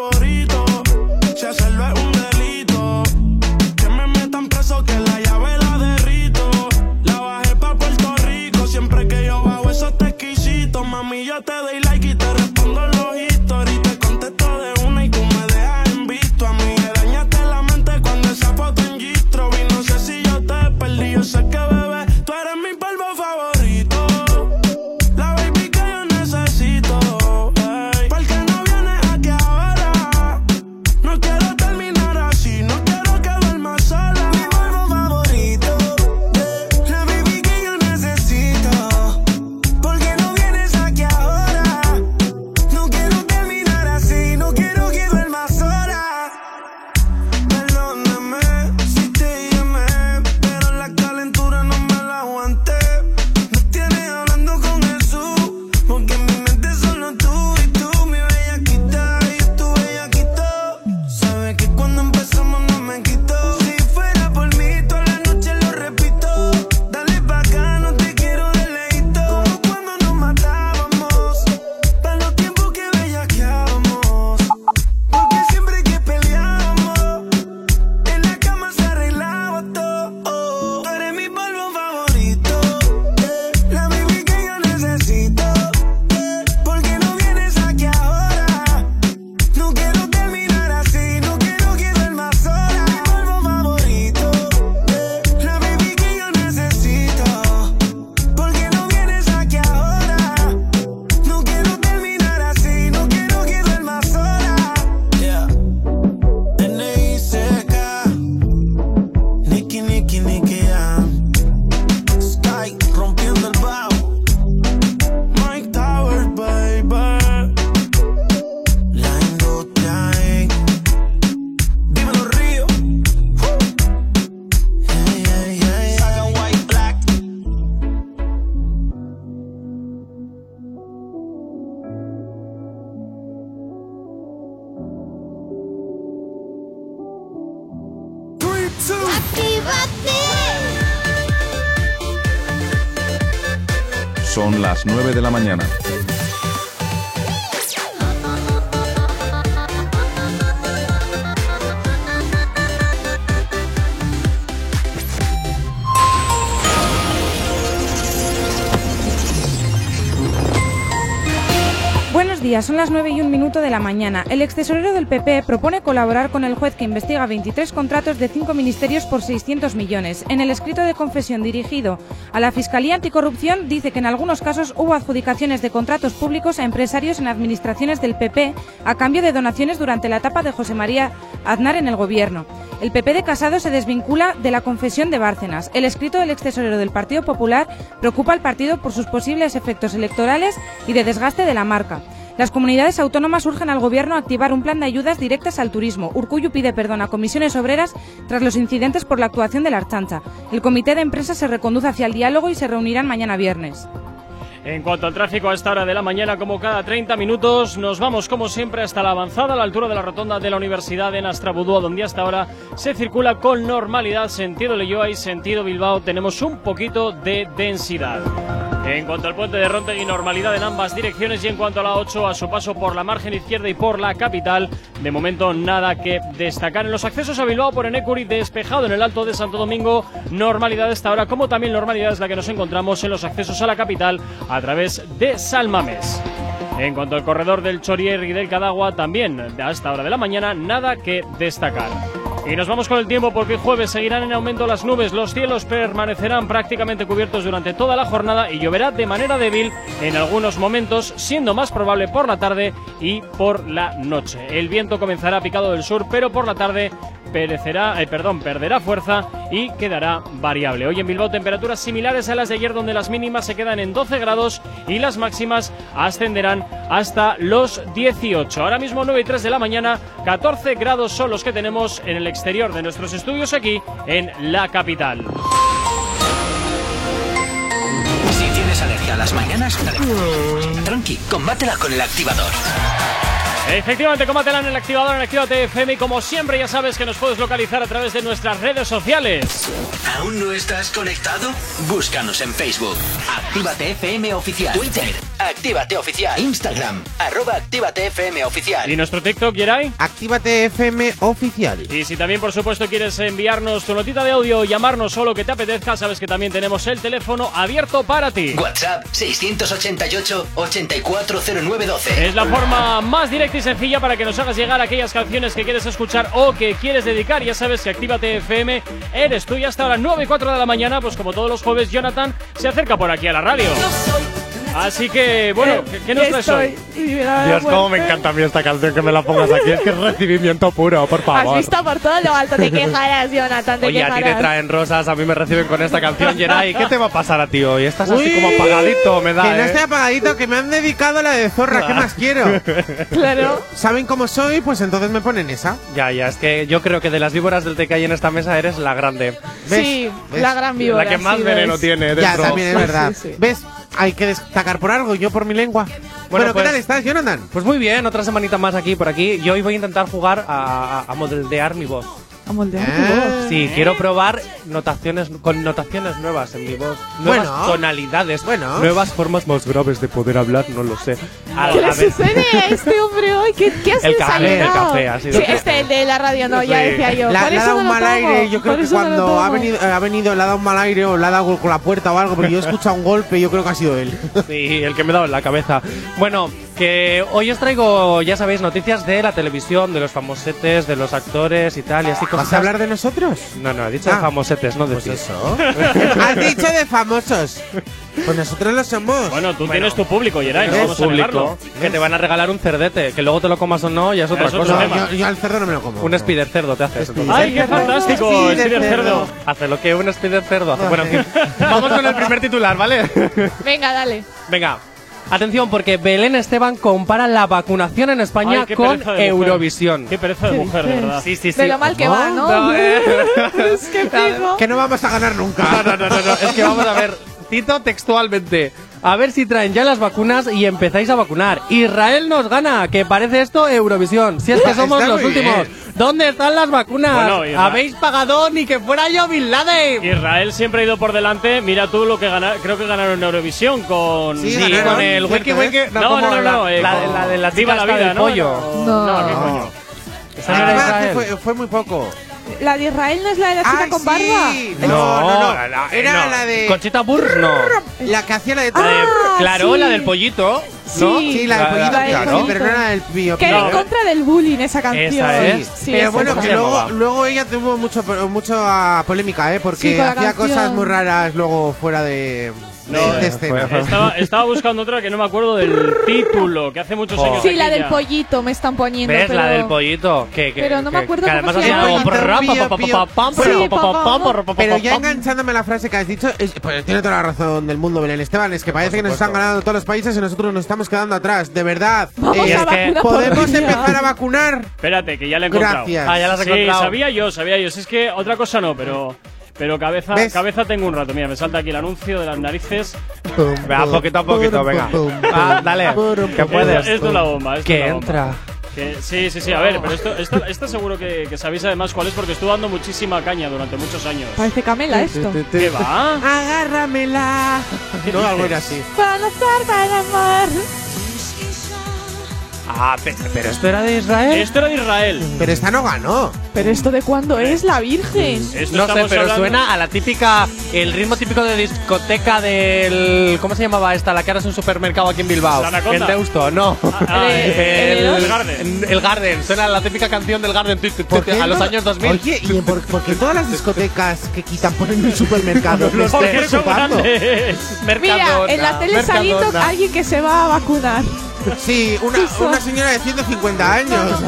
Speaker 22: 9 de la mañana.
Speaker 23: Son las 9 y un minuto de la mañana. El ex tesorero del PP propone colaborar con el juez que investiga 23 contratos de cinco ministerios por 600 millones. En el escrito de confesión dirigido a la Fiscalía Anticorrupción dice que en algunos casos hubo adjudicaciones de contratos públicos a empresarios en administraciones del PP a cambio de donaciones durante la etapa de José María Aznar en el gobierno. El PP de Casado se desvincula de la confesión de Bárcenas. El escrito del ex tesorero del Partido Popular preocupa al partido por sus posibles efectos electorales y de desgaste de la marca. Las comunidades autónomas urgen al Gobierno a activar un plan de ayudas directas al turismo. Urcuyu pide perdón a comisiones obreras tras los incidentes por la actuación de la Archancha. El comité de empresa se reconduce hacia el diálogo y se reunirán mañana viernes.
Speaker 2: En cuanto al tráfico a esta hora de la mañana, como cada 30 minutos, nos vamos como siempre hasta la avanzada a la altura de la rotonda de la Universidad de Nastrabudúa, donde hasta ahora se circula con normalidad sentido Leyoa y sentido Bilbao. Tenemos un poquito de densidad. En cuanto al puente de Rontegui, normalidad en ambas direcciones y en cuanto a la 8, a su paso por la margen izquierda y por la capital, de momento nada que destacar. En los accesos a Bilbao por Enecuri, despejado en el Alto de Santo Domingo, normalidad esta hora, como también normalidad es la que nos encontramos en los accesos a la capital a través de Salmames. En cuanto al corredor del Chorier y del Cadagua, también a esta hora de la mañana, nada que destacar. Y nos vamos con el tiempo porque jueves seguirán en aumento las nubes, los cielos permanecerán prácticamente cubiertos durante toda la jornada y lloverá de manera débil en algunos momentos, siendo más probable por la tarde y por la noche. El viento comenzará picado del sur, pero por la tarde perecerá, eh, perdón, perderá fuerza y quedará variable. Hoy en Bilbao temperaturas similares a las de ayer donde las mínimas se quedan en 12 grados y las máximas ascenderán hasta los 18. Ahora mismo 9 y 3 de la mañana, 14 grados son los que tenemos en el exterior de nuestros estudios aquí en la capital.
Speaker 1: Si tienes alergia a las mañanas, tranqui, combátela con el activador.
Speaker 2: Efectivamente, combátela en el activador en Actívate FM y como siempre ya sabes que nos puedes localizar a través de nuestras redes sociales.
Speaker 1: ¿Aún no estás conectado? Búscanos en Facebook. Actívate FM Oficial. Twitter. Actívate Oficial. Instagram. Arroba Actívate FM Oficial.
Speaker 2: ¿Y nuestro TikTok, Yeray?
Speaker 4: Actívate FM Oficial.
Speaker 2: Y si también, por supuesto, quieres enviarnos tu notita de audio, llamarnos o lo que te apetezca, sabes que también tenemos el teléfono abierto para ti.
Speaker 1: WhatsApp 688 840912.
Speaker 2: Es la forma más directa y sencilla para que nos hagas llegar aquellas canciones que quieres escuchar o que quieres dedicar. Ya sabes que Actívate FM eres tú y hasta las 9 y 4 de la mañana, pues como todos los jueves, Jonathan se acerca por aquí a la radio. Así que, bueno, ¿qué, qué nos traes hoy?
Speaker 24: Dios, cómo me encanta a mí esta canción que me la pongas aquí. Es que es recibimiento puro, por
Speaker 3: Has
Speaker 24: favor.
Speaker 3: visto por todo lo alto, te quejarás, Jonathan, te
Speaker 24: Oye, a ti te
Speaker 3: quejarás.
Speaker 24: traen rosas, a mí me reciben con esta canción, Geray. ¿Qué te va a pasar a ti hoy? Estás así
Speaker 4: Uy,
Speaker 24: como apagadito, me da,
Speaker 4: Que no
Speaker 24: ¿eh?
Speaker 4: esté apagadito, que me han dedicado la de zorra. ¿Qué más quiero?
Speaker 3: Claro.
Speaker 4: ¿Saben cómo soy? Pues entonces me ponen esa.
Speaker 24: Ya, ya, es que yo creo que de las víboras del té que hay en esta mesa eres la grande.
Speaker 3: Sí, la gran víbora.
Speaker 24: La que más
Speaker 3: sí,
Speaker 24: veneno
Speaker 3: ves.
Speaker 24: tiene dentro.
Speaker 4: Ya, también es verdad.
Speaker 3: Sí, sí.
Speaker 4: ¿Ves? Hay que destacar por algo, yo por mi lengua. Bueno,
Speaker 24: pues-
Speaker 4: ¿qué tal estás, Jonathan?
Speaker 24: Pues muy bien, otra semanita más aquí por aquí. Y hoy voy a intentar jugar a, a- a moldear mi voz.
Speaker 3: A moldear tu
Speaker 4: Ah.
Speaker 3: voz.
Speaker 24: Sí, quiero probar notaciones con notaciones nuevas en mi voz, nuevas
Speaker 4: Bueno.
Speaker 24: tonalidades,
Speaker 4: Bueno.
Speaker 24: nuevas formas más graves de poder hablar, no lo sé. A-
Speaker 3: ¿Qué le sucede a este hombre hoy? ¿Qué, qué has
Speaker 24: El café, el
Speaker 3: desayunado?
Speaker 24: café, ha sido
Speaker 3: Sí, este, el de la radio, no, ya
Speaker 24: Sí.
Speaker 3: decía yo.
Speaker 4: Le ha
Speaker 3: Por
Speaker 4: le ha
Speaker 3: eso
Speaker 4: dado
Speaker 3: no
Speaker 4: un
Speaker 3: lo
Speaker 4: mal
Speaker 3: tomo,
Speaker 4: aire. Yo creo
Speaker 3: por
Speaker 4: que
Speaker 3: eso no lo
Speaker 4: cuando ha
Speaker 3: tomo.
Speaker 4: venido, ha venido, le ha dado un mal aire o le ha dado con la puerta o algo, porque yo he escuchado un golpe y yo creo que ha sido él.
Speaker 24: Sí, el que me he dado en la cabeza. Bueno, que hoy os traigo, ya sabéis, noticias de la televisión, de los famosetes, de los actores y tal, y así cosas.
Speaker 4: ¿Vas a hablar de nosotros?
Speaker 24: No, no, he dicho
Speaker 4: Ah.
Speaker 24: de famosetes, no de
Speaker 4: Pues
Speaker 24: ti.
Speaker 4: eso. Has dicho de famosos. Pues nosotros lo somos.
Speaker 2: Bueno, tú tienes tu público, Yeray, no vamos a negarlo.
Speaker 24: público, que te van a regalar un cerdete, que luego te lo comas o no, ya es otra cosa.
Speaker 4: yo, yo al cerdo no me lo como.
Speaker 24: Un spider cerdo te haces.
Speaker 2: ¡Ay, qué fantástico!
Speaker 4: De
Speaker 2: Spider
Speaker 4: cerdo.
Speaker 2: cerdo.
Speaker 24: Hace lo que un spider cerdo hace. Bueno, en fin. Vamos con el primer titular, ¿vale?
Speaker 3: Venga, dale.
Speaker 24: Venga. Atención, porque Belén Esteban compara la vacunación en España
Speaker 2: Ay,
Speaker 24: con. Eurovisión.
Speaker 2: Qué pereza de mujer, de verdad.
Speaker 24: Sí, sí, sí.
Speaker 3: De lo mal que va, ¿no?
Speaker 24: No, eh.
Speaker 3: es que.
Speaker 4: Que no vamos a ganar nunca.
Speaker 24: No, no, no, no, no, Es que vamos a ver. Cito textualmente. A ver si traen ya las vacunas y empezáis a vacunar. Israel nos gana, que parece esto Eurovisión. Si es que somos los últimos.
Speaker 4: bien.
Speaker 24: ¿Dónde están las vacunas?
Speaker 2: Bueno, Israel-
Speaker 24: Habéis pagado ni que fuera yo Bin Laden.
Speaker 2: Israel siempre ha ido por delante. Mira tú lo que ganaron. Creo que ganaron en Eurovisión con.
Speaker 24: Sí, con el Wiki Wiki.
Speaker 2: No, no,
Speaker 24: como
Speaker 2: no,
Speaker 24: la,
Speaker 2: no, eh,
Speaker 24: la,
Speaker 2: con-
Speaker 24: la de la
Speaker 2: Viva
Speaker 24: chica
Speaker 2: la vida,
Speaker 24: del
Speaker 2: ¿no?
Speaker 24: pollo.
Speaker 3: No.
Speaker 2: No,
Speaker 24: no era
Speaker 4: Además,
Speaker 24: Israel.
Speaker 4: que fue, fue muy poco.
Speaker 3: La de Israel no es la de la chica
Speaker 4: Ay,
Speaker 3: con
Speaker 4: sí.
Speaker 3: barba.
Speaker 4: No, no, no.
Speaker 24: la-
Speaker 4: Era
Speaker 24: no.
Speaker 4: la de.
Speaker 24: Conchita Burr, no.
Speaker 4: La que hacía la de.
Speaker 24: De- claro,
Speaker 3: sí.
Speaker 24: la del pollito. ¿no?
Speaker 3: Sí.
Speaker 4: Sí, la del pollito,
Speaker 3: La
Speaker 4: claro.
Speaker 3: pollito.
Speaker 4: pero no era del pío.
Speaker 3: Que era en contra del bullying esa canción.
Speaker 24: Esa es.
Speaker 3: Sí,
Speaker 4: pero
Speaker 3: esa
Speaker 4: bueno, que luego, luego ella tuvo mucho, mucho polémica, ¿eh? Porque
Speaker 3: Sí, con la
Speaker 4: hacía
Speaker 3: canción.
Speaker 4: cosas muy raras luego fuera de,
Speaker 2: No,
Speaker 4: de
Speaker 2: eh,
Speaker 4: escena.
Speaker 2: Estaba, estaba buscando otra que no me acuerdo del título, que hace muchos
Speaker 24: Oh.
Speaker 2: años.
Speaker 3: Sí, la del pollito me están poniendo.
Speaker 24: ¿Ves?
Speaker 3: pero...
Speaker 24: La del pollito. Que, que-
Speaker 3: Pero no me
Speaker 24: que-
Speaker 3: acuerdo
Speaker 24: que
Speaker 3: cómo
Speaker 24: además como
Speaker 4: Sí, Pero ya enganchándome a la frase que has dicho, es- pues tiene toda la razón del mundo, Belén Esteban. Es que parece que nos están ganando todos los países y nosotros nos estamos quedando atrás. De verdad.
Speaker 3: Vamos
Speaker 4: Eh,
Speaker 3: a
Speaker 24: es que
Speaker 4: ¿Podemos empezar a vacunar?
Speaker 2: Espérate, que ya la he encontrado.
Speaker 4: Gracias.
Speaker 24: Ah, ya las has
Speaker 2: sí,
Speaker 24: encontrado.
Speaker 2: sabía yo, sabía yo. Si es que otra cosa no, pero. Pero cabeza,
Speaker 4: ¿Ves?
Speaker 2: cabeza tengo un rato. Mira, me salta aquí el anuncio de las narices.
Speaker 24: Venga, poquito a poquito, venga. Ah, dale, que puedes.
Speaker 2: Esto, esto es la bomba. Esto
Speaker 24: Que
Speaker 2: es la bomba.
Speaker 24: entra.
Speaker 2: Que- sí, sí, sí. A ver, pero esto, esto, esto seguro que, que sabéis además cuál es porque estuvo dando muchísima caña durante muchos años.
Speaker 3: Parece Camela esto.
Speaker 2: ¿Qué va?
Speaker 4: Agárramela. No, algo así.
Speaker 3: Para nacer, para amar.
Speaker 24: Ah, pe- pero esto era de Israel.
Speaker 2: Esto era de Israel.
Speaker 4: Pero esta no ganó.
Speaker 3: Pero esto de cuándo es la Virgen.
Speaker 2: Esto
Speaker 24: No sé, pero
Speaker 2: hablando-
Speaker 24: suena a la típica, el ritmo típico de discoteca del. ¿Cómo se llamaba esta? La que ahora es un supermercado aquí en Bilbao.
Speaker 2: ¿La?
Speaker 24: En Deusto, no.
Speaker 2: ah,
Speaker 3: el- el
Speaker 2: Garden.
Speaker 24: El Garden, suena la típica canción del Garden tu, tu, tu,
Speaker 4: ¿Por qué
Speaker 24: a los años 2000.
Speaker 4: Oye, ¿y por, por qué todas las discotecas que quitan ponen un supermercado?
Speaker 2: Porque son grandes.
Speaker 3: Mira, en la tele saliendo alguien que se va a vacunar.
Speaker 4: Sí, una, una señora de 150 años.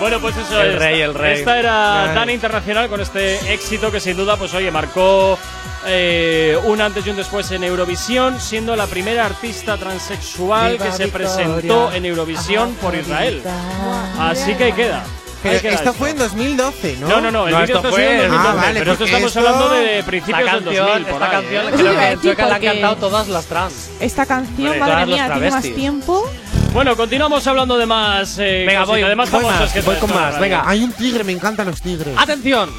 Speaker 2: Bueno, pues eso
Speaker 24: El
Speaker 2: es.
Speaker 24: rey, el rey.
Speaker 2: Esta era
Speaker 24: Ay.
Speaker 2: tan internacional con este éxito que sin duda, pues oye, marcó eh, un antes y un después en Eurovisión, siendo la primera artista transexual
Speaker 4: Viva
Speaker 2: que se
Speaker 4: Victoria.
Speaker 2: presentó en Eurovisión por Israel. Así que ahí queda.
Speaker 4: Pero
Speaker 2: queda
Speaker 4: esto fue en 2012, ¿no?
Speaker 2: No, no, no, el
Speaker 24: No,
Speaker 2: vídeo
Speaker 24: esto
Speaker 2: esto sido en
Speaker 24: fue-
Speaker 2: 2012,
Speaker 4: Ah, vale,
Speaker 2: pero esto
Speaker 4: porque
Speaker 2: estamos
Speaker 4: esto-
Speaker 2: hablando de principios del
Speaker 24: canción,
Speaker 2: 2000, por
Speaker 24: esta
Speaker 2: ahí,
Speaker 24: canción
Speaker 2: ¿eh?
Speaker 3: Eso
Speaker 24: creo
Speaker 3: iba a
Speaker 24: que en
Speaker 3: decir,
Speaker 24: Chueca la han
Speaker 3: porque-
Speaker 24: cantado todas las trans.
Speaker 3: Esta canción,
Speaker 24: Hombre,
Speaker 3: madre
Speaker 24: todas
Speaker 3: mía, tiene más
Speaker 24: travestis.
Speaker 3: tiempo.
Speaker 2: Bueno, continuamos hablando de más eh,
Speaker 24: Venga,
Speaker 2: cositas,
Speaker 24: voy,
Speaker 2: de más
Speaker 24: voy
Speaker 2: famosas
Speaker 24: más,
Speaker 2: que
Speaker 24: voy con más,
Speaker 2: la
Speaker 24: venga.
Speaker 4: Hay un tigre, me encantan los tigres.
Speaker 24: Atención,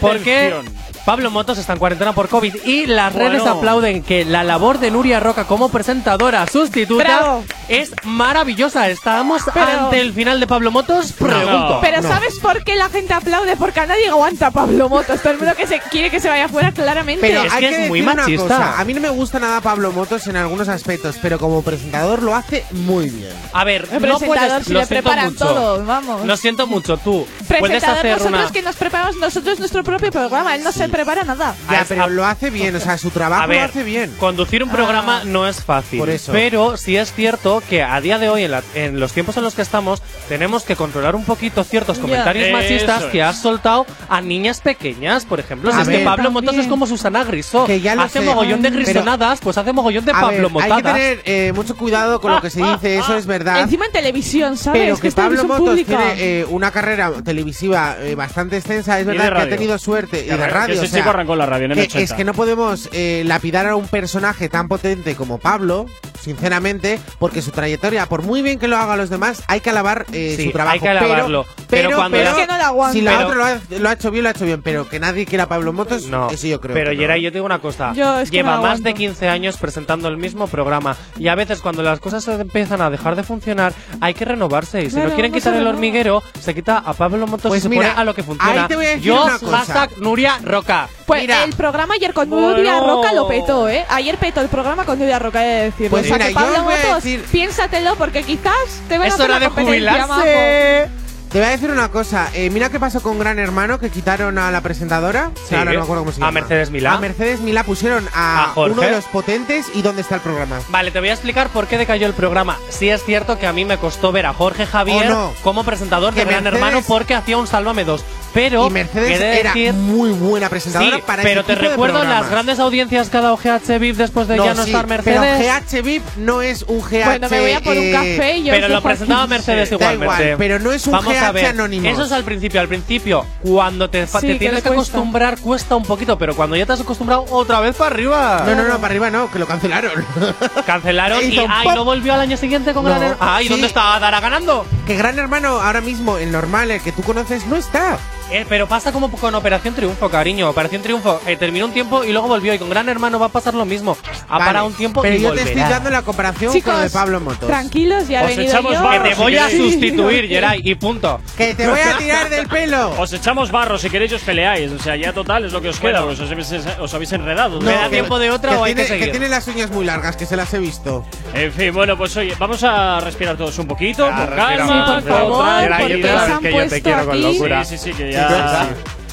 Speaker 24: porque
Speaker 2: Atención.
Speaker 24: Pablo Motos está en cuarentena por COVID y las redes
Speaker 2: Bueno.
Speaker 24: aplauden que la labor de Nuria Roca como presentadora sustituta
Speaker 3: Bravo.
Speaker 24: es maravillosa. ¿Estamos
Speaker 3: Pero-
Speaker 24: ante el final de Pablo Motos? Pregunto.
Speaker 2: No.
Speaker 3: Pero
Speaker 4: No.
Speaker 3: ¿sabes por qué la gente aplaude? Porque a nadie aguanta a Pablo Motos. Todo el mundo que se quiere que se vaya fuera claramente.
Speaker 4: Pero
Speaker 24: Es
Speaker 4: hay
Speaker 24: que
Speaker 4: que,
Speaker 24: es muy
Speaker 4: decir una
Speaker 24: machista.
Speaker 4: cosa. A mí no me gusta nada Pablo Motos en algunos aspectos, pero como presentador lo hace muy bien.
Speaker 24: A ver,
Speaker 3: el
Speaker 24: no
Speaker 3: presentador
Speaker 24: puedes,
Speaker 3: si
Speaker 24: lo
Speaker 3: le preparan
Speaker 24: mucho.
Speaker 3: todo, vamos.
Speaker 24: Lo siento mucho, tú. Puedes
Speaker 3: presentador
Speaker 24: hacer
Speaker 3: nosotros
Speaker 24: una.
Speaker 3: que nos preparamos nosotros nuestro propio programa. Él no se prepara nada.
Speaker 4: Ya,
Speaker 24: Ah,
Speaker 4: pero
Speaker 24: ah,
Speaker 4: lo hace bien, o sea, su trabajo
Speaker 24: A ver,
Speaker 4: lo hace bien.
Speaker 24: conducir un programa no es fácil.
Speaker 4: Por eso.
Speaker 24: Pero sí es cierto que a día de hoy, en, la- en los tiempos en los que estamos, tenemos que controlar un poquito ciertos comentarios
Speaker 2: Eso
Speaker 24: machistas
Speaker 2: es.
Speaker 24: que has soltado a niñas pequeñas, por ejemplo. Si
Speaker 4: A
Speaker 24: es que Pablo
Speaker 3: también.
Speaker 24: Motos es como Susana Grisó.
Speaker 4: Que ya lo
Speaker 24: hace
Speaker 4: sé.
Speaker 24: mogollón de
Speaker 4: Pero-
Speaker 24: grisonadas, pues hace mogollón de Pablo
Speaker 4: ver, hay que
Speaker 24: Motadas.
Speaker 4: tener eh, mucho cuidado con lo que se dice, eso es verdad.
Speaker 3: Encima en televisión, ¿sabes?
Speaker 4: Pero que Pablo Motos
Speaker 3: pública.
Speaker 4: tiene eh, una carrera televisiva eh, bastante extensa, es verdad que ha
Speaker 2: radio.
Speaker 4: tenido suerte y de
Speaker 2: ese
Speaker 4: o sea,
Speaker 2: chico arrancó la radio en el
Speaker 4: que
Speaker 2: 80.
Speaker 4: es que no podemos eh, lapidar a un personaje tan potente como Pablo, sinceramente, porque su trayectoria, por muy bien que lo haga los demás, hay que alabar eh,
Speaker 24: Sí,
Speaker 4: su trabajo.
Speaker 24: hay que alabarlo.
Speaker 4: Pero,
Speaker 24: Pero
Speaker 4: pero,
Speaker 24: cuando
Speaker 4: pero
Speaker 3: Es que no aguanta.
Speaker 4: si la
Speaker 24: Pero-
Speaker 4: otra lo ha, lo ha hecho bien, lo ha hecho bien, pero que nadie quiera a Pablo Motos,
Speaker 24: No,
Speaker 4: eso yo creo.
Speaker 24: pero
Speaker 4: que no.
Speaker 24: Yeray, yo te digo una cosa.
Speaker 3: Yo es que
Speaker 24: Lleva
Speaker 3: no
Speaker 24: más de 15 años presentando el mismo programa. Y a veces cuando las cosas empiezan a dejar de funcionar, hay que renovarse. Y si
Speaker 3: Claro,
Speaker 24: no quieren
Speaker 3: no
Speaker 24: quitar el hormiguero, se quita a Pablo Motos
Speaker 4: Pues
Speaker 24: y se
Speaker 4: mira,
Speaker 24: pone a lo que funciona.
Speaker 4: ahí te voy a decir
Speaker 24: Yo,
Speaker 4: una cosa.
Speaker 24: hashtag Nuria Roca.
Speaker 3: Pues
Speaker 4: Mira.
Speaker 3: el programa ayer con
Speaker 2: Bueno.
Speaker 3: Nuria Roca lo petó, ¿eh? Ayer petó el programa con Nuria Roca, he de decirlo.
Speaker 4: Pues
Speaker 3: o sea
Speaker 4: mira,
Speaker 3: que
Speaker 4: yo
Speaker 3: Pablo
Speaker 4: os voy a
Speaker 3: Motos,
Speaker 4: decir-
Speaker 3: piénsatelo porque quizás te van a
Speaker 24: Es
Speaker 3: hacer
Speaker 24: hora
Speaker 3: la
Speaker 24: de
Speaker 3: competencia, majo.
Speaker 24: jubilarse.
Speaker 4: Te voy a decir una cosa. eh, mira qué pasó con Gran Hermano, que quitaron a la presentadora.
Speaker 24: Sí.
Speaker 4: Ahora no me acuerdo cómo se
Speaker 24: A
Speaker 4: llama.
Speaker 24: Mercedes Milá.
Speaker 4: A Mercedes Milá pusieron a,
Speaker 24: A Jorge.
Speaker 4: uno de los potentes y dónde está el programa.
Speaker 24: Vale, te voy a explicar por qué decayó el programa. Sí es cierto que a mí me costó ver a Jorge Javier como presentador de
Speaker 4: Que
Speaker 24: Gran
Speaker 4: Mercedes-
Speaker 24: Hermano porque hacía un Sálvame 2. Pero
Speaker 4: y Mercedes
Speaker 24: de
Speaker 4: era
Speaker 24: decir-
Speaker 4: muy buena presentadora
Speaker 24: Sí,
Speaker 4: para
Speaker 24: pero
Speaker 4: ese
Speaker 24: te
Speaker 4: tipo de
Speaker 24: recuerdo las grandes audiencias que ha dado GH VIP después de ya no
Speaker 4: sí,
Speaker 24: estar Mercedes.
Speaker 4: Pero GH VIP no es un GH.
Speaker 3: Bueno, me voy a por un
Speaker 4: eh,
Speaker 3: café y yo
Speaker 24: Pero lo presentaba. Mercedes igualmente.
Speaker 4: igual, pero no es un
Speaker 24: Vamos
Speaker 4: GH
Speaker 24: a ver,
Speaker 4: Anonymous.
Speaker 24: Eso es al principio. Al principio, cuando te,
Speaker 3: Sí,
Speaker 24: te
Speaker 3: que
Speaker 24: tienes que
Speaker 3: cuesta.
Speaker 24: acostumbrar, cuesta un poquito. Pero cuando ya te has acostumbrado, otra vez para arriba.
Speaker 4: No, no, no, para arriba no, que lo cancelaron.
Speaker 24: Cancelaron y
Speaker 4: un
Speaker 24: ay, no volvió al año siguiente con
Speaker 4: No,
Speaker 24: Gran Hermano. Ay,
Speaker 4: sí.
Speaker 24: ¿dónde está Dara ganando?
Speaker 4: que Gran Hermano ahora mismo, el normal, el que tú conoces, no está.
Speaker 24: Eh, pero pasa como con Operación Triunfo, cariño. Operación Triunfo eh, terminó un tiempo y luego volvió. Y con Gran Hermano va a pasar lo mismo. Ha
Speaker 4: Vale,
Speaker 24: parado un tiempo
Speaker 4: Pero
Speaker 24: y
Speaker 4: yo
Speaker 24: volverá.
Speaker 4: te estoy dando la comparación
Speaker 3: Chicos,
Speaker 4: con lo de Pablo Motos.
Speaker 3: Tranquilos, ya he
Speaker 2: Os
Speaker 3: venido
Speaker 2: echamos
Speaker 3: yo.
Speaker 2: barro,
Speaker 24: Que te
Speaker 2: si
Speaker 24: voy a sustituir, Geray, y punto.
Speaker 4: Que te voy a tirar del pelo.
Speaker 2: Os echamos barro, si queréis os peleáis. O sea, ya total es lo que os queda, os habéis, os habéis enredado.
Speaker 24: ¿Me da
Speaker 4: que-
Speaker 24: tiempo de otra o hay
Speaker 4: tiene,
Speaker 24: que seguir?
Speaker 4: tiene las uñas muy largas, que se las he visto.
Speaker 2: En fin, bueno, pues oye, vamos a respirar todos un poquito,
Speaker 24: Ya,
Speaker 2: con calma,
Speaker 3: Sí, por favor, porque
Speaker 24: es
Speaker 3: han
Speaker 24: que yo te
Speaker 3: puesto
Speaker 24: quiero con
Speaker 3: aquí.
Speaker 24: locura.
Speaker 2: Sí, sí, sí, que ya.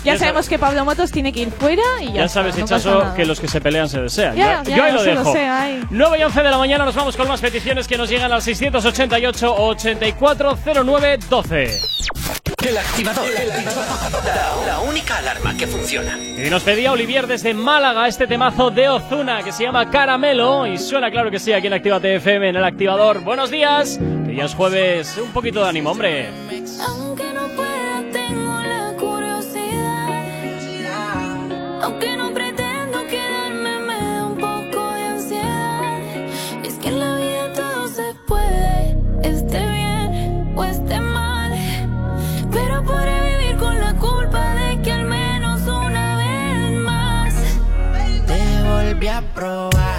Speaker 3: Ya sabemos que Pablo Motos tiene que ir fuera y ya,
Speaker 2: Ya
Speaker 3: está,
Speaker 2: sabes,
Speaker 3: no
Speaker 2: que los que se pelean se desean.
Speaker 3: Ya,
Speaker 2: yo,
Speaker 3: ya,
Speaker 2: yo ahí lo
Speaker 3: lo
Speaker 2: dejo.
Speaker 3: sé, ay.
Speaker 2: 9 y 11 de la mañana nos vamos con más peticiones que nos llegan al 688-8409-12.
Speaker 1: El activador. La, la única alarma que funciona.
Speaker 2: Y nos pedía Olivier desde Málaga este temazo de Ozuna que se llama Caramelo y suena claro que sí aquí en Actívate FM en el activador. Buenos días, que ya es jueves, un poquito de ánimo, hombre.
Speaker 8: Aunque
Speaker 25: volví a probar,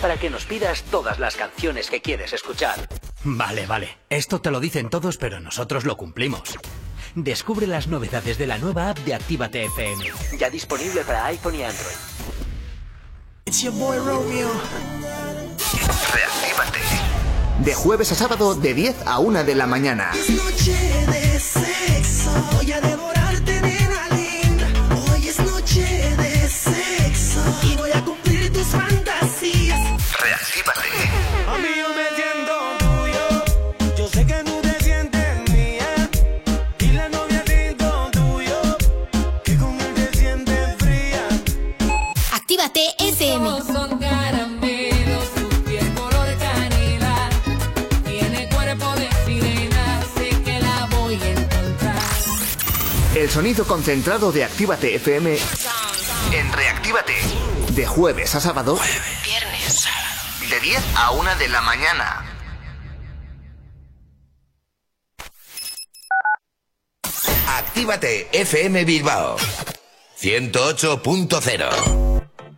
Speaker 26: Para que nos pidas todas las canciones que quieres escuchar.
Speaker 1: Vale, vale. Esto te lo dicen todos, pero nosotros lo cumplimos. Descubre las novedades de la nueva app de Actívate FM.
Speaker 26: Ya disponible para iPhone y Android.
Speaker 27: It's your boy Romeo.
Speaker 10: Reactívate. De jueves a sábado de 10 a 1 de la mañana.
Speaker 12: Es noche de sexo, voy a
Speaker 10: sonido concentrado de Actívate FM en Reactívate. De jueves a sábado.
Speaker 18: Viernes.
Speaker 10: De 10 a 1 de la mañana. Actívate FM Bilbao 108.0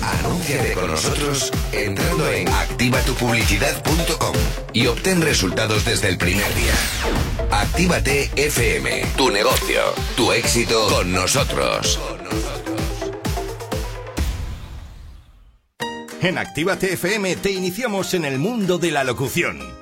Speaker 10: Anúnciate con nosotros entrando en activatupublicidad.com y obtén resultados desde el primer día. Actívate FM, tu negocio, tu éxito con nosotros.
Speaker 28: En Actívate FM te iniciamos en el mundo de la locución.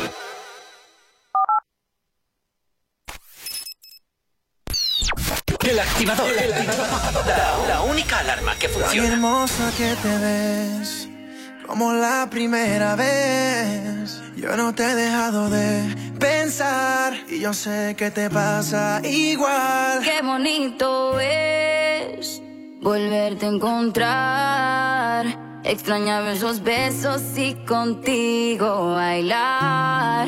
Speaker 26: El activador. La, la única alarma que funciona.
Speaker 12: hermosa que te ves, como la primera vez. Yo no te he dejado de pensar y yo sé que te pasa igual.
Speaker 22: Qué bonito es volverte a encontrar. Extrañaba esos besos y contigo bailar.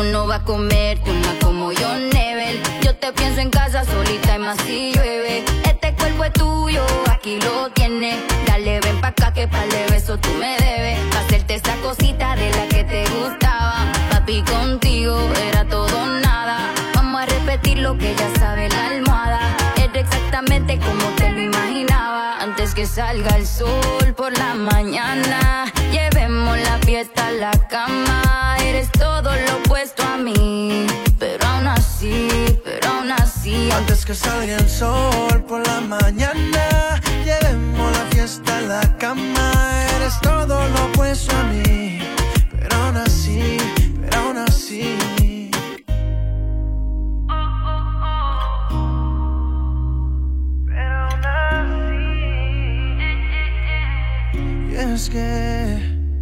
Speaker 22: Tú no vas a comerte una como yo, Nebel. Yo te pienso en casa solita y más si llueve. Este cuerpo es tuyo, aquí lo tienes. Dale, ven pa' acá que para de beso tú me debes. Pa' hacerte esa cosita de la que te gustaba. Papi, contigo era todo nada. Vamos a repetir lo que ya sabe la almohada. Era exactamente como te lo imaginaba. Antes que salga el sol por la mañana, llevemos la fiesta a la cama. Eres todo lo opuesto a mí, pero aún así, pero aún así.
Speaker 13: Antes que salga el sol por la mañana, llevemos la fiesta a la cama. Eres todo lo opuesto a mí, pero aún así, pero aún así. Y es que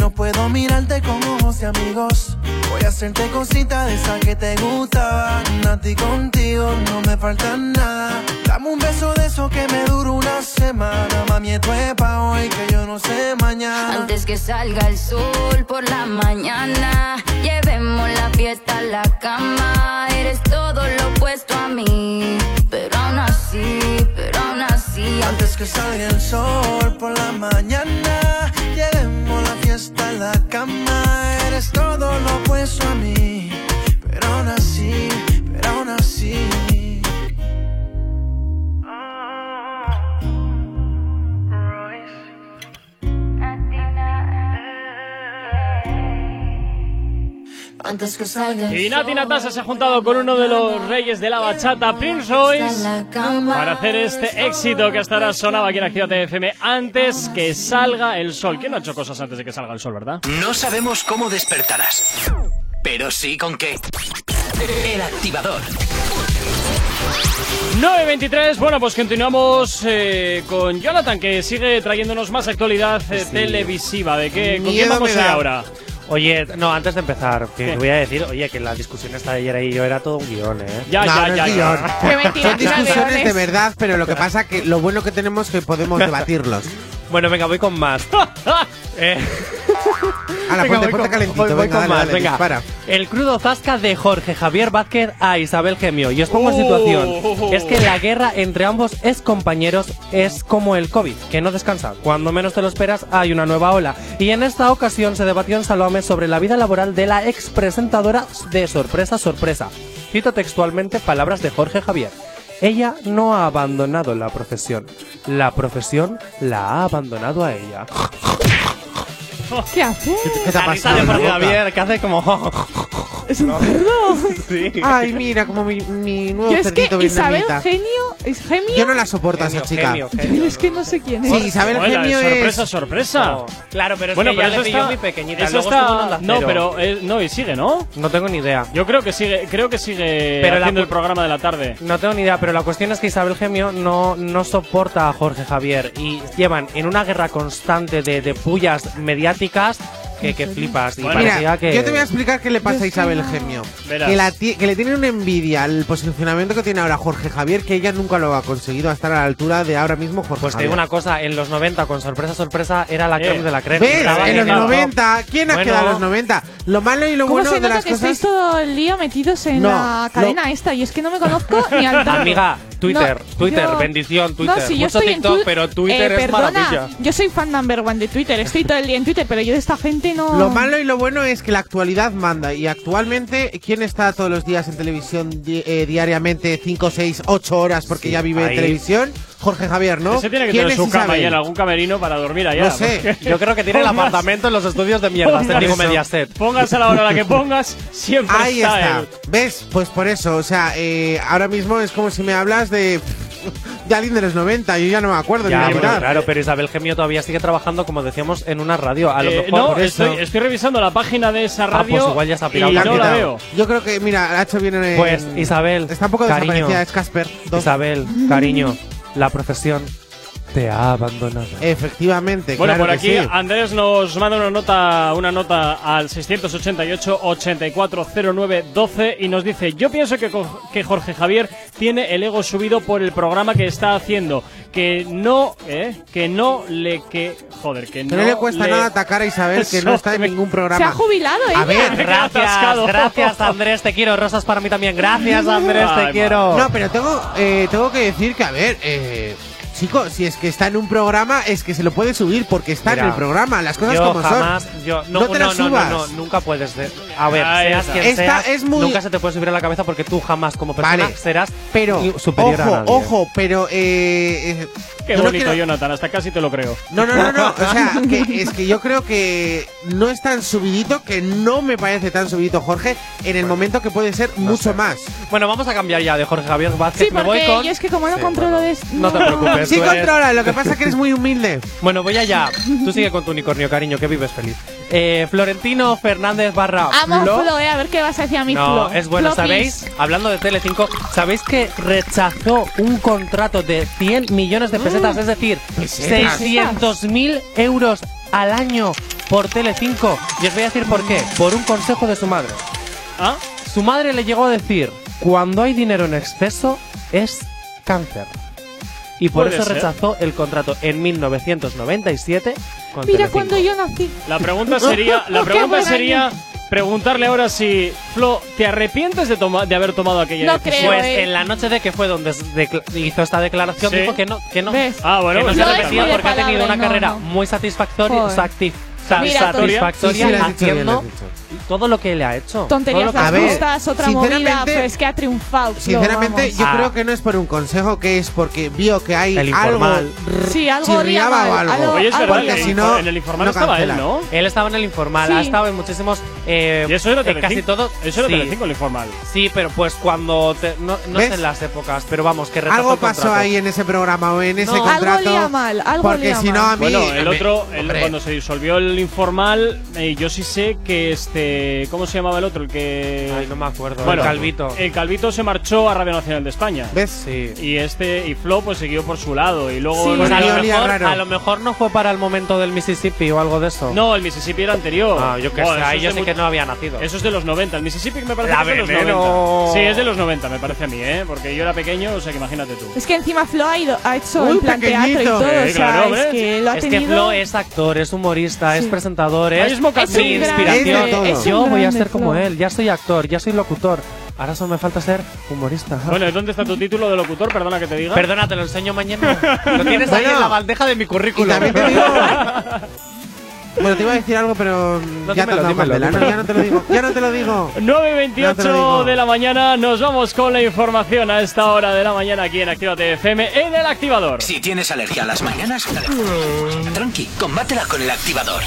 Speaker 13: no puedo mirarte con ojos de amigos. Voy a hacerte cositas de esas que te gustan. A ti contigo no me falta nada. Dame un beso de eso que me dura una semana. Mami, esto es pa' hoy que yo no sé mañana.
Speaker 22: Antes que salga el sol por la mañana, llevemos la fiesta a la cama. Eres todo lo opuesto a mí, pero aún así, pero aún así.
Speaker 13: Antes que salga el sol por la mañana, llevemos la fiesta a la cama. Eres todo lo opuesto a mí, pero aún así, pero aún así. Antes que salga
Speaker 2: Y Nati Natasa se ha juntado con uno de los reyes de la bachata, Prince Royce, para hacer este éxito que hasta ahora sonaba aquí en Actívate FM antes que salga el sol. ¿Quién no ha hecho cosas antes de que salga el sol, verdad?
Speaker 1: No sabemos cómo despertarás, pero sí con qué. El activador.
Speaker 2: 9.23, bueno, pues continuamos eh, con Jonathan, que sigue trayéndonos más actualidad eh, televisiva. ¿De qué? ¿Con quién vamos hoy
Speaker 24: da.
Speaker 2: ahora?
Speaker 24: Oye, no, antes de empezar, que te voy a decir, oye, que la discusión esta de ayer y yo era todo un guion, ¿eh?
Speaker 2: Ya,
Speaker 4: No, no es guion.
Speaker 3: Qué mentira,
Speaker 4: Son discusiones de verdad, pero lo que pasa que lo bueno que tenemos es que podemos debatirlos.
Speaker 24: Bueno, venga, voy con más. Eh,
Speaker 4: A la
Speaker 24: venga,
Speaker 4: ponte,
Speaker 24: voy
Speaker 4: ponte
Speaker 24: con-
Speaker 4: calentito,
Speaker 24: voy-
Speaker 4: venga,
Speaker 24: con
Speaker 4: dale,
Speaker 24: más,
Speaker 4: dale,
Speaker 24: venga.
Speaker 4: dispara.
Speaker 24: El crudo zasca de Jorge Javier Vázquez a Isabel Gemio. Y os pongo en situación.
Speaker 2: Oh.
Speaker 24: Es que la guerra entre ambos es compañeros es como el COVID, que no descansa. Cuando menos te lo esperas hay una nueva ola. Y en esta ocasión se debatió en Salome sobre la vida laboral de la ex presentadora de Sorpresa Sorpresa. Cito textualmente palabras de Jorge Javier. Ella no ha abandonado la profesión. La profesión la ha abandonado a ella.
Speaker 3: ¿Qué hace?
Speaker 4: ¿Qué te ha
Speaker 24: La risa
Speaker 4: pasado
Speaker 24: de
Speaker 4: la
Speaker 24: Jorge
Speaker 4: boca?
Speaker 24: Javier, que hace como...
Speaker 3: ¿Es un cerdo?
Speaker 24: sí.
Speaker 4: Ay, mira, como mi, mi nuevo
Speaker 3: Yo es que
Speaker 4: cerdito
Speaker 3: Isabel
Speaker 4: vietnamita.
Speaker 3: Genio, ¿es Gemio?
Speaker 4: Yo no la soporto a esa
Speaker 24: Genio,
Speaker 4: chica.
Speaker 24: genio, genio.
Speaker 3: es que no sé quién es.
Speaker 4: Sí, Isabel
Speaker 2: Hola, sorpresa,
Speaker 4: es...
Speaker 2: sorpresa.
Speaker 24: No, claro, pero es
Speaker 2: bueno,
Speaker 24: que
Speaker 2: pero
Speaker 24: ya
Speaker 2: eso
Speaker 24: le pilló
Speaker 2: está,
Speaker 24: muy pequeñita.
Speaker 2: eso
Speaker 24: luego
Speaker 2: está-
Speaker 24: estuvo en Onda
Speaker 2: no,
Speaker 24: Cero.
Speaker 2: pero eh, no y sigue, ¿no?
Speaker 24: No tengo ni idea.
Speaker 2: Yo creo que sigue, creo que sigue
Speaker 24: Pero la
Speaker 2: haciendo
Speaker 24: cu-
Speaker 2: el programa de la tarde.
Speaker 24: No tengo ni idea, pero la cuestión es que Isabel Gemio no, no soporta a Jorge Javier y llevan en una guerra constante de, de pullas mediáticas que, que flipas. Y
Speaker 2: Bueno,
Speaker 24: parecía
Speaker 4: Mira,
Speaker 24: que...
Speaker 4: yo te voy a explicar qué le pasa a Isabel Gemio. Que, la que le tiene una envidia al posicionamiento que tiene ahora Jorge Javier, que ella nunca lo ha conseguido estar a la altura de ahora mismo Jorge
Speaker 24: Pues te
Speaker 4: Javier.
Speaker 24: digo una cosa, en los 90, con sorpresa, sorpresa, era la
Speaker 2: Eh,
Speaker 24: de la creme.
Speaker 4: ¿Ves?
Speaker 24: Estaba
Speaker 4: En los
Speaker 24: el top.
Speaker 4: 90. ¿Quién ha quedado en los 90? Lo malo y lo
Speaker 3: ¿Cómo
Speaker 4: bueno
Speaker 3: se
Speaker 4: de
Speaker 3: nota
Speaker 4: las
Speaker 3: que
Speaker 4: cosas.
Speaker 3: estáis todo el día metidos en
Speaker 4: No,
Speaker 3: la cadena esta? Y es que no me conozco ni al tanto.
Speaker 24: Amiga, Twitter,
Speaker 3: No,
Speaker 24: Twitter,
Speaker 3: yo-
Speaker 24: bendición, Twitter.
Speaker 3: No, si yo
Speaker 24: Mucho
Speaker 3: estoy en
Speaker 24: TikTok,
Speaker 3: tu-
Speaker 24: pero Twitter
Speaker 3: Eh,
Speaker 24: es
Speaker 3: perdona,
Speaker 24: maravilla.
Speaker 3: Yo soy fan number one de Twitter, estoy todo el día en Twitter, pero yo de esta gente no.
Speaker 4: Lo malo y lo bueno es que la actualidad manda. Y actualmente, ¿quién está todos los días en televisión di- eh, diariamente 5, 6, 8 horas porque
Speaker 24: Sí,
Speaker 4: ya vive
Speaker 24: ahí.
Speaker 4: en televisión? Jorge Javier, ¿no?
Speaker 2: Ese tiene que
Speaker 4: ¿Quién
Speaker 2: tener su cama y en algún camerino para dormir allá.
Speaker 4: No sé.
Speaker 24: Yo creo que tiene el apartamento en los estudios de mierda,
Speaker 2: pongas-
Speaker 24: técnico
Speaker 2: eso.
Speaker 24: Mediaset.
Speaker 2: Pongas a la hora a la que pongas, siempre
Speaker 4: Ahí
Speaker 2: está,
Speaker 4: está.
Speaker 2: él.
Speaker 4: ¿Ves? Pues por eso, o sea, eh, ahora mismo es como si me hablas de, de alguien de los 90, yo ya no me acuerdo
Speaker 24: Ya,
Speaker 4: ni mitad.
Speaker 24: claro, pero Isabel Gemio todavía sigue trabajando, como decíamos, en una radio. A lo
Speaker 2: Eh,
Speaker 24: mejor
Speaker 2: no,
Speaker 24: por eso.
Speaker 2: estoy, estoy revisando la página de esa
Speaker 24: Ah,
Speaker 2: radio
Speaker 24: pues igual ya se ha pirado
Speaker 2: y
Speaker 4: La
Speaker 2: no la veo.
Speaker 4: Yo creo que, mira, ha hecho bien en.
Speaker 24: Pues Isabel,
Speaker 4: Está un poco
Speaker 24: cariño,
Speaker 4: desaparecida, es Casper. Dos.
Speaker 24: Isabel, cariño, la profesión te ha abandonado.
Speaker 4: Efectivamente,
Speaker 2: Bueno,
Speaker 4: claro
Speaker 2: por
Speaker 4: que
Speaker 2: aquí
Speaker 4: sí.
Speaker 2: Andrés nos manda una nota, una nota al 688 8409 12 y nos dice, yo pienso que, co- que Jorge Javier tiene el ego subido por el programa que está haciendo, que no, ¿eh? que no le que, joder, que,
Speaker 4: Que no le cuesta nada atacar a Isabel, que no está en ningún programa.
Speaker 3: Se ha jubilado ella.
Speaker 4: A ver,
Speaker 24: Gracias, gracias Andrés, te quiero. Rosas para mí también. Gracias Andrés, te
Speaker 2: Ay,
Speaker 24: quiero.
Speaker 4: No, pero tengo, eh, tengo que decir que, a ver, eh, chico, si es que está en un programa, es que se lo puede subir porque está
Speaker 24: Mira,
Speaker 4: en el programa. Las cosas
Speaker 24: yo
Speaker 4: como
Speaker 24: jamás,
Speaker 4: son.
Speaker 24: Yo, no,
Speaker 4: No te
Speaker 24: no,
Speaker 4: las
Speaker 24: no, no,
Speaker 4: subas.
Speaker 24: no, nunca puedes. de- a ver, seas quien
Speaker 4: Esta
Speaker 24: seas,
Speaker 4: es muy-
Speaker 24: nunca se te puede subir a la cabeza porque tú jamás como persona
Speaker 4: Vale,
Speaker 24: serás
Speaker 4: Pero,
Speaker 24: superior a
Speaker 4: ojo,
Speaker 24: nadie.
Speaker 4: ojo, pero, eh, eh,
Speaker 2: Qué
Speaker 4: yo no
Speaker 2: bonito,
Speaker 4: quiero-
Speaker 2: Jonathan, hasta casi te lo creo.
Speaker 4: No, no, no, no. O sea, que es que yo creo que no es tan subidito, que no me parece tan subidito Jorge, en el momento que puede ser mucho más.
Speaker 24: Bueno, vamos a cambiar ya de Jorge Javier Vázquez.
Speaker 3: Sí,
Speaker 24: Me voy
Speaker 3: porque
Speaker 24: con.
Speaker 3: yo es que como no
Speaker 24: Sí,
Speaker 3: controlo
Speaker 24: bueno,
Speaker 3: esto.
Speaker 24: No te preocupes.
Speaker 4: Sí
Speaker 24: eres-
Speaker 4: controla, lo que pasa es que eres muy humilde.
Speaker 24: Bueno, voy allá. Tú sigue con tu unicornio, cariño, que vives feliz. Eh, Florentino Fernández barra
Speaker 3: Amo
Speaker 24: Flo.
Speaker 3: Flo, eh, a ver qué vas a decir a mi
Speaker 24: No,
Speaker 3: Flo.
Speaker 24: es bueno,
Speaker 3: Flo,
Speaker 24: ¿sabéis?
Speaker 3: please.
Speaker 24: Hablando de Tele5, ¿sabéis que rechazó un contrato de 100 millones de pesetas? Es decir,
Speaker 4: ¿Pesetas?
Speaker 24: 600.000 euros al año por Tele5. Y os voy a decir por qué. Por un consejo de su madre.
Speaker 2: ¿Ah?
Speaker 24: Su madre le llegó a decir, cuando hay dinero en exceso, es cáncer. Y por eso
Speaker 2: ser.
Speaker 24: rechazó el contrato en 1997 con
Speaker 3: Mira
Speaker 24: Telecinco.
Speaker 3: cuando yo nací.
Speaker 2: La pregunta sería, la pregunta sería preguntarle ahora si Flo, ¿te arrepientes de toma- de haber tomado aquella
Speaker 3: No
Speaker 2: decisión?
Speaker 3: creo,
Speaker 24: Pues
Speaker 3: eh.
Speaker 24: en la noche de que fue donde hizo esta declaración,
Speaker 2: Sí.
Speaker 24: dijo que no, que no.
Speaker 3: ¿Ves?
Speaker 2: Ah, bueno,
Speaker 24: que no
Speaker 2: pues
Speaker 24: se
Speaker 2: ya
Speaker 3: No
Speaker 2: está.
Speaker 3: es muy
Speaker 24: arrepentía porque ha tenido una
Speaker 3: no,
Speaker 24: carrera
Speaker 3: no.
Speaker 24: muy satisfactoria, Satisfactoria
Speaker 4: Sí, bien,
Speaker 24: todo lo que le ha hecho.
Speaker 3: Tonterías las justas, otra movida,
Speaker 4: sinceramente-
Speaker 3: pero es que ha triunfado.
Speaker 4: Sinceramente, yo
Speaker 24: Ah.
Speaker 4: creo que no es por un consejo, que es porque vio que hay
Speaker 24: El
Speaker 4: algo.
Speaker 24: informal.
Speaker 3: Sí, algo
Speaker 4: chirriaba
Speaker 3: mal,
Speaker 4: o algo.
Speaker 3: algo-
Speaker 2: Oye, es
Speaker 3: algo
Speaker 2: verdad,
Speaker 4: Porque si no,
Speaker 2: en el informal
Speaker 4: no
Speaker 2: estaba él. ¿no?
Speaker 24: Él estaba en el informal,
Speaker 3: Sí.
Speaker 24: ha estado en muchísimos. eh,
Speaker 2: Y eso era Telecinco.
Speaker 24: casi todo.
Speaker 2: Eso era
Speaker 24: sí,
Speaker 2: Telecinco, el informal.
Speaker 24: Sí, pero pues cuando. te- no no sé en las épocas, pero vamos, que
Speaker 4: Algo pasó ahí en ese programa o en ese
Speaker 24: No.
Speaker 4: contrato.
Speaker 3: Algo olía mal, algo
Speaker 4: Porque
Speaker 3: olía
Speaker 4: si no,
Speaker 3: mal.
Speaker 4: a mí.
Speaker 2: Bueno, el otro, cuando se disolvió el informal, eh, yo sí sé que este, ¿cómo se llamaba el otro? El que,
Speaker 24: Ay, no me acuerdo.
Speaker 2: Bueno,
Speaker 24: el Calvito.
Speaker 2: el Calvito se marchó a Radio Nacional de España.
Speaker 4: ¿Ves?
Speaker 24: Sí.
Speaker 2: Y este y Flo pues siguió por su lado y luego
Speaker 3: Sí.
Speaker 2: el-
Speaker 24: Pues a lo, mejor, a lo mejor no fue para el momento del Mississippi o algo de eso.
Speaker 2: no, el Mississippi era anterior.
Speaker 24: Ah, yo que
Speaker 2: Buah,
Speaker 24: sé,
Speaker 2: eso
Speaker 24: ahí
Speaker 2: es
Speaker 24: yo
Speaker 2: mu-
Speaker 24: que no había nacido.
Speaker 2: Eso es de los 90. El Mississippi me parece
Speaker 24: La
Speaker 2: que es de los
Speaker 24: veneno.
Speaker 2: 90. Sí, es de los 90, me parece a mí, ¿eh? Porque yo era pequeño, o sea que imagínate tú.
Speaker 3: Es que encima Flo ha, ido, ha hecho
Speaker 4: Uy,
Speaker 3: en plan teatro y todo.
Speaker 2: Sí,
Speaker 3: o sea,
Speaker 2: claro,
Speaker 3: es que lo ha
Speaker 24: es que. Flo es actor, es humorista, es
Speaker 3: Sí.
Speaker 24: Presentador,
Speaker 2: Ahí
Speaker 24: es, mi inspiración.
Speaker 4: es
Speaker 24: Yo voy a ser como
Speaker 3: Flo.
Speaker 24: él, ya soy actor, ya soy locutor. Ahora solo me falta ser humorista.
Speaker 2: Bueno, ¿y ¿dónde está tu título de locutor? Perdona que te diga.
Speaker 24: Perdona, te lo enseño mañana. lo tienes ahí
Speaker 4: Bueno.
Speaker 24: en la bandeja de mi
Speaker 4: Y
Speaker 24: currículum.
Speaker 4: bueno, te iba a decir algo, pero.
Speaker 24: No,
Speaker 4: ya te
Speaker 24: dímelo, dímelo.
Speaker 4: Ya no te lo digo. Ya no te lo digo.
Speaker 2: 9.28
Speaker 4: Ya te lo digo.
Speaker 2: de la mañana, nos vamos con la información a esta hora de la mañana aquí en Actívate FM en el activador.
Speaker 1: Si tienes alergia a las mañanas, tranqui, combátela con el activador.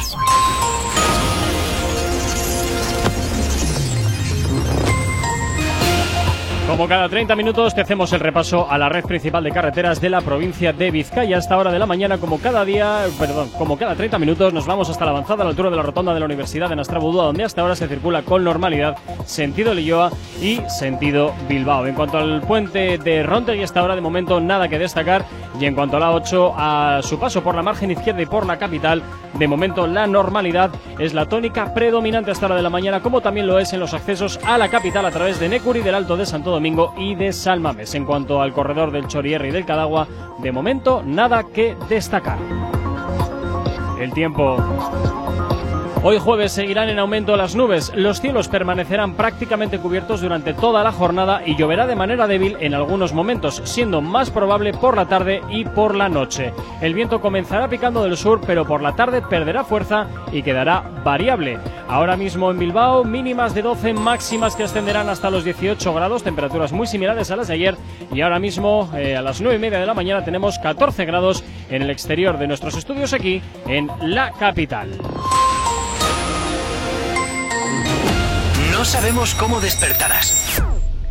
Speaker 2: Como cada 30 minutos te hacemos el repaso a la red principal de carreteras de la provincia de Vizcaya. A esta hora de la mañana, como cada día, perdón, como cada 30 minutos, nos vamos hasta la avanzada a la altura de la rotonda de la Universidad de Nastrabudúa, donde hasta ahora se circula con normalidad sentido Lilloa y sentido Bilbao. En cuanto al puente de Rontegui, hasta ahora de momento nada que destacar. Y en cuanto a la 8, a su paso por la margen izquierda y por la capital, de momento la normalidad es la tónica predominante hasta hora de la mañana, como también lo es en los accesos a la capital a través de Necuri, del Alto de Santo Domingo y de Salmames. En cuanto al corredor del Chorierri y del Cadagua, de momento nada que destacar. El tiempo Hoy jueves seguirán en aumento las nubes, los cielos permanecerán prácticamente cubiertos durante toda la jornada y lloverá de manera débil en algunos momentos, siendo más probable por la tarde y por la noche. El viento comenzará picando del sur, pero por la tarde perderá fuerza y quedará variable. Ahora mismo en Bilbao, mínimas de 12, máximas que ascenderán hasta los 18 grados, temperaturas muy similares a las de ayer. Y ahora mismo, eh, a las 9 y media de la mañana, tenemos 14 grados en el exterior de nuestros estudios aquí, en la capital.
Speaker 1: No sabemos cómo despertarás,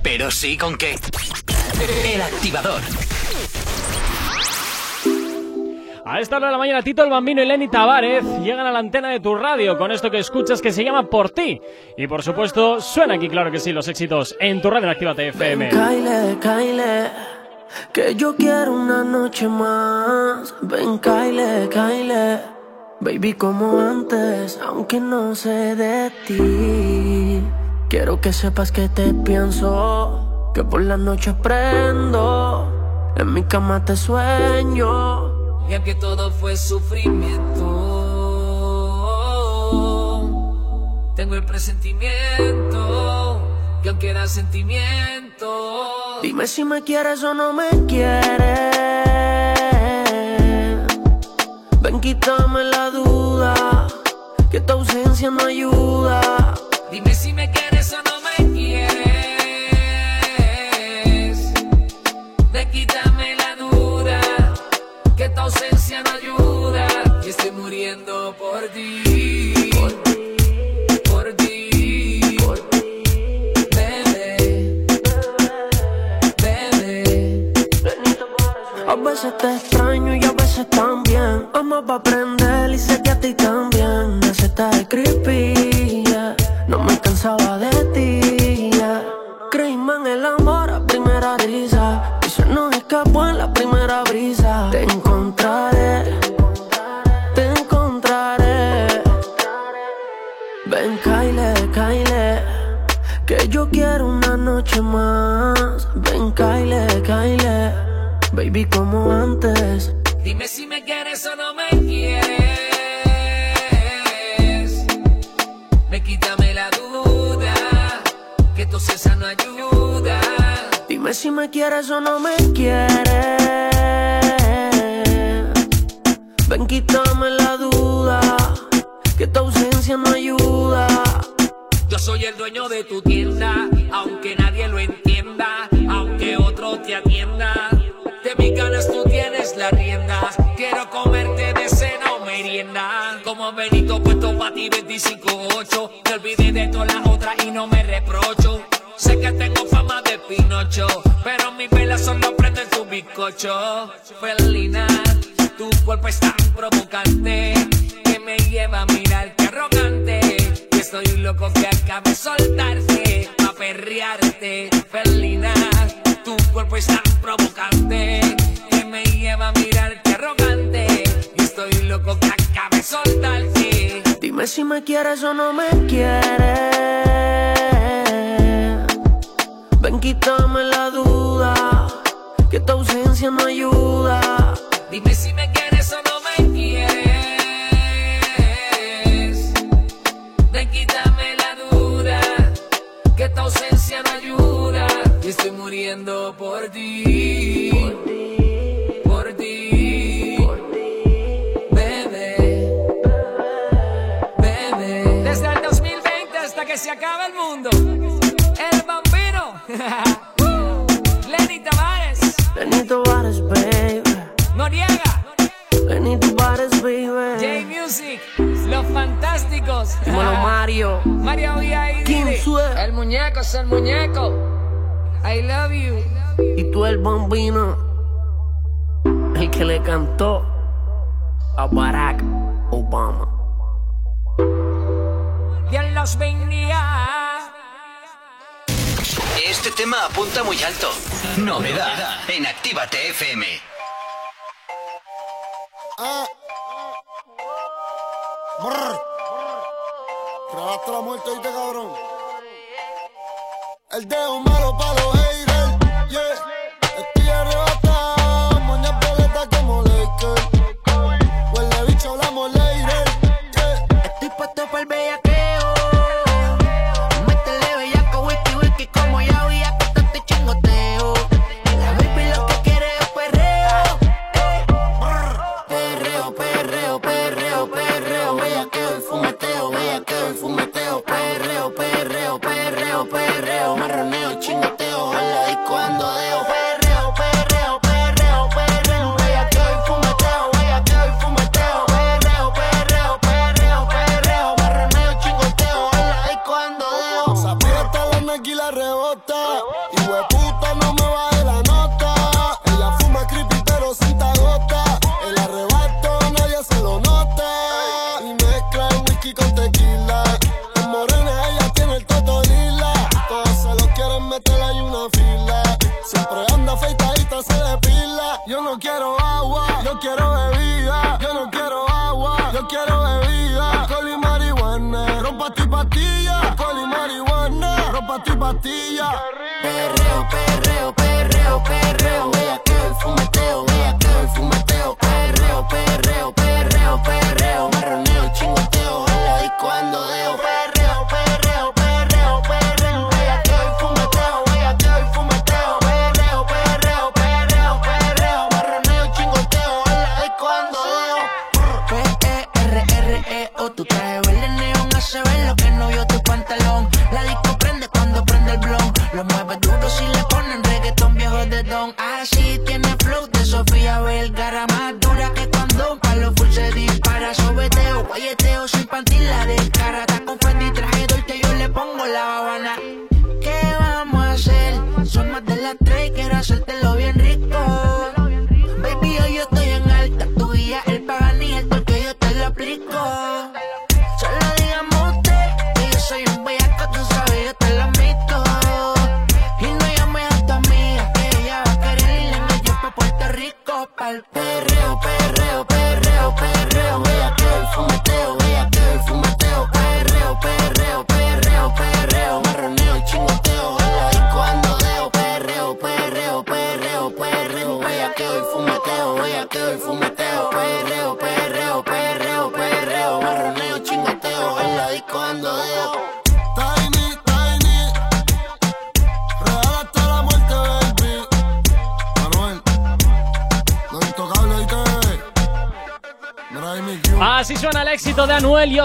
Speaker 1: pero sí con qué. El activador.
Speaker 2: A esta hora de la mañana, Tito el Bambino y Lenny Tavares llegan a la antena de tu radio con esto que escuchas que se llama Por ti. Y por supuesto, suena aquí, claro que sí, los éxitos en tu radio en Actívate FM.
Speaker 13: Kyle, Kyle, que yo quiero una noche más. Ven, Kyle, Kyle, baby, como antes, aunque no sé de ti. Quiero que sepas que te pienso, que por las noches prendo, en mi cama te sueño.
Speaker 29: Y aunque todo fue sufrimiento, tengo el presentimiento que aún queda sentimiento.
Speaker 13: Dime si me quieres o no me quieres. Ven, quítame la duda, que tu ausencia no ayuda.
Speaker 29: Dime si me quieres o no me quieres. Ven, quítame la duda, que tu ausencia no ayuda. Y estoy muriendo por ti. Por ti. Bebé. Bebé.
Speaker 13: A veces te extraño y a veces también. Pa' aprender
Speaker 29: quieres o no me quieres.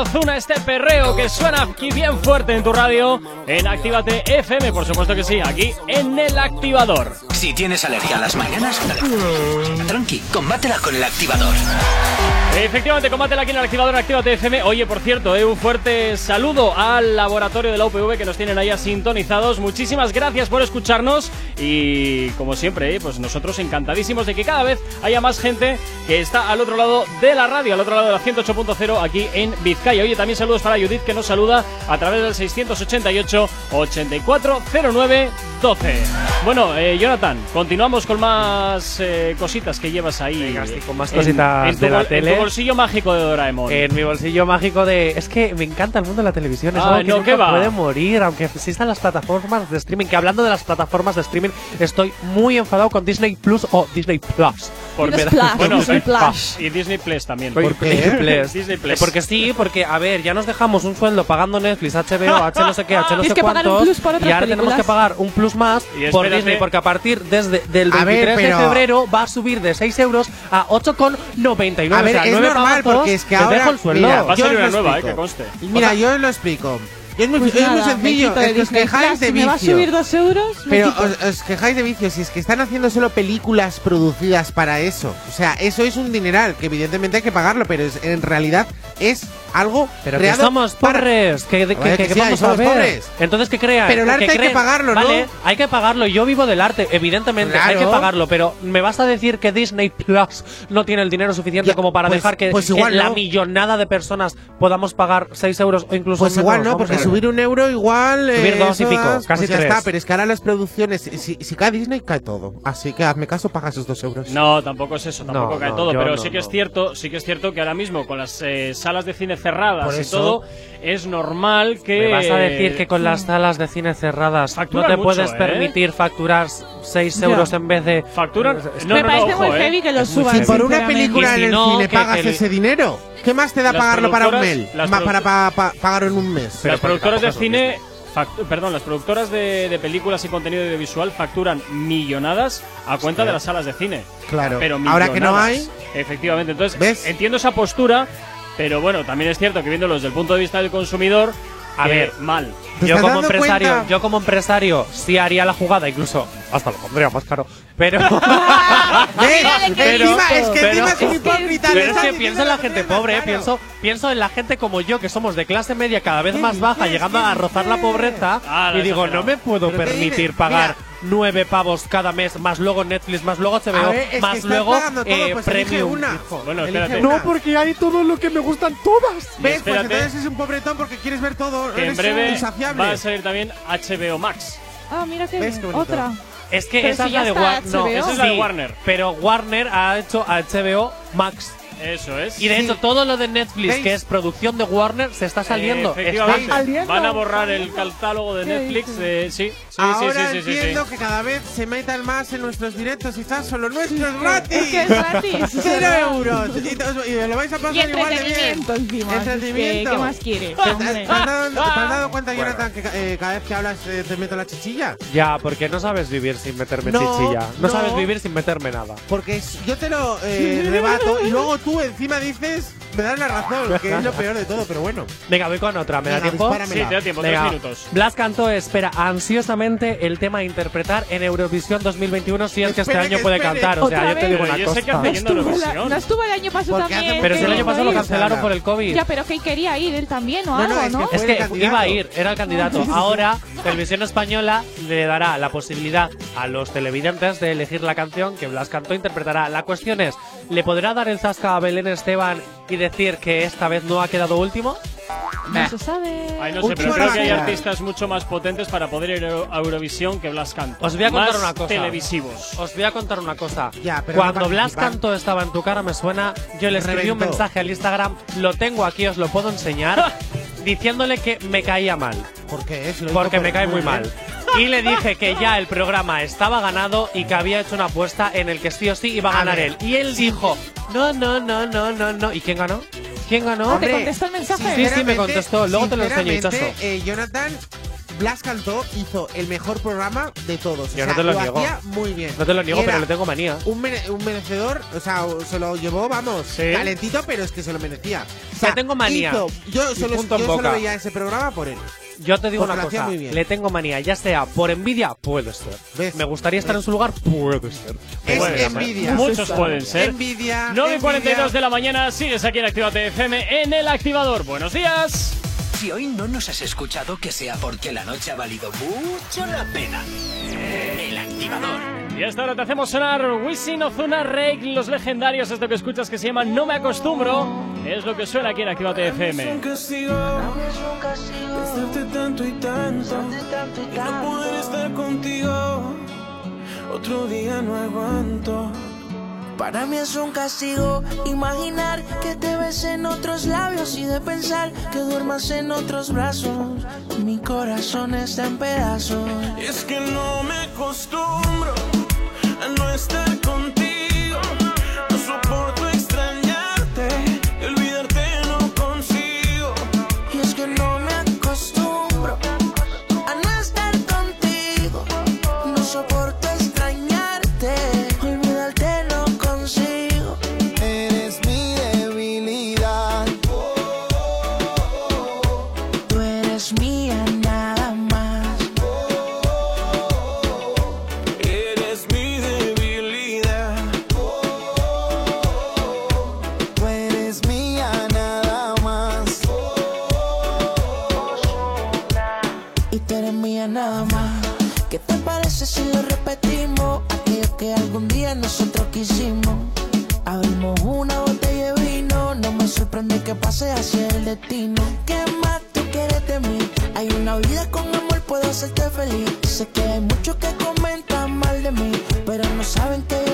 Speaker 2: Ozuna, este perreo que suena aquí bien fuerte en tu radio, en Actívate FM, por supuesto que sí, aquí en el activador.
Speaker 1: Si tienes alergia a las mañanas, tranqui, combátela con el activador.
Speaker 2: Efectivamente, combátela aquí en el activador Actívate FM. Oye, por cierto, eh, un fuerte saludo al laboratorio de la UPV que nos tienen ahí sintonizados. Muchísimas gracias por escucharnos y, como siempre, eh, pues nosotros encantadísimos de que cada vez haya más gente que está al otro lado de la radio, al otro lado de la 108.0 aquí en Vizcaya. Oye, también saludos para Judith que nos saluda a través del 688 8409 12. Bueno, eh, Jonathan, continuamos con más eh, cositas que llevas ahí.
Speaker 24: Venga, sí, con más
Speaker 2: en-
Speaker 24: cositas
Speaker 2: en tu
Speaker 24: de la
Speaker 2: bol-
Speaker 24: tele.
Speaker 2: En tu bolsillo mágico de Doraemon.
Speaker 24: En mi bolsillo mágico de. Es que me encanta el mundo de la televisión. Es
Speaker 2: Ah,
Speaker 24: algo que
Speaker 2: no,
Speaker 24: nunca
Speaker 2: ¿qué va?
Speaker 24: puede morir, aunque existan las plataformas de streaming. Que hablando de las plataformas de streaming, estoy muy enfadado con Disney Plus o Disney Plus. Me da-
Speaker 2: bueno,
Speaker 24: Disney
Speaker 2: eh,
Speaker 24: Plus.
Speaker 2: y Disney Plus también.
Speaker 24: ¿Por qué? Plus.
Speaker 2: Disney Plus.
Speaker 24: Porque sí, porque a ver, ya nos dejamos un sueldo pagando Netflix, HBO, H no sé qué, H no sé
Speaker 3: que pagar un
Speaker 24: cuántos.
Speaker 3: plus por otras
Speaker 24: y ahora tenemos que pagar un plus más
Speaker 2: Y
Speaker 24: por
Speaker 2: espérate.
Speaker 24: Disney, porque a partir desde del
Speaker 4: A
Speaker 24: 23
Speaker 4: ver, pero-
Speaker 24: de febrero va a subir de 6 euros a 8,99.
Speaker 4: A ver,
Speaker 24: o sea,
Speaker 4: es normal porque es que ahora.
Speaker 24: dejo el sueldo.
Speaker 4: mira,
Speaker 2: Va a
Speaker 4: yo
Speaker 2: salir una
Speaker 4: lo
Speaker 2: nueva, eh,
Speaker 4: explico.
Speaker 2: que conste.
Speaker 4: Mira, yo os lo explico. Y es muy,
Speaker 3: Pues
Speaker 4: es
Speaker 3: nada,
Speaker 4: sencillo. Es que os quejáis de
Speaker 3: Si me va a
Speaker 4: vicio.
Speaker 3: subir dos euros,
Speaker 4: Pero os quejáis de vicio, si es que están haciendo solo películas producidas para eso. O sea, eso es un dineral, que evidentemente hay que pagarlo, pero es- en realidad es algo
Speaker 24: Pero que somos
Speaker 4: para-
Speaker 24: pobres, que, que, que-
Speaker 4: que
Speaker 24: que
Speaker 4: sí,
Speaker 24: vamos a
Speaker 4: somos
Speaker 24: ver.
Speaker 4: pobres.
Speaker 24: Entonces, ¿qué crean?
Speaker 4: Pero el arte hay que pagarlo, ¿no?
Speaker 24: Vale, hay que pagarlo. Yo vivo del arte, evidentemente, hay que
Speaker 4: Claro.
Speaker 24: pagarlo. Pero ¿me vas a decir que Disney Plus no tiene el dinero suficiente
Speaker 4: Ya,
Speaker 24: como para
Speaker 4: pues-
Speaker 24: dejar que,
Speaker 4: pues
Speaker 24: que
Speaker 4: igual
Speaker 24: la
Speaker 4: no.
Speaker 24: millonada de personas podamos pagar 6 euros o incluso
Speaker 4: Pues igual
Speaker 24: menos?
Speaker 4: no, porque subir un euro igual.
Speaker 24: Subir
Speaker 4: eh,
Speaker 24: dos y pico,
Speaker 4: es-
Speaker 24: casi
Speaker 4: pues ya
Speaker 24: tres.
Speaker 4: está, pero es que ahora las producciones, si, si cae Disney, cae todo. Así que hazme caso, paga esos dos euros.
Speaker 2: No, tampoco es eso, tampoco
Speaker 24: No,
Speaker 2: cae
Speaker 24: no,
Speaker 2: todo, pero
Speaker 24: no,
Speaker 2: sí que es
Speaker 24: no.
Speaker 2: cierto, sí que es cierto que ahora mismo con las eh, salas de cine cerradas
Speaker 4: Por
Speaker 2: y
Speaker 4: eso-
Speaker 2: todo es normal que
Speaker 24: ¿Me vas a decir que con las salas de cine cerradas no te
Speaker 2: mucho,
Speaker 24: puedes
Speaker 2: ¿eh?
Speaker 24: permitir facturar 6
Speaker 3: Ya.
Speaker 24: euros en vez de.
Speaker 2: facturan no,
Speaker 3: me
Speaker 2: no,
Speaker 3: parece
Speaker 2: no,
Speaker 3: muy
Speaker 2: ojo, eh.
Speaker 3: heavy que lo
Speaker 24: muy
Speaker 3: suban.
Speaker 24: heavy.
Speaker 4: Por una película
Speaker 24: si
Speaker 4: en el
Speaker 24: no,
Speaker 4: cine
Speaker 24: que-
Speaker 4: pagas
Speaker 24: que-
Speaker 4: ese dinero. ¿Qué más te da
Speaker 2: Las
Speaker 4: pagarlo para un Ma-
Speaker 2: produ-
Speaker 4: para pa- pa- pagarlo en un mes.
Speaker 24: Pero
Speaker 2: las productoras de cine, perdón, las productoras de, de películas y contenido audiovisual facturan millonadas a cuenta de las salas de cine.
Speaker 4: Claro.
Speaker 2: Pero
Speaker 4: Ahora que no
Speaker 2: millonadas.
Speaker 4: hay.
Speaker 2: Efectivamente, entonces
Speaker 4: ¿Ves?
Speaker 2: entiendo esa postura, pero bueno, también es cierto que viéndolo desde el punto de vista del consumidor,
Speaker 24: A
Speaker 2: que
Speaker 24: ver.
Speaker 2: mal.
Speaker 4: ¿Te
Speaker 24: Yo como empresario,
Speaker 4: cuenta?
Speaker 24: yo como empresario sí haría la jugada, incluso hasta lo pondría más caro. Pero. Pero-
Speaker 4: encima, es que
Speaker 24: pero-
Speaker 4: encima es un hipócrita.
Speaker 24: Pero es que pienso en la gente pobre, ¿eh? pienso, pienso en la gente como yo, que somos de clase media cada vez
Speaker 4: ¿Qué
Speaker 24: más baja, llegando
Speaker 4: ¿Qué
Speaker 24: a rozar la pobreza,
Speaker 2: Ah,
Speaker 24: y digo, no me puedo
Speaker 4: ¿Pero qué
Speaker 24: permitir pagar
Speaker 4: Mira.
Speaker 24: nueve pavos cada mes, más luego Netflix, más luego HBO,
Speaker 4: ver,
Speaker 24: más luego
Speaker 4: todo,
Speaker 24: eh,
Speaker 4: pues
Speaker 24: Premium.
Speaker 4: una.
Speaker 2: Bueno, espérate.
Speaker 4: una.
Speaker 24: No, porque hay todo lo que me gustan todas.
Speaker 4: ¿Ves? Pues entonces es un pobretón porque quieres ver todo.
Speaker 2: Que en breve va a salir también HBO Max.
Speaker 3: Ah, mira que
Speaker 4: ¿Ves qué
Speaker 3: otra.
Speaker 24: Es que esa
Speaker 3: si
Speaker 24: es de Warner. No, esa
Speaker 2: es la de Warner.
Speaker 24: Pero Warner ha hecho HBO Max.
Speaker 2: Eso es.
Speaker 24: Y de hecho, todo lo de Netflix,
Speaker 4: ¿Veis?
Speaker 24: que es producción de Warner, se está saliendo.
Speaker 2: Efectivamente.
Speaker 24: Está saliendo.
Speaker 2: Van a borrar el catálogo de
Speaker 3: ¿Qué
Speaker 2: Netflix. eh, sí,
Speaker 4: Ahora
Speaker 2: sí, sí, sí, sí.
Speaker 4: entiendo que cada vez se metan más en nuestros directos y están solo nuestros gratis.
Speaker 3: Es que es gratis,
Speaker 4: Cero euros. Y, y lo vais a pasar
Speaker 3: Y
Speaker 4: igual de bien.
Speaker 3: encima.
Speaker 4: Entretenimiento.
Speaker 3: Es que, ¿Qué más quiere?
Speaker 4: ¿Te, te-
Speaker 3: Hombre.
Speaker 4: te has dado, te has dado cuenta, Jonathan, que eh, cada vez que hablas eh, te meto la chichilla?
Speaker 24: Ya, porque no sabes vivir sin meterme
Speaker 4: No,
Speaker 24: chichilla. No,
Speaker 4: no.
Speaker 24: sabes vivir sin meterme nada.
Speaker 4: Porque yo te lo eh, rebato y luego tú encima dices, me das la razón, que es lo peor de todo, pero bueno.
Speaker 24: Venga, voy con otra. ¿Me da
Speaker 4: Venga,
Speaker 24: tiempo?
Speaker 4: dispáramela.
Speaker 2: Sí, te da tiempo,
Speaker 24: Venga.
Speaker 2: tres minutos.
Speaker 24: Blas Cantó espera ansiosamente el tema a interpretar en Eurovisión 2021 si es que este
Speaker 4: Espere,
Speaker 24: año
Speaker 4: que
Speaker 24: puede
Speaker 4: espere.
Speaker 24: cantar. O sea,
Speaker 3: ¿Otra
Speaker 24: yo te
Speaker 3: vez?
Speaker 24: digo
Speaker 2: Pero
Speaker 24: una
Speaker 2: yo sé que
Speaker 24: cosa.
Speaker 2: hace yendo a
Speaker 3: Estuvo la-
Speaker 2: Eurovisión.
Speaker 3: no estuvo el año pasado
Speaker 4: Porque hace
Speaker 3: también.
Speaker 24: Pero si el año pasado lo cancelaron por el COVID.
Speaker 3: Ya, pero que quería ir él también o
Speaker 4: No, no,
Speaker 3: algo,
Speaker 4: es que
Speaker 3: ¿no?
Speaker 4: fue
Speaker 24: Es
Speaker 4: el
Speaker 24: que
Speaker 4: candidato.
Speaker 24: iba a ir, era el candidato. Ahora, Televisión Española le dará la posibilidad a los televidentes de elegir la canción que Blas Cantó interpretará. La cuestión es, ¿le podrá dar el zasca a Belén Esteban y decir que esta vez no ha quedado último?
Speaker 3: No se sabe.
Speaker 2: Ay, no sé, pero creo que hay artistas mucho más potentes para poder ir a Eurovisión que Blas Canto.
Speaker 24: Os voy a contar
Speaker 2: Más
Speaker 24: una cosa.
Speaker 2: televisivos.
Speaker 24: Os voy a contar una cosa.
Speaker 4: Ya, pero
Speaker 24: Cuando
Speaker 4: no
Speaker 24: Blas. Canto estaba en tu cara me suena, yo le escribí un
Speaker 4: Reventó.
Speaker 24: mensaje al Instagram, lo tengo aquí, os lo puedo enseñar, diciéndole que me caía mal.
Speaker 4: ¿Por qué? Si lo
Speaker 24: Porque
Speaker 4: por-
Speaker 24: me cae muy
Speaker 4: bien.
Speaker 24: mal. Y le dije que ya el programa estaba ganado y que había hecho una apuesta en el que sí o sí iba a
Speaker 4: A
Speaker 24: ganar
Speaker 4: ver.
Speaker 24: él. Y él dijo, no, no, no, no, no, no. ¿Y quién ganó? ¿Quién ganó?
Speaker 3: ¿Te contestó el mensaje?
Speaker 24: Sí, sí, me contestó. Luego te lo enseño,
Speaker 4: eh, Jonathan, Blas Cantó hizo el mejor programa de todos.
Speaker 24: Yo
Speaker 4: o
Speaker 24: no te lo niego.
Speaker 4: hacía muy bien.
Speaker 24: No te lo niego,
Speaker 4: era
Speaker 24: pero le tengo manía.
Speaker 4: Un, mere- un merecedor, o sea, se lo llevó, vamos,
Speaker 24: Sí.
Speaker 4: calentito, pero es que se lo merecía. O sea,
Speaker 24: tengo manía.
Speaker 4: hizo- yo solo, yo solo veía ese programa por él.
Speaker 24: Yo te digo una cosa,
Speaker 4: muy bien.
Speaker 24: le tengo manía, ya sea por envidia, puede ser.
Speaker 4: ¿Ves?
Speaker 24: Me gustaría estar en su lugar, puede ser.
Speaker 4: Es
Speaker 2: Puede ser. Muchos pueden ser.
Speaker 4: Envidia.
Speaker 2: 9 y 42
Speaker 4: envidia.
Speaker 2: de la mañana, sigues aquí en Actívate FM en el activador. Buenos días.
Speaker 1: Si hoy no nos has escuchado, que sea porque la noche ha valido mucho la pena. El activador.
Speaker 2: Y hasta ahora te hacemos sonar Wisin Ozuna Rake, los legendarios, esto que escuchas que se llama No me acostumbro, es lo que suena aquí en Actívate
Speaker 25: Es un
Speaker 2: FM.
Speaker 25: castigo Pensarte tanto y tanto Y no poder estar contigo Otro día no aguanto
Speaker 12: Para mí es un castigo imaginar que te ves en otros labios y de pensar que duermas en otros brazos. Mi corazón está en pedazos.
Speaker 25: Es que no me acostumbro a no estar contigo.
Speaker 12: Abrimos una botella de vino, no me sorprende que pase hacia el destino. ¿Qué más tú quieres de mí? Hay una vida con amor, puedo hacerte feliz. Sé que hay muchos que comentan mal de mí, pero no saben que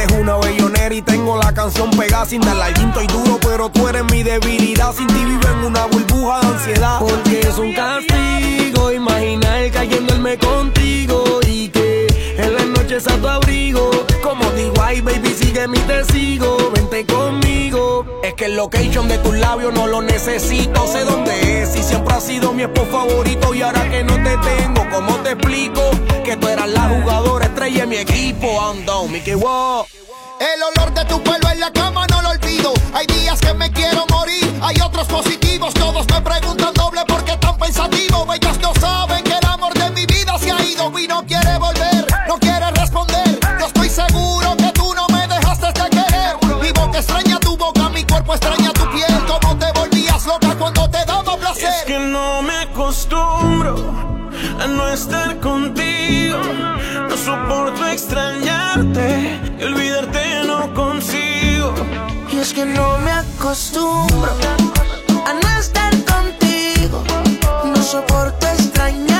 Speaker 7: Mente es una bellonera y tengo la canción pegada sin darle al y duro, pero tú eres mi debilidad. Sin ti vivo en una burbuja de ansiedad. Porque es un castigo imaginar cayéndome contigo y que en las noches a tu abrigo. Como digo, ay baby, sigue mi testigo, vente conmigo. El location de tus labios no lo necesito, sé dónde es y siempre ha sido mi spot favorito y ahora que no te tengo, ¿cómo te explico? Que tú eras la jugadora estrella de mi equipo, ando, Mickey Wow.
Speaker 9: El olor de tu pelo en la cama no lo olvido. Hay días que me quiero morir, hay otros positivos. Todos me preguntan doble por qué tan pensativo. Ellos no saben que el amor de mi vida se ha ido y no quiere volver, cuerpo extraña tu piel. Como te volvías loca cuando te daba placer.
Speaker 12: Es que no me acostumbro a no estar contigo. No soporto extrañarte y olvidarte no consigo.
Speaker 25: Y es que no me acostumbro a no estar contigo. No soporto extrañarte,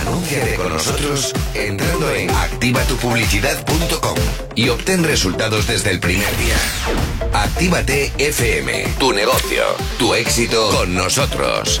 Speaker 10: Anúnciate con nosotros entrando en activatupublicidad.com y obtén resultados desde el primer día. Actívate FM, tu negocio, tu éxito con nosotros.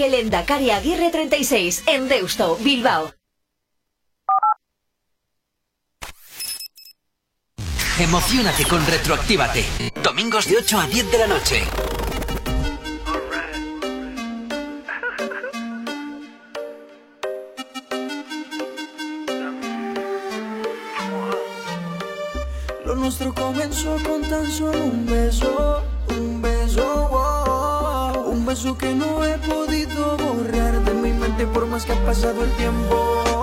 Speaker 18: Calle Lendakari Aguirre 36, en Deusto, Bilbao.
Speaker 1: Emocionate con Retroactívate. Domingos de 8 a 10 de la noche.
Speaker 13: Lo nuestro comenzó con tan solo un beso, beso que no he podido borrar de mi mente por más que ha pasado el tiempo.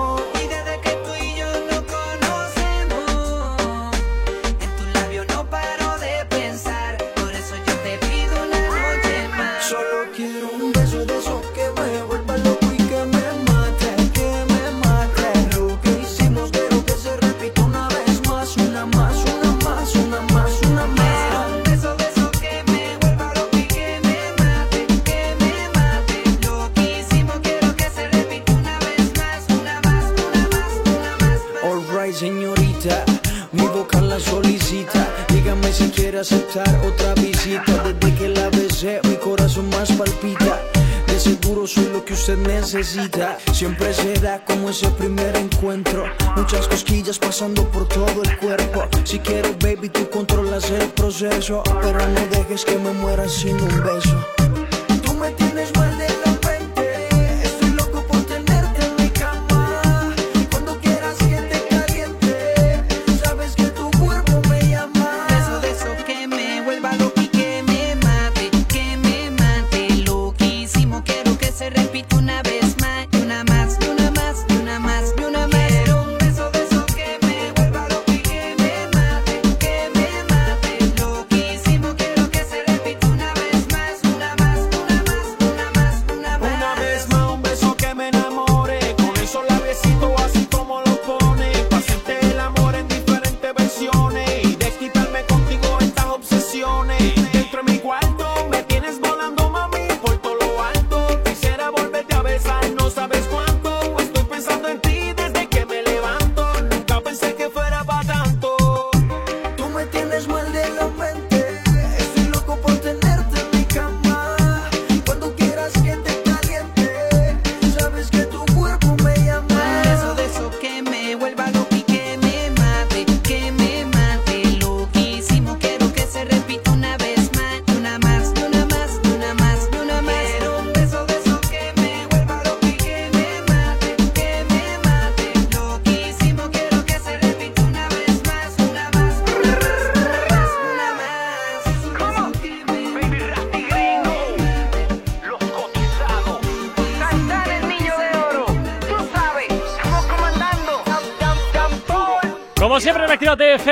Speaker 13: Otra visita. Desde que la besé, mi corazón más palpita. De seguro soy lo que usted necesita. Siempre será como ese primer encuentro. Muchas cosquillas pasando por todo el cuerpo. Si quieres, baby, tú controlas el proceso. Pero no dejes que me muera sin un beso.
Speaker 25: Labiecitos así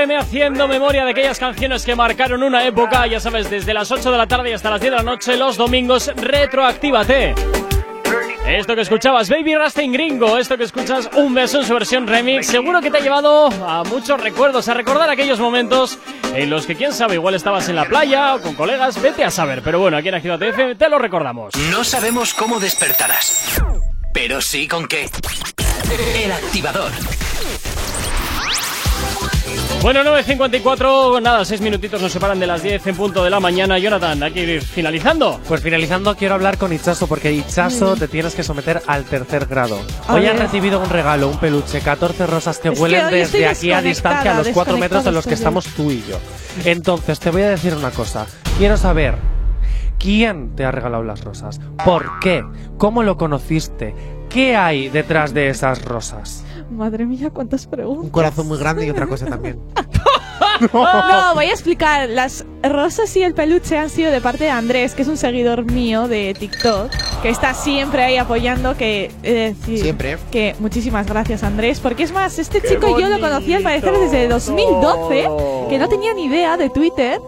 Speaker 2: FM haciendo memoria de aquellas canciones que marcaron una época, ya sabes, desde las 8 de la tarde hasta las 10 de la noche, los domingos, retroactívate. Esto que escuchabas, Baby Rastain Gringo, esto que escuchas, un beso en su versión remix, seguro que te ha llevado a muchos recuerdos, a recordar aquellos momentos en los que, quién sabe, igual estabas en la playa o con colegas, vete a saber, pero bueno, aquí en Actívate FM te lo recordamos.
Speaker 1: No sabemos cómo despertarás, pero sí con qué. El activador.
Speaker 2: Bueno, 9.54, nada, seis minutitos nos separan de las 10 en punto de la mañana. Jonathan, hay que ir finalizando.
Speaker 24: Pues finalizando quiero hablar con Ichazo porque Ichazo te tienes que someter al tercer grado.
Speaker 3: A
Speaker 24: Hoy
Speaker 3: ver.
Speaker 24: has recibido un regalo, un peluche, 14 rosas que
Speaker 3: Es
Speaker 24: huelen desde aquí a distancia a los 4 metros de los que estamos tú y yo. Entonces te voy a decir una cosa. Quiero saber quién te ha regalado las rosas, por qué, cómo lo conociste, qué hay detrás de esas rosas.
Speaker 3: Madre mía, cuántas preguntas.
Speaker 4: Un corazón muy grande y otra cosa también.
Speaker 3: No, voy a explicar. Las rosas y el peluche han sido de parte de Andrés, que es un seguidor mío de TikTok, que está siempre ahí apoyando. Que he de decir
Speaker 4: Siempre.
Speaker 3: Que muchísimas gracias, Andrés. Porque es más, este chico yo lo conocí al parecer desde 2012, que no tenía ni idea de Twitter.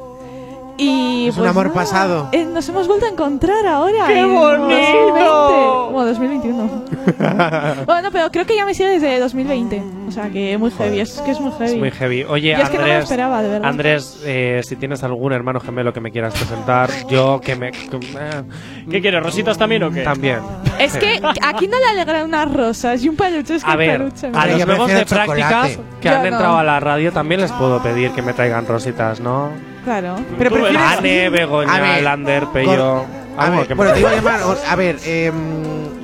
Speaker 3: Y
Speaker 4: Es un
Speaker 3: pues
Speaker 4: amor
Speaker 3: nada,
Speaker 4: pasado.
Speaker 3: eh, nos hemos vuelto a encontrar ahora.
Speaker 2: ¡Qué
Speaker 3: en
Speaker 2: bonito!
Speaker 3: 2020. Bueno, 2021. bueno, pero creo que ya me sigue desde 2020. O sea que muy heavy, es que es muy heavy.
Speaker 24: Es muy heavy. Oye,
Speaker 3: Yo es que no me lo
Speaker 24: Andrés,
Speaker 3: esperaba, de verdad.
Speaker 24: Andrés, eh, si tienes algún hermano gemelo que me quieras presentar, yo que me... que- eh,
Speaker 2: ¿Qué quieres, rositas también o qué?
Speaker 24: También.
Speaker 3: Es que aquí no le alegran unas rosas y un peluche. Es que
Speaker 24: A ver,
Speaker 3: peluche
Speaker 24: a
Speaker 3: me-
Speaker 24: los nuevos de prácticas que
Speaker 3: Yo
Speaker 24: han
Speaker 3: no.
Speaker 24: entrado a la radio también les puedo pedir que me traigan rositas, ¿no?
Speaker 3: Claro.
Speaker 4: Pero prefieres-
Speaker 24: Begoña,
Speaker 4: A ver,
Speaker 24: Lander.
Speaker 4: A ver, bueno, te iba a llamar. A ver, em,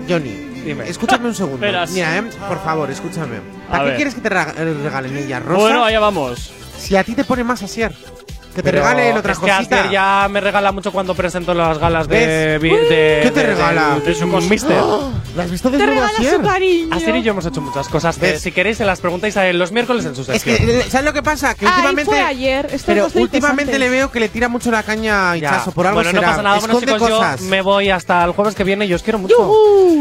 Speaker 4: Johnny.
Speaker 24: Dime.
Speaker 4: Escúchame un segundo.
Speaker 2: Verás.
Speaker 4: Mira, em, por favor, escúchame.
Speaker 2: A
Speaker 4: ¿Para qué
Speaker 2: ver.
Speaker 4: quieres que te rega- eh, regalen ellas rosas?
Speaker 2: Bueno, allá vamos.
Speaker 4: Si a ti te pone más Asier. Que te regalen otra
Speaker 24: es que
Speaker 4: cosita.
Speaker 24: Aster ya me regala mucho cuando presento las galas de...
Speaker 4: ¿Qué te
Speaker 24: de-
Speaker 4: regala?
Speaker 24: De, de su mister.
Speaker 4: ¿Lo has visto
Speaker 3: Te regala
Speaker 4: Asier?
Speaker 3: su cariño.
Speaker 24: Aster y yo hemos hecho muchas cosas. que si queréis, se las preguntáis a él los miércoles en su
Speaker 4: Es
Speaker 24: sección.
Speaker 4: que, eh, ¿sabes lo que pasa? Que
Speaker 3: Ay,
Speaker 4: últimamente.
Speaker 3: fue ayer. Esto
Speaker 4: pero
Speaker 3: es
Speaker 4: últimamente le veo que le tira mucho la caña a
Speaker 24: Ya.
Speaker 4: Ichazo. Por algo
Speaker 24: bueno,
Speaker 4: será.
Speaker 24: no pasa nada. Bueno, chicos,
Speaker 4: cosas.
Speaker 24: yo me voy hasta el jueves que viene y os quiero mucho.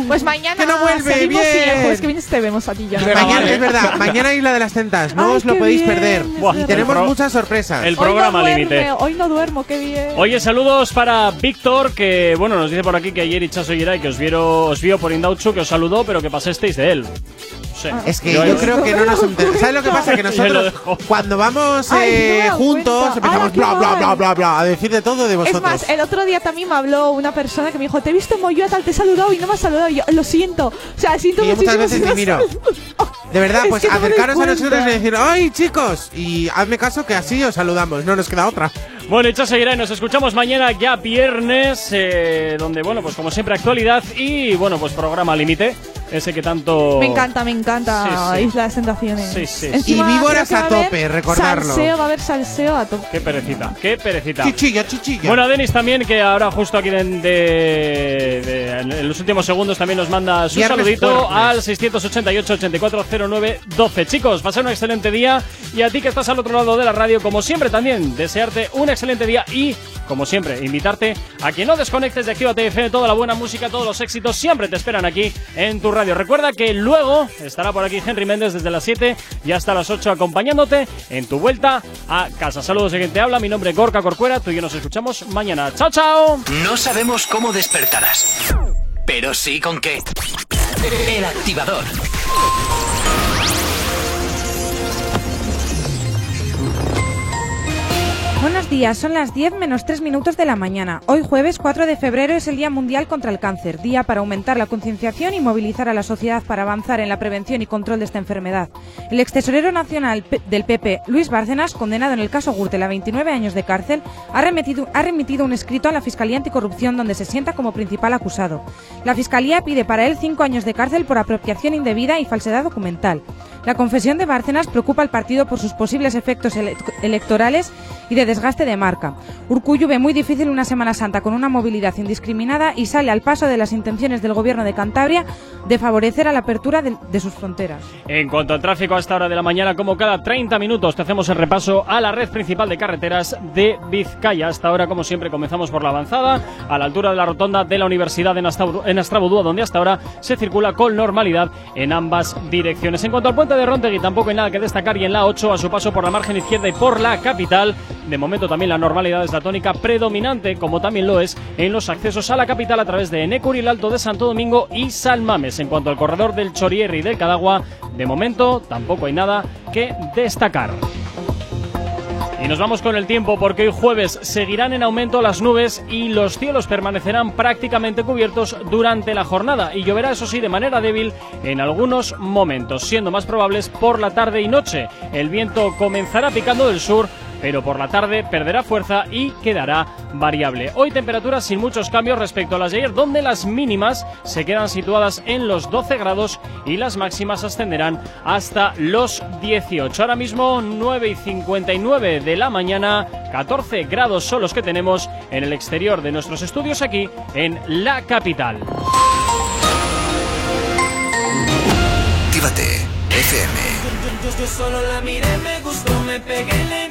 Speaker 3: Pues mañana
Speaker 4: Que no vuelve,
Speaker 3: y
Speaker 4: bien.
Speaker 3: el jueves que viene te vemos a ti ya.
Speaker 2: Venga,
Speaker 4: Mañana,
Speaker 2: vale.
Speaker 4: es verdad, mañana Isla de las Tentas, no
Speaker 3: Ay,
Speaker 4: os lo podéis perder. Y tenemos muchas sorpresas.
Speaker 2: el programa límite.
Speaker 3: Hoy no duermo, qué bien.
Speaker 2: Oye, saludos para Víctor, que bueno, nos dice por aquí que ayer Ichazo Yeray, que os vieron, os vio por Indauchu, que os saludó, pero que pasasteis de él. Sé.
Speaker 4: Es que yo, creo que no nos enteramos. ¿Sabes lo que pasa? Que nosotros, cuando vamos
Speaker 3: Ay,
Speaker 4: eh, juntos, empezamos bla, bla, bla, bla, bla, a decir de todo de
Speaker 3: Es
Speaker 4: vosotros.
Speaker 3: más, el otro día también me habló una persona que me dijo, te he visto en Moyuá, tal, te he saludado y no me has saludado. Y yo, lo siento. O sea, siento
Speaker 4: Que yo muchas veces
Speaker 3: no
Speaker 4: miro. De verdad,
Speaker 3: Es
Speaker 4: pues acercaros a nosotros y decir, ¡ay, chicos! Y hazme caso que así os saludamos, no nos queda otra.
Speaker 2: Bueno, Ichazo Yeray, nos escuchamos mañana ya viernes, eh, donde bueno, pues como siempre actualidad y bueno, pues programa límite, ese que tanto...
Speaker 3: Me encanta, me encanta
Speaker 2: Sí, sí.
Speaker 3: Isla de las Tentaciones.
Speaker 2: Sí, sí.
Speaker 3: Encima,
Speaker 4: Y víboras a
Speaker 3: va haber
Speaker 4: tope, recordarlo.
Speaker 3: Salseo, va a haber salseo a tope.
Speaker 2: Qué perecita, qué perecita.
Speaker 4: Chichilla, chichilla.
Speaker 2: Bueno, a Denis también, que ahora justo aquí de, de- de- en los últimos segundos también nos manda su
Speaker 4: Viernes
Speaker 2: saludito
Speaker 4: fuertes.
Speaker 2: al 688-8409-12. Chicos, pasar un excelente día y a ti que estás al otro lado de la radio, como siempre también, desearte un excelente día y, como siempre, invitarte a que no desconectes de Actívate FM, toda la buena música, todos los éxitos siempre te esperan aquí en tu radio. Recuerda que luego estará por aquí Henry Méndez desde las 7 y hasta las 8 acompañándote en tu vuelta a casa. Saludos de quien te habla, mi nombre es Gorka Corcuera, tú y yo nos escuchamos mañana. ¡Chao, chao!
Speaker 1: No sabemos cómo despertarás, pero sí con qué. El activador.
Speaker 30: Buenos días, son las 10 menos 3 minutos de la mañana. Hoy jueves 4 de febrero es el Día Mundial contra el Cáncer, día para aumentar la concienciación y movilizar a la sociedad para avanzar en la prevención y control de esta enfermedad. El ex tesorero nacional del PP, Luis Bárcenas, condenado en el caso Gürtel a 29 años de cárcel, ha remitido, ha remitido un escrito a la Fiscalía Anticorrupción donde se sienta como principal acusado. La Fiscalía pide para él 5 años de cárcel por apropiación indebida y falsedad documental. La confesión de Bárcenas preocupa al partido por sus posibles efectos ele- electorales y de desgaste de marca. Urcullu ve muy difícil una Semana Santa con una movilidad indiscriminada y sale al paso de las intenciones del gobierno de Cantabria de favorecer a la apertura de, de sus fronteras.
Speaker 2: En cuanto al tráfico a esta hora de la mañana, como cada 30 minutos, te hacemos el repaso a la red principal de carreteras de Vizcaya. Hasta ahora, como siempre, comenzamos por la avanzada, a la altura de la rotonda de la Universidad en Astrabudúa, donde hasta ahora se circula con normalidad en ambas direcciones. En cuanto al puente de Rontegui, tampoco hay nada que destacar y en la 8, a su paso por la margen izquierda y por la capital, de momento también la normalidad es la tónica predominante, como también lo es en los accesos a la capital a través de Enecuri, el Alto de Santo Domingo y Salmames. En cuanto al corredor del Chorierri y del Cadagua, de momento tampoco hay nada que destacar. Y nos vamos con el tiempo porque hoy jueves seguirán en aumento las nubes y los cielos permanecerán prácticamente cubiertos durante la jornada y lloverá eso sí de manera débil en algunos momentos, siendo más probables por la tarde y noche. El viento comenzará picando del sur pero por la tarde perderá fuerza y quedará variable. Hoy temperaturas sin muchos cambios respecto a las de ayer, donde las mínimas se quedan situadas en los 12 grados y las máximas ascenderán hasta los 18. Ahora mismo 9 y 59 de la mañana, 14 grados son los que tenemos en el exterior de nuestros estudios aquí en la capital.
Speaker 10: Actívate FM.
Speaker 19: Yo, yo, yo solo la miré, me gustó, me pegué, le